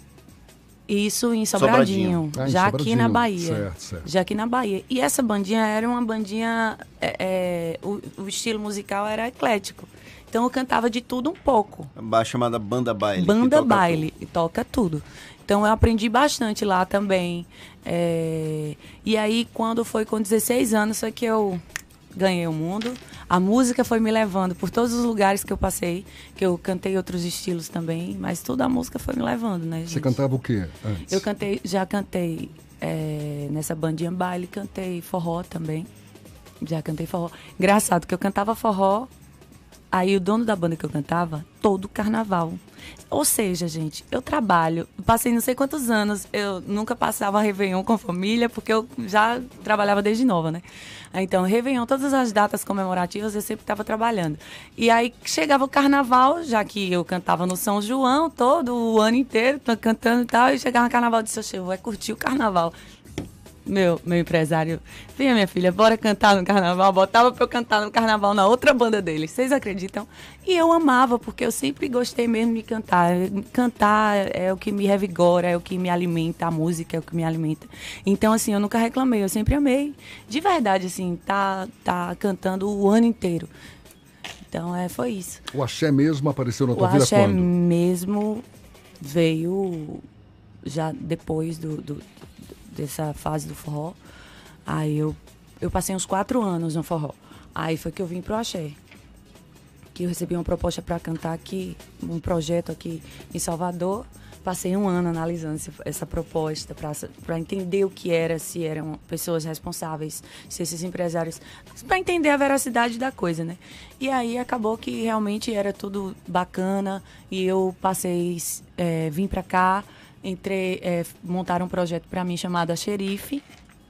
isso em Sobradinho. Sobradinho, Ah, em já aqui Sobradinho. na Bahia. Certo, certo. Já aqui na Bahia. E essa bandinha era uma bandinha. é, é, o, o estilo musical era eclético. Então eu cantava de tudo um pouco. A chamada banda baile. Banda toca baile, e toca tudo. Então eu aprendi bastante lá também. É, E aí, quando foi com 16 anos, foi que eu ganhei o mundo. A música foi me levando por todos os lugares que eu passei, que eu cantei outros estilos também, mas tudo a música foi me levando, né, Você gente? cantava o quê antes? Eu cantei, já cantei é, nessa bandinha baile, cantei forró também. Já cantei forró. Engraçado que eu cantava forró, aí o dono da banda que eu cantava, todo carnaval. Ou seja, gente, eu trabalho, passei não sei quantos anos, eu nunca passava Réveillon com família, porque eu já trabalhava desde nova, né? Então, Réveillon, todas as datas comemorativas, eu sempre estava trabalhando. E aí chegava o carnaval, já que eu cantava no São João todo o ano inteiro, cantando e tal, e chegava no carnaval e disse, "Oxe, eu vou é curtir o carnaval. Meu, meu empresário, venha minha filha, bora cantar no carnaval. Botava pra eu cantar no carnaval na outra banda dele. Vocês acreditam? E eu amava, porque eu sempre gostei mesmo de cantar. Cantar é o que me revigora, é o que me alimenta, a música é o que me alimenta. Então, assim, eu nunca reclamei, eu sempre amei. De verdade, assim, tá, tá cantando o ano inteiro. Então, é, foi isso. O axé mesmo apareceu na O tua vida axé quando? mesmo veio já depois do, do- dessa fase do forró. Aí eu, eu passei uns quatro anos no forró. Aí foi que eu vim pro axé. Que eu recebi uma proposta para cantar aqui, um projeto aqui em Salvador. Passei um ano analisando essa proposta para entender o que era, se eram pessoas responsáveis, se esses empresários. para entender a veracidade da coisa, né? E aí acabou que realmente era tudo bacana e eu passei, é, vim para cá, entrei, é, montaram um projeto para mim chamado A Xerife,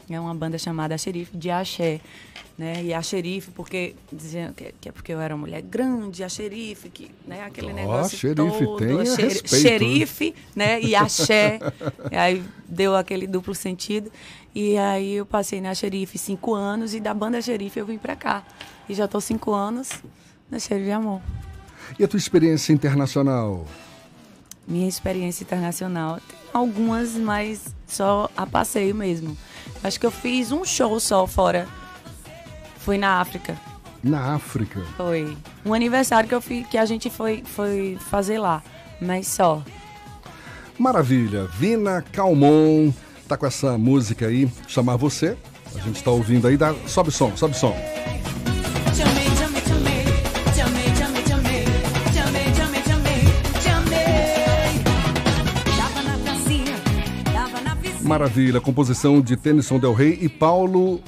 é uma banda chamada A Xerife de Axé, né? E a xerife, porque diziam que, que é porque eu era uma mulher grande, a xerife, que, né? Aquele Ó, negócio xerife, todo, tenha a xeri- respeito, xerife, né? E axé. e <laughs> aí deu aquele duplo sentido. E aí eu passei na xerife cinco anos e da banda xerife eu vim pra cá. E já tô cinco anos na Cheiro de Amor. E a tua experiência internacional? Minha experiência internacional tem algumas, mas só a passeio mesmo. Acho que eu fiz um show só fora. Fui na África. Na África. Foi. Um aniversário que eu fiz, que a gente foi, foi fazer lá. Mas só. Maravilha. Vina Calmon tá com essa música aí, Chamar Você. A gente está ouvindo aí. Dá... Sobe som, sobe som. Maravilha. Composição de Tennyson Del Rey e Paulo.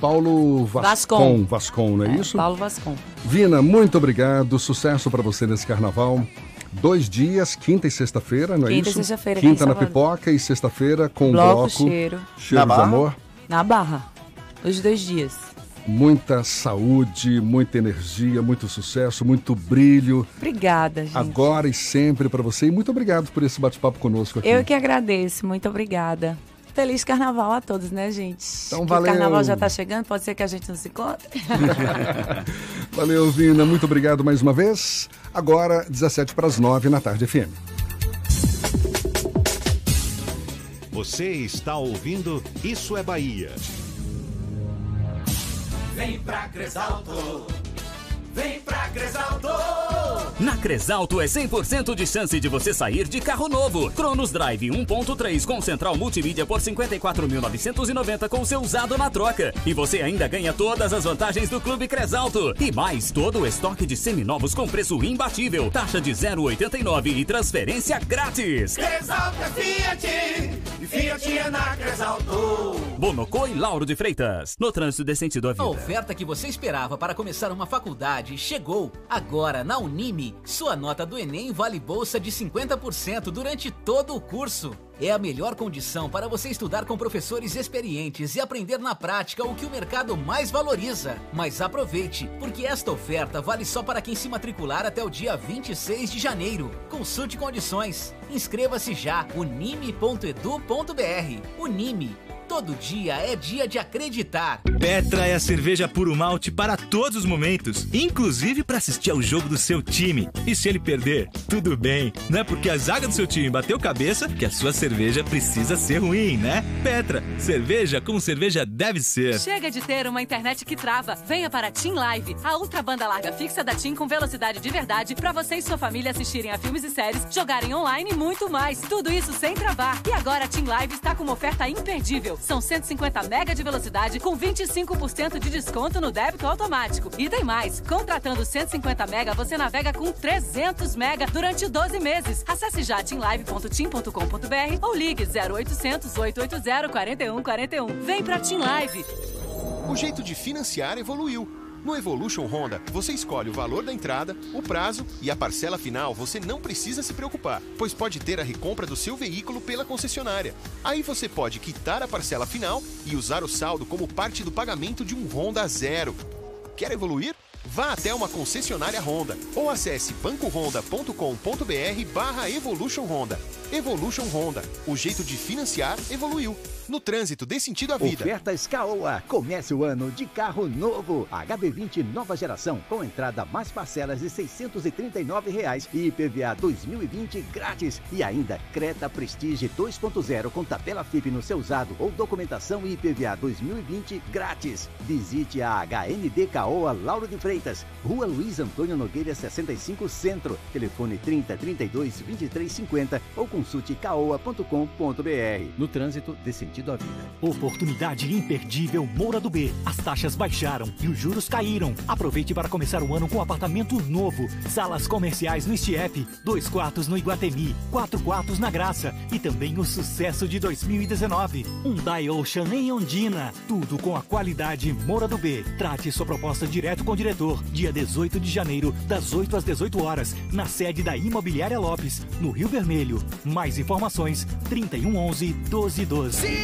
Paulo Vascon. Vascon. Vascon, não é, isso? Paulo Vascon. Vina, muito obrigado. Sucesso para você nesse carnaval. Dois dias, quinta e sexta-feira, não é Quinta e isso? sexta-feira aqui em Quinta na pipoca e sexta-feira com Bloco, bloco. cheiro. Cheiro Na de Barra? amor. Na Barra. Os dois dias. Muita saúde, muita energia, muito sucesso, muito brilho. Obrigada, gente. Agora e sempre para você. E muito obrigado por esse bate-papo conosco aqui. Eu que agradeço. Muito obrigada. Feliz carnaval a todos, né, gente? Então, Que valeu. O carnaval já tá chegando, pode ser que a gente não se encontre. <laughs> Valeu, Vina. Muito obrigado mais uma vez. Agora, 17 para as 9 na tarde FM. Você está ouvindo Isso é Bahia. Vem pra Cresalto, vem pra Cresalto. Na Cresalto é 100% de chance de você sair de carro novo. Cronos Drive 1.3 com central multimídia por 54.990 com seu usado na troca. E você ainda ganha todas as vantagens do Clube Cresalto. E mais todo o estoque de seminovos com preço imbatível. Taxa de 0,89 e transferência grátis. Cresalto é Fiat, Fiat na Cresalto. Bonocô e Lauro de Freitas. No trânsito de sentido à vida. A oferta que você esperava para começar uma faculdade chegou. Agora, na Unime, sua nota do Enem vale bolsa de 50% durante todo o curso. É a melhor condição para você estudar com professores experientes e aprender na prática o que o mercado mais valoriza. Mas aproveite, porque esta oferta vale só para quem se matricular até o dia 26 de janeiro. Consulte condições. Inscreva-se já unime.edu.br. Unime. Todo dia é dia de acreditar. Petra é a cerveja puro malte para todos os momentos, inclusive para assistir ao jogo do seu time. E se ele perder, tudo bem. Não é porque a zaga do seu time bateu cabeça que a sua cerveja precisa ser ruim, né? Petra, cerveja como cerveja deve ser. Chega de ter uma internet que trava. Venha para a Team Live, a ultra banda larga fixa da Team com velocidade de verdade para você e sua família assistirem a filmes e séries, jogarem online e muito mais. Tudo isso sem travar. E agora a Team Live está com uma oferta imperdível. São 150 mega de velocidade com 25% de desconto no débito automático. E tem mais. Contratando 150 mega, você navega com 300 mega durante 12 meses. Acesse já teamlive.team.com.br ou ligue 0800 880 4141. Vem pra Team Live. O jeito de financiar evoluiu. No Evolution Honda, você escolhe o valor da entrada, o prazo e a parcela final você não precisa se preocupar, pois pode ter a recompra do seu veículo pela concessionária. Aí você pode quitar a parcela final e usar o saldo como parte do pagamento de um Honda zero. Quer evoluir? Vá até uma concessionária Honda ou acesse bancohonda.com.br barra Evolution Honda. Evolution Honda, o jeito de financiar evoluiu. No trânsito, dê sentido à vida. Ofertas Caoa. Comece o ano de carro novo. HB20 nova geração com entrada mais parcelas de 639 reais e IPVA 2020 grátis. E ainda Creta Prestige 2.0 com tabela FIP no seu usado ou documentação e IPVA 2020 grátis. Visite a HND Caoa Lauro de Freitas, Rua Luiz Antônio Nogueira 65 Centro. Telefone 30 32 23 50 ou consulte caoa.com.br. No trânsito, dê sentido à vida. Oportunidade imperdível Moura do B. As taxas baixaram e os juros caíram. Aproveite para começar o ano com um apartamento novo. Salas comerciais no Estiep, dois quartos no Iguatemi, quatro quartos na Graça e também o sucesso de 2019. Um Ocean em Ondina. Tudo com a qualidade Moura do B. Trate sua proposta direto com o diretor. Dia 18 de janeiro, das 8 às 18 horas, na sede da Imobiliária Lopes, no Rio Vermelho. Mais informações 3111 1212.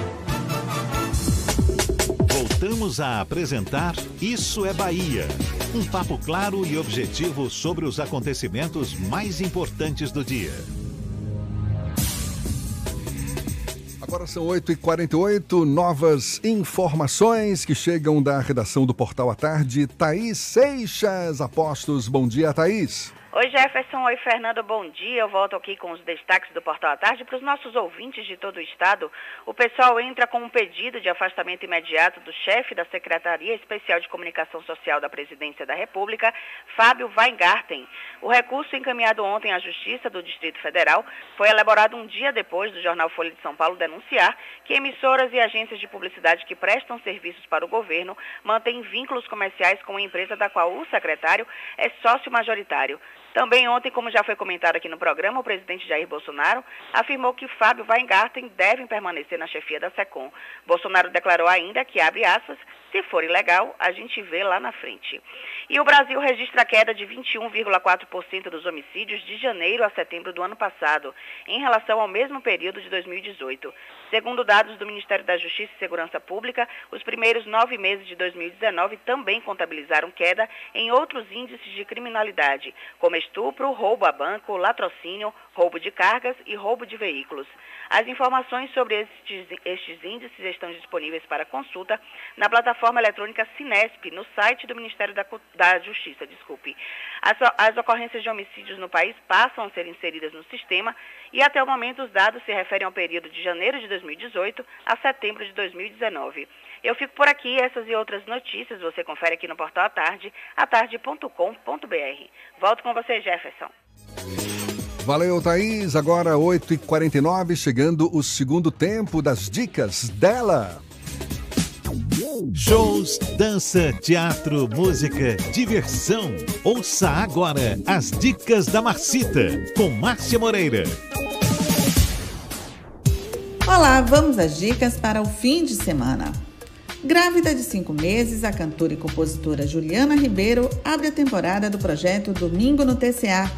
Voltamos a apresentar Isso é Bahia. Um papo claro e objetivo sobre os acontecimentos mais importantes do dia. Agora são 8h48, novas informações que chegam da redação do Portal à Tarde. Thaís Seixas Apostos. Bom dia, Thaís. Oi Jefferson, oi Fernando, bom dia. Eu volto aqui com os destaques do Portal à Tarde para os nossos ouvintes de todo o estado. O pessoal entra com um pedido de afastamento imediato do chefe da Secretaria Especial de Comunicação Social da Presidência da República, Fábio Weingarten. O recurso encaminhado ontem à Justiça do Distrito Federal foi elaborado um dia depois do jornal Folha de São Paulo denunciar que emissoras e agências de publicidade que prestam serviços para o governo mantêm vínculos comerciais com a empresa da qual o secretário é sócio majoritário. Também ontem, como já foi comentado aqui no programa, o presidente Jair Bolsonaro afirmou que Fábio Weingarten devem permanecer na chefia da SECOM. Bolsonaro declarou ainda que, abre aspas, se for ilegal, a gente vê lá na frente. E o Brasil registra queda de 21,4% dos homicídios de janeiro a setembro do ano passado, em relação ao mesmo período de 2018. Segundo dados do Ministério da Justiça e Segurança Pública, os primeiros nove meses de 2019 também contabilizaram queda em outros índices de criminalidade, como estupro, roubo a banco, latrocínio, roubo de cargas e roubo de veículos. As informações sobre estes, estes índices estão disponíveis para consulta na plataforma eletrônica Sinesp, no site do Ministério da, da Justiça. Desculpe. As, as ocorrências de homicídios no país passam a ser inseridas no sistema e até o momento os dados se referem ao período de janeiro de 2018 a setembro de 2019. Eu fico por aqui, essas e outras notícias você confere aqui no portal à tarde, atarde.com.br. Volto com você, Jefferson. Valeu, Thaís. Agora 8h49, chegando o segundo tempo das dicas dela. Shows, dança, teatro, música, diversão. Ouça agora as dicas da Marcita, com Márcia Moreira. Olá, vamos às dicas para o fim de semana. Grávida de cinco meses, a cantora e compositora Juliana Ribeiro abre a temporada do projeto Domingo no TCA.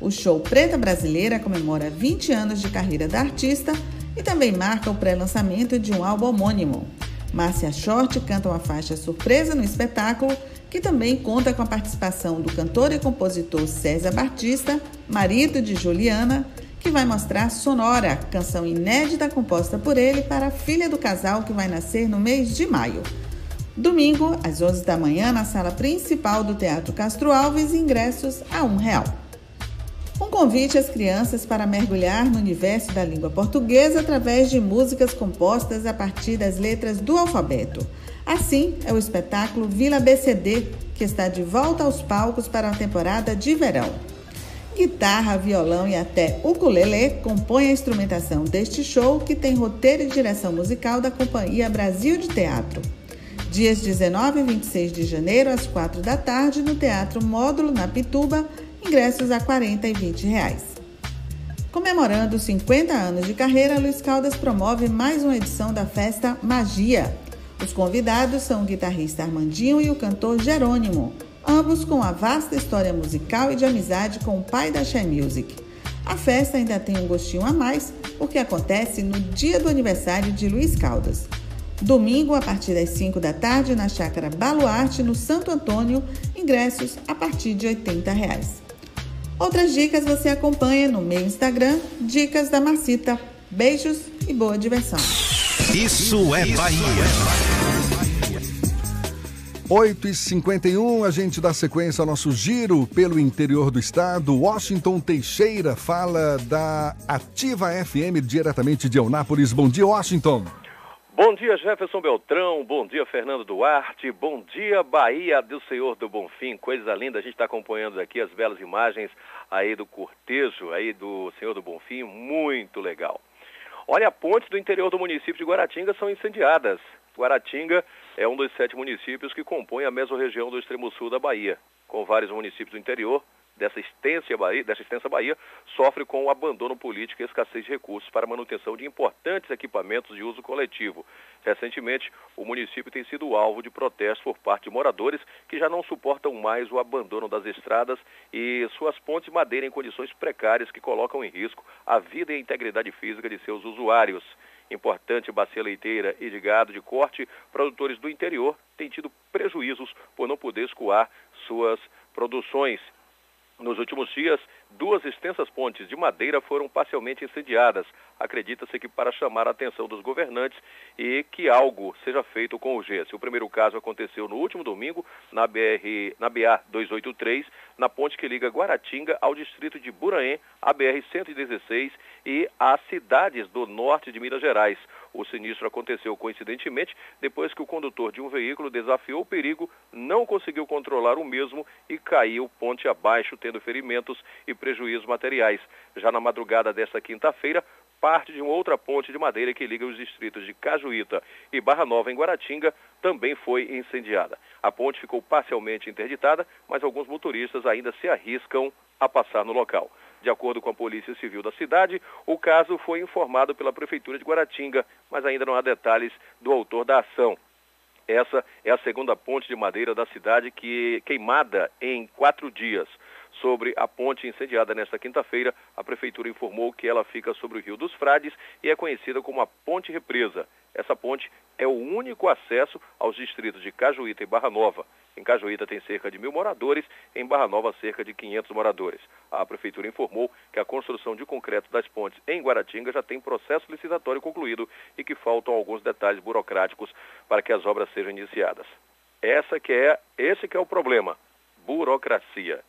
O show Preta Brasileira comemora 20 anos de carreira da artista e também marca o pré-lançamento de um álbum homônimo. Márcia Short canta uma faixa surpresa no espetáculo, que também conta com a participação do cantor e compositor César Batista, marido de Juliana, que vai mostrar Sonora, canção inédita composta por ele para a filha do casal que vai nascer no mês de maio. Domingo, às 11 da manhã, na sala principal do Teatro Castro Alves, ingressos a um real. Um convite às crianças para mergulhar no universo da língua portuguesa através de músicas compostas a partir das letras do alfabeto. Assim é o espetáculo Vila BCD, que está de volta aos palcos para a temporada de verão. Guitarra, violão e até ukulele compõem a instrumentação deste show, que tem roteiro e direção musical da Companhia Brasil de Teatro. Dias 19 e 26 de janeiro, às 4 da tarde, no Teatro Módulo, na Pituba, ingressos a 40 e 20 reais. Comemorando 50 anos de carreira, Luiz Caldas promove mais uma edição da festa Magia. Os convidados são o guitarrista Armandinho e o cantor Jerônimo, ambos com uma vasta história musical e de amizade com o pai da Share Music. A festa ainda tem um gostinho a mais, porque acontece no dia do aniversário de Luiz Caldas. Domingo, a partir das 5 da tarde, na Chácara Baluarte, no Santo Antônio, ingressos a partir de 80 reais. Outras dicas você acompanha no meu Instagram, Dicas da Marcita. Beijos e boa diversão. Isso é Bahia. 8 e 51 a gente dá sequência ao nosso giro pelo interior do estado. Washington Teixeira fala da Ativa FM diretamente de Eunápolis. Bom dia, Washington. Bom dia, Jefferson Beltrão. Bom dia, Fernando Duarte. Bom dia, Bahia do Senhor do Bonfim. Coisa linda. A gente está acompanhando aqui as belas imagens aí do cortejo aí do Senhor do Bonfim. Muito legal. Olha, pontes do interior do município de Guaratinga são incendiadas. Guaratinga é um dos sete municípios que compõem a mesorregião do extremo sul da Bahia, com vários municípios do interior dessa extensa Bahia, dessa extensa Bahia sofre com o abandono político e escassez de recursos para a manutenção de importantes equipamentos de uso coletivo. Recentemente, o município tem sido alvo de protestos por parte de moradores que já não suportam mais o abandono das estradas e suas pontes de madeira em condições precárias que colocam em risco a vida e a integridade física de seus usuários importante bacia leiteira e de gado de corte, produtores do interior têm tido prejuízos por não poder escoar suas produções. Nos últimos dias, duas extensas pontes de madeira foram parcialmente incendiadas. Acredita-se que para chamar a atenção dos governantes e que algo seja feito com urgência. O primeiro caso aconteceu no último domingo na BR, na BA 283, na ponte que liga Guaratinga ao distrito de Buraém, a BR 116 e às cidades do norte de Minas Gerais. O sinistro aconteceu coincidentemente depois que o condutor de um veículo desafiou o perigo, não conseguiu controlar o mesmo e caiu ponte abaixo, tendo ferimentos e prejuízos materiais. Já na madrugada desta quinta-feira, parte de uma outra ponte de madeira que liga os distritos de Cajuíta e Barra Nova, em Guaratinga, também foi incendiada. A ponte ficou parcialmente interditada, mas alguns motoristas ainda se arriscam a passar no local. De acordo com a Polícia Civil da cidade, o caso foi informado pela Prefeitura de Guaratinga, mas ainda não há detalhes do autor da ação. Essa é a segunda ponte de madeira da cidade que queimada em quatro dias. Sobre a ponte incendiada nesta quinta-feira, a Prefeitura informou que ela fica sobre o Rio dos Frades e é conhecida como a Ponte Represa. Essa ponte é o único acesso aos distritos de Cajuíta e Barra Nova. Em Cajuíta tem cerca de mil moradores, em Barra Nova cerca de 500 moradores. A Prefeitura informou que a construção de concreto das pontes em Guaratinga já tem processo licitatório concluído e que faltam alguns detalhes burocráticos para que as obras sejam iniciadas. Essa que é, esse que é o problema, burocracia.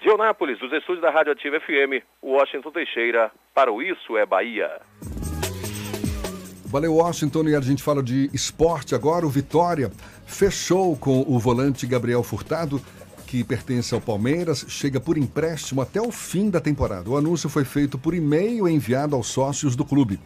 De Eunápolis, dos estúdios da Rádio Ativa FM, Washington Teixeira, para o Isso é Bahia. Valeu, Washington. E a gente fala de esporte agora. O Vitória fechou com o volante Gabriel Furtado, que pertence ao Palmeiras, chega por empréstimo até o fim da temporada. O anúncio foi feito por e-mail enviado aos sócios do clube.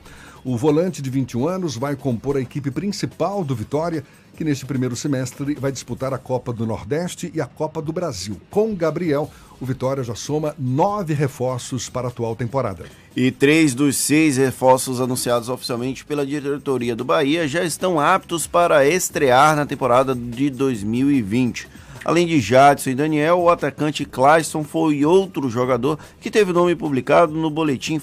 O volante de 21 anos vai compor a equipe principal do Vitória, que neste primeiro semestre vai disputar a Copa do Nordeste e a Copa do Brasil. Com Gabriel, o Vitória já soma nove reforços para a atual temporada. E três dos seis reforços anunciados oficialmente pela diretoria do Bahia já estão aptos para estrear na temporada de 2020. Além de Jadson e Daniel, o atacante Clayson foi outro jogador que teve o nome publicado no boletim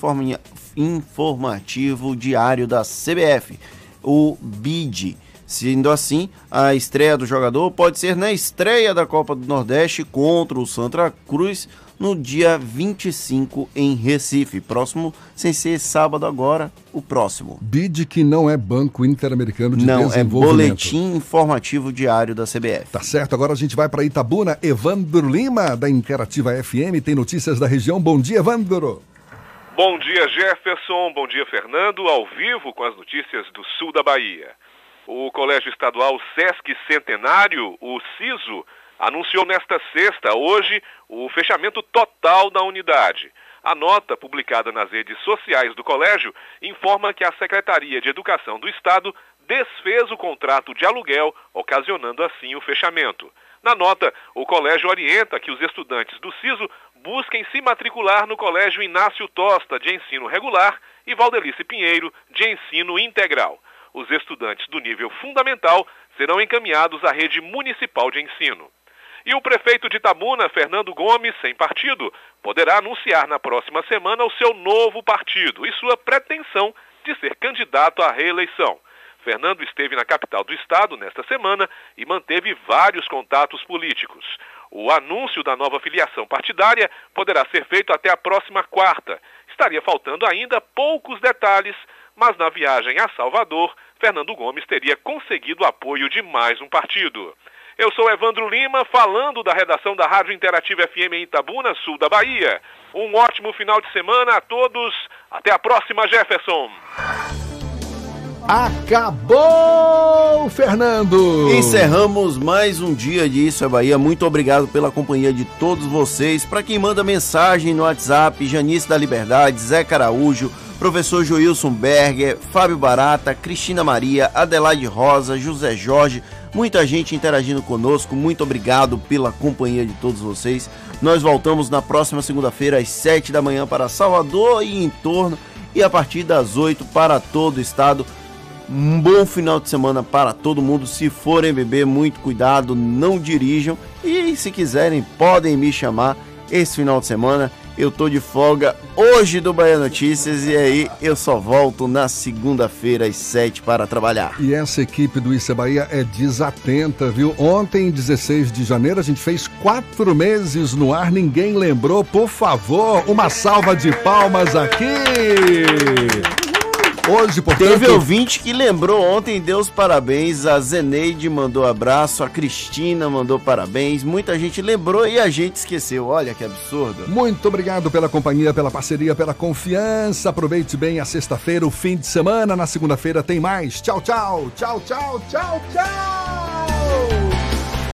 informativo diário da CBF, o BID. Sendo assim, a estreia do jogador pode ser na estreia da Copa do Nordeste contra o Santa Cruz no dia 25 em Recife. Próximo, sem ser sábado agora, o próximo. BID que não é Banco Interamericano de não, Desenvolvimento. Não, é Boletim Informativo Diário da CBF. Tá certo, agora a gente vai para Itabuna. Evandro Lima, da Interativa FM, tem notícias da região. Bom dia, Evandro. Bom dia, Jefferson. Bom dia, Fernando. Ao vivo com as notícias do sul da Bahia. O Colégio Estadual Sesc Centenário, o CISO, anunciou nesta sexta, hoje, o fechamento total da unidade. A nota, publicada nas redes sociais do colégio, informa que a Secretaria de Educação do Estado desfez o contrato de aluguel, ocasionando assim o fechamento. Na nota, o colégio orienta que os estudantes do CISO busquem se matricular no Colégio Inácio Tosta, de ensino regular, e Valdelice Pinheiro, de ensino integral os estudantes do nível fundamental serão encaminhados à rede municipal de ensino. E o prefeito de Itabuna, Fernando Gomes, sem partido, poderá anunciar na próxima semana o seu novo partido e sua pretensão de ser candidato à reeleição. Fernando esteve na capital do estado nesta semana e manteve vários contatos políticos. O anúncio da nova filiação partidária poderá ser feito até a próxima quarta. Estaria faltando ainda poucos detalhes mas na viagem a Salvador, Fernando Gomes teria conseguido apoio de mais um partido. Eu sou Evandro Lima, falando da redação da Rádio Interativa FM em Itabuna, sul da Bahia. Um ótimo final de semana a todos. Até a próxima, Jefferson. Acabou, Fernando! Encerramos mais um dia de Isso é Bahia. Muito obrigado pela companhia de todos vocês. Para quem manda mensagem no WhatsApp, Janice da Liberdade, Zé Caraújo, professor Joilson Berger, Fábio Barata, Cristina Maria, Adelaide Rosa, José Jorge, muita gente interagindo conosco. Muito obrigado pela companhia de todos vocês. Nós voltamos na próxima segunda-feira às 7 da manhã para Salvador e em torno e a partir das 8 para todo o estado. Um bom final de semana para todo mundo. Se forem beber, muito cuidado, não dirijam. E se quiserem, podem me chamar esse final de semana. Eu tô de folga hoje do Bahia Notícias e aí eu só volto na segunda-feira às 7 para trabalhar. E essa equipe do é Bahia é desatenta, viu? Ontem, 16 de janeiro, a gente fez quatro meses no ar, ninguém lembrou. Por favor, uma salva de palmas aqui! Hoje, portanto... Teve ouvinte que lembrou ontem, deu os parabéns. A Zeneide mandou abraço, a Cristina mandou parabéns. Muita gente lembrou e a gente esqueceu. Olha que absurdo. Muito obrigado pela companhia, pela parceria, pela confiança. Aproveite bem a sexta-feira, o fim de semana. Na segunda-feira tem mais. Tchau, tchau. Tchau, tchau, tchau, tchau.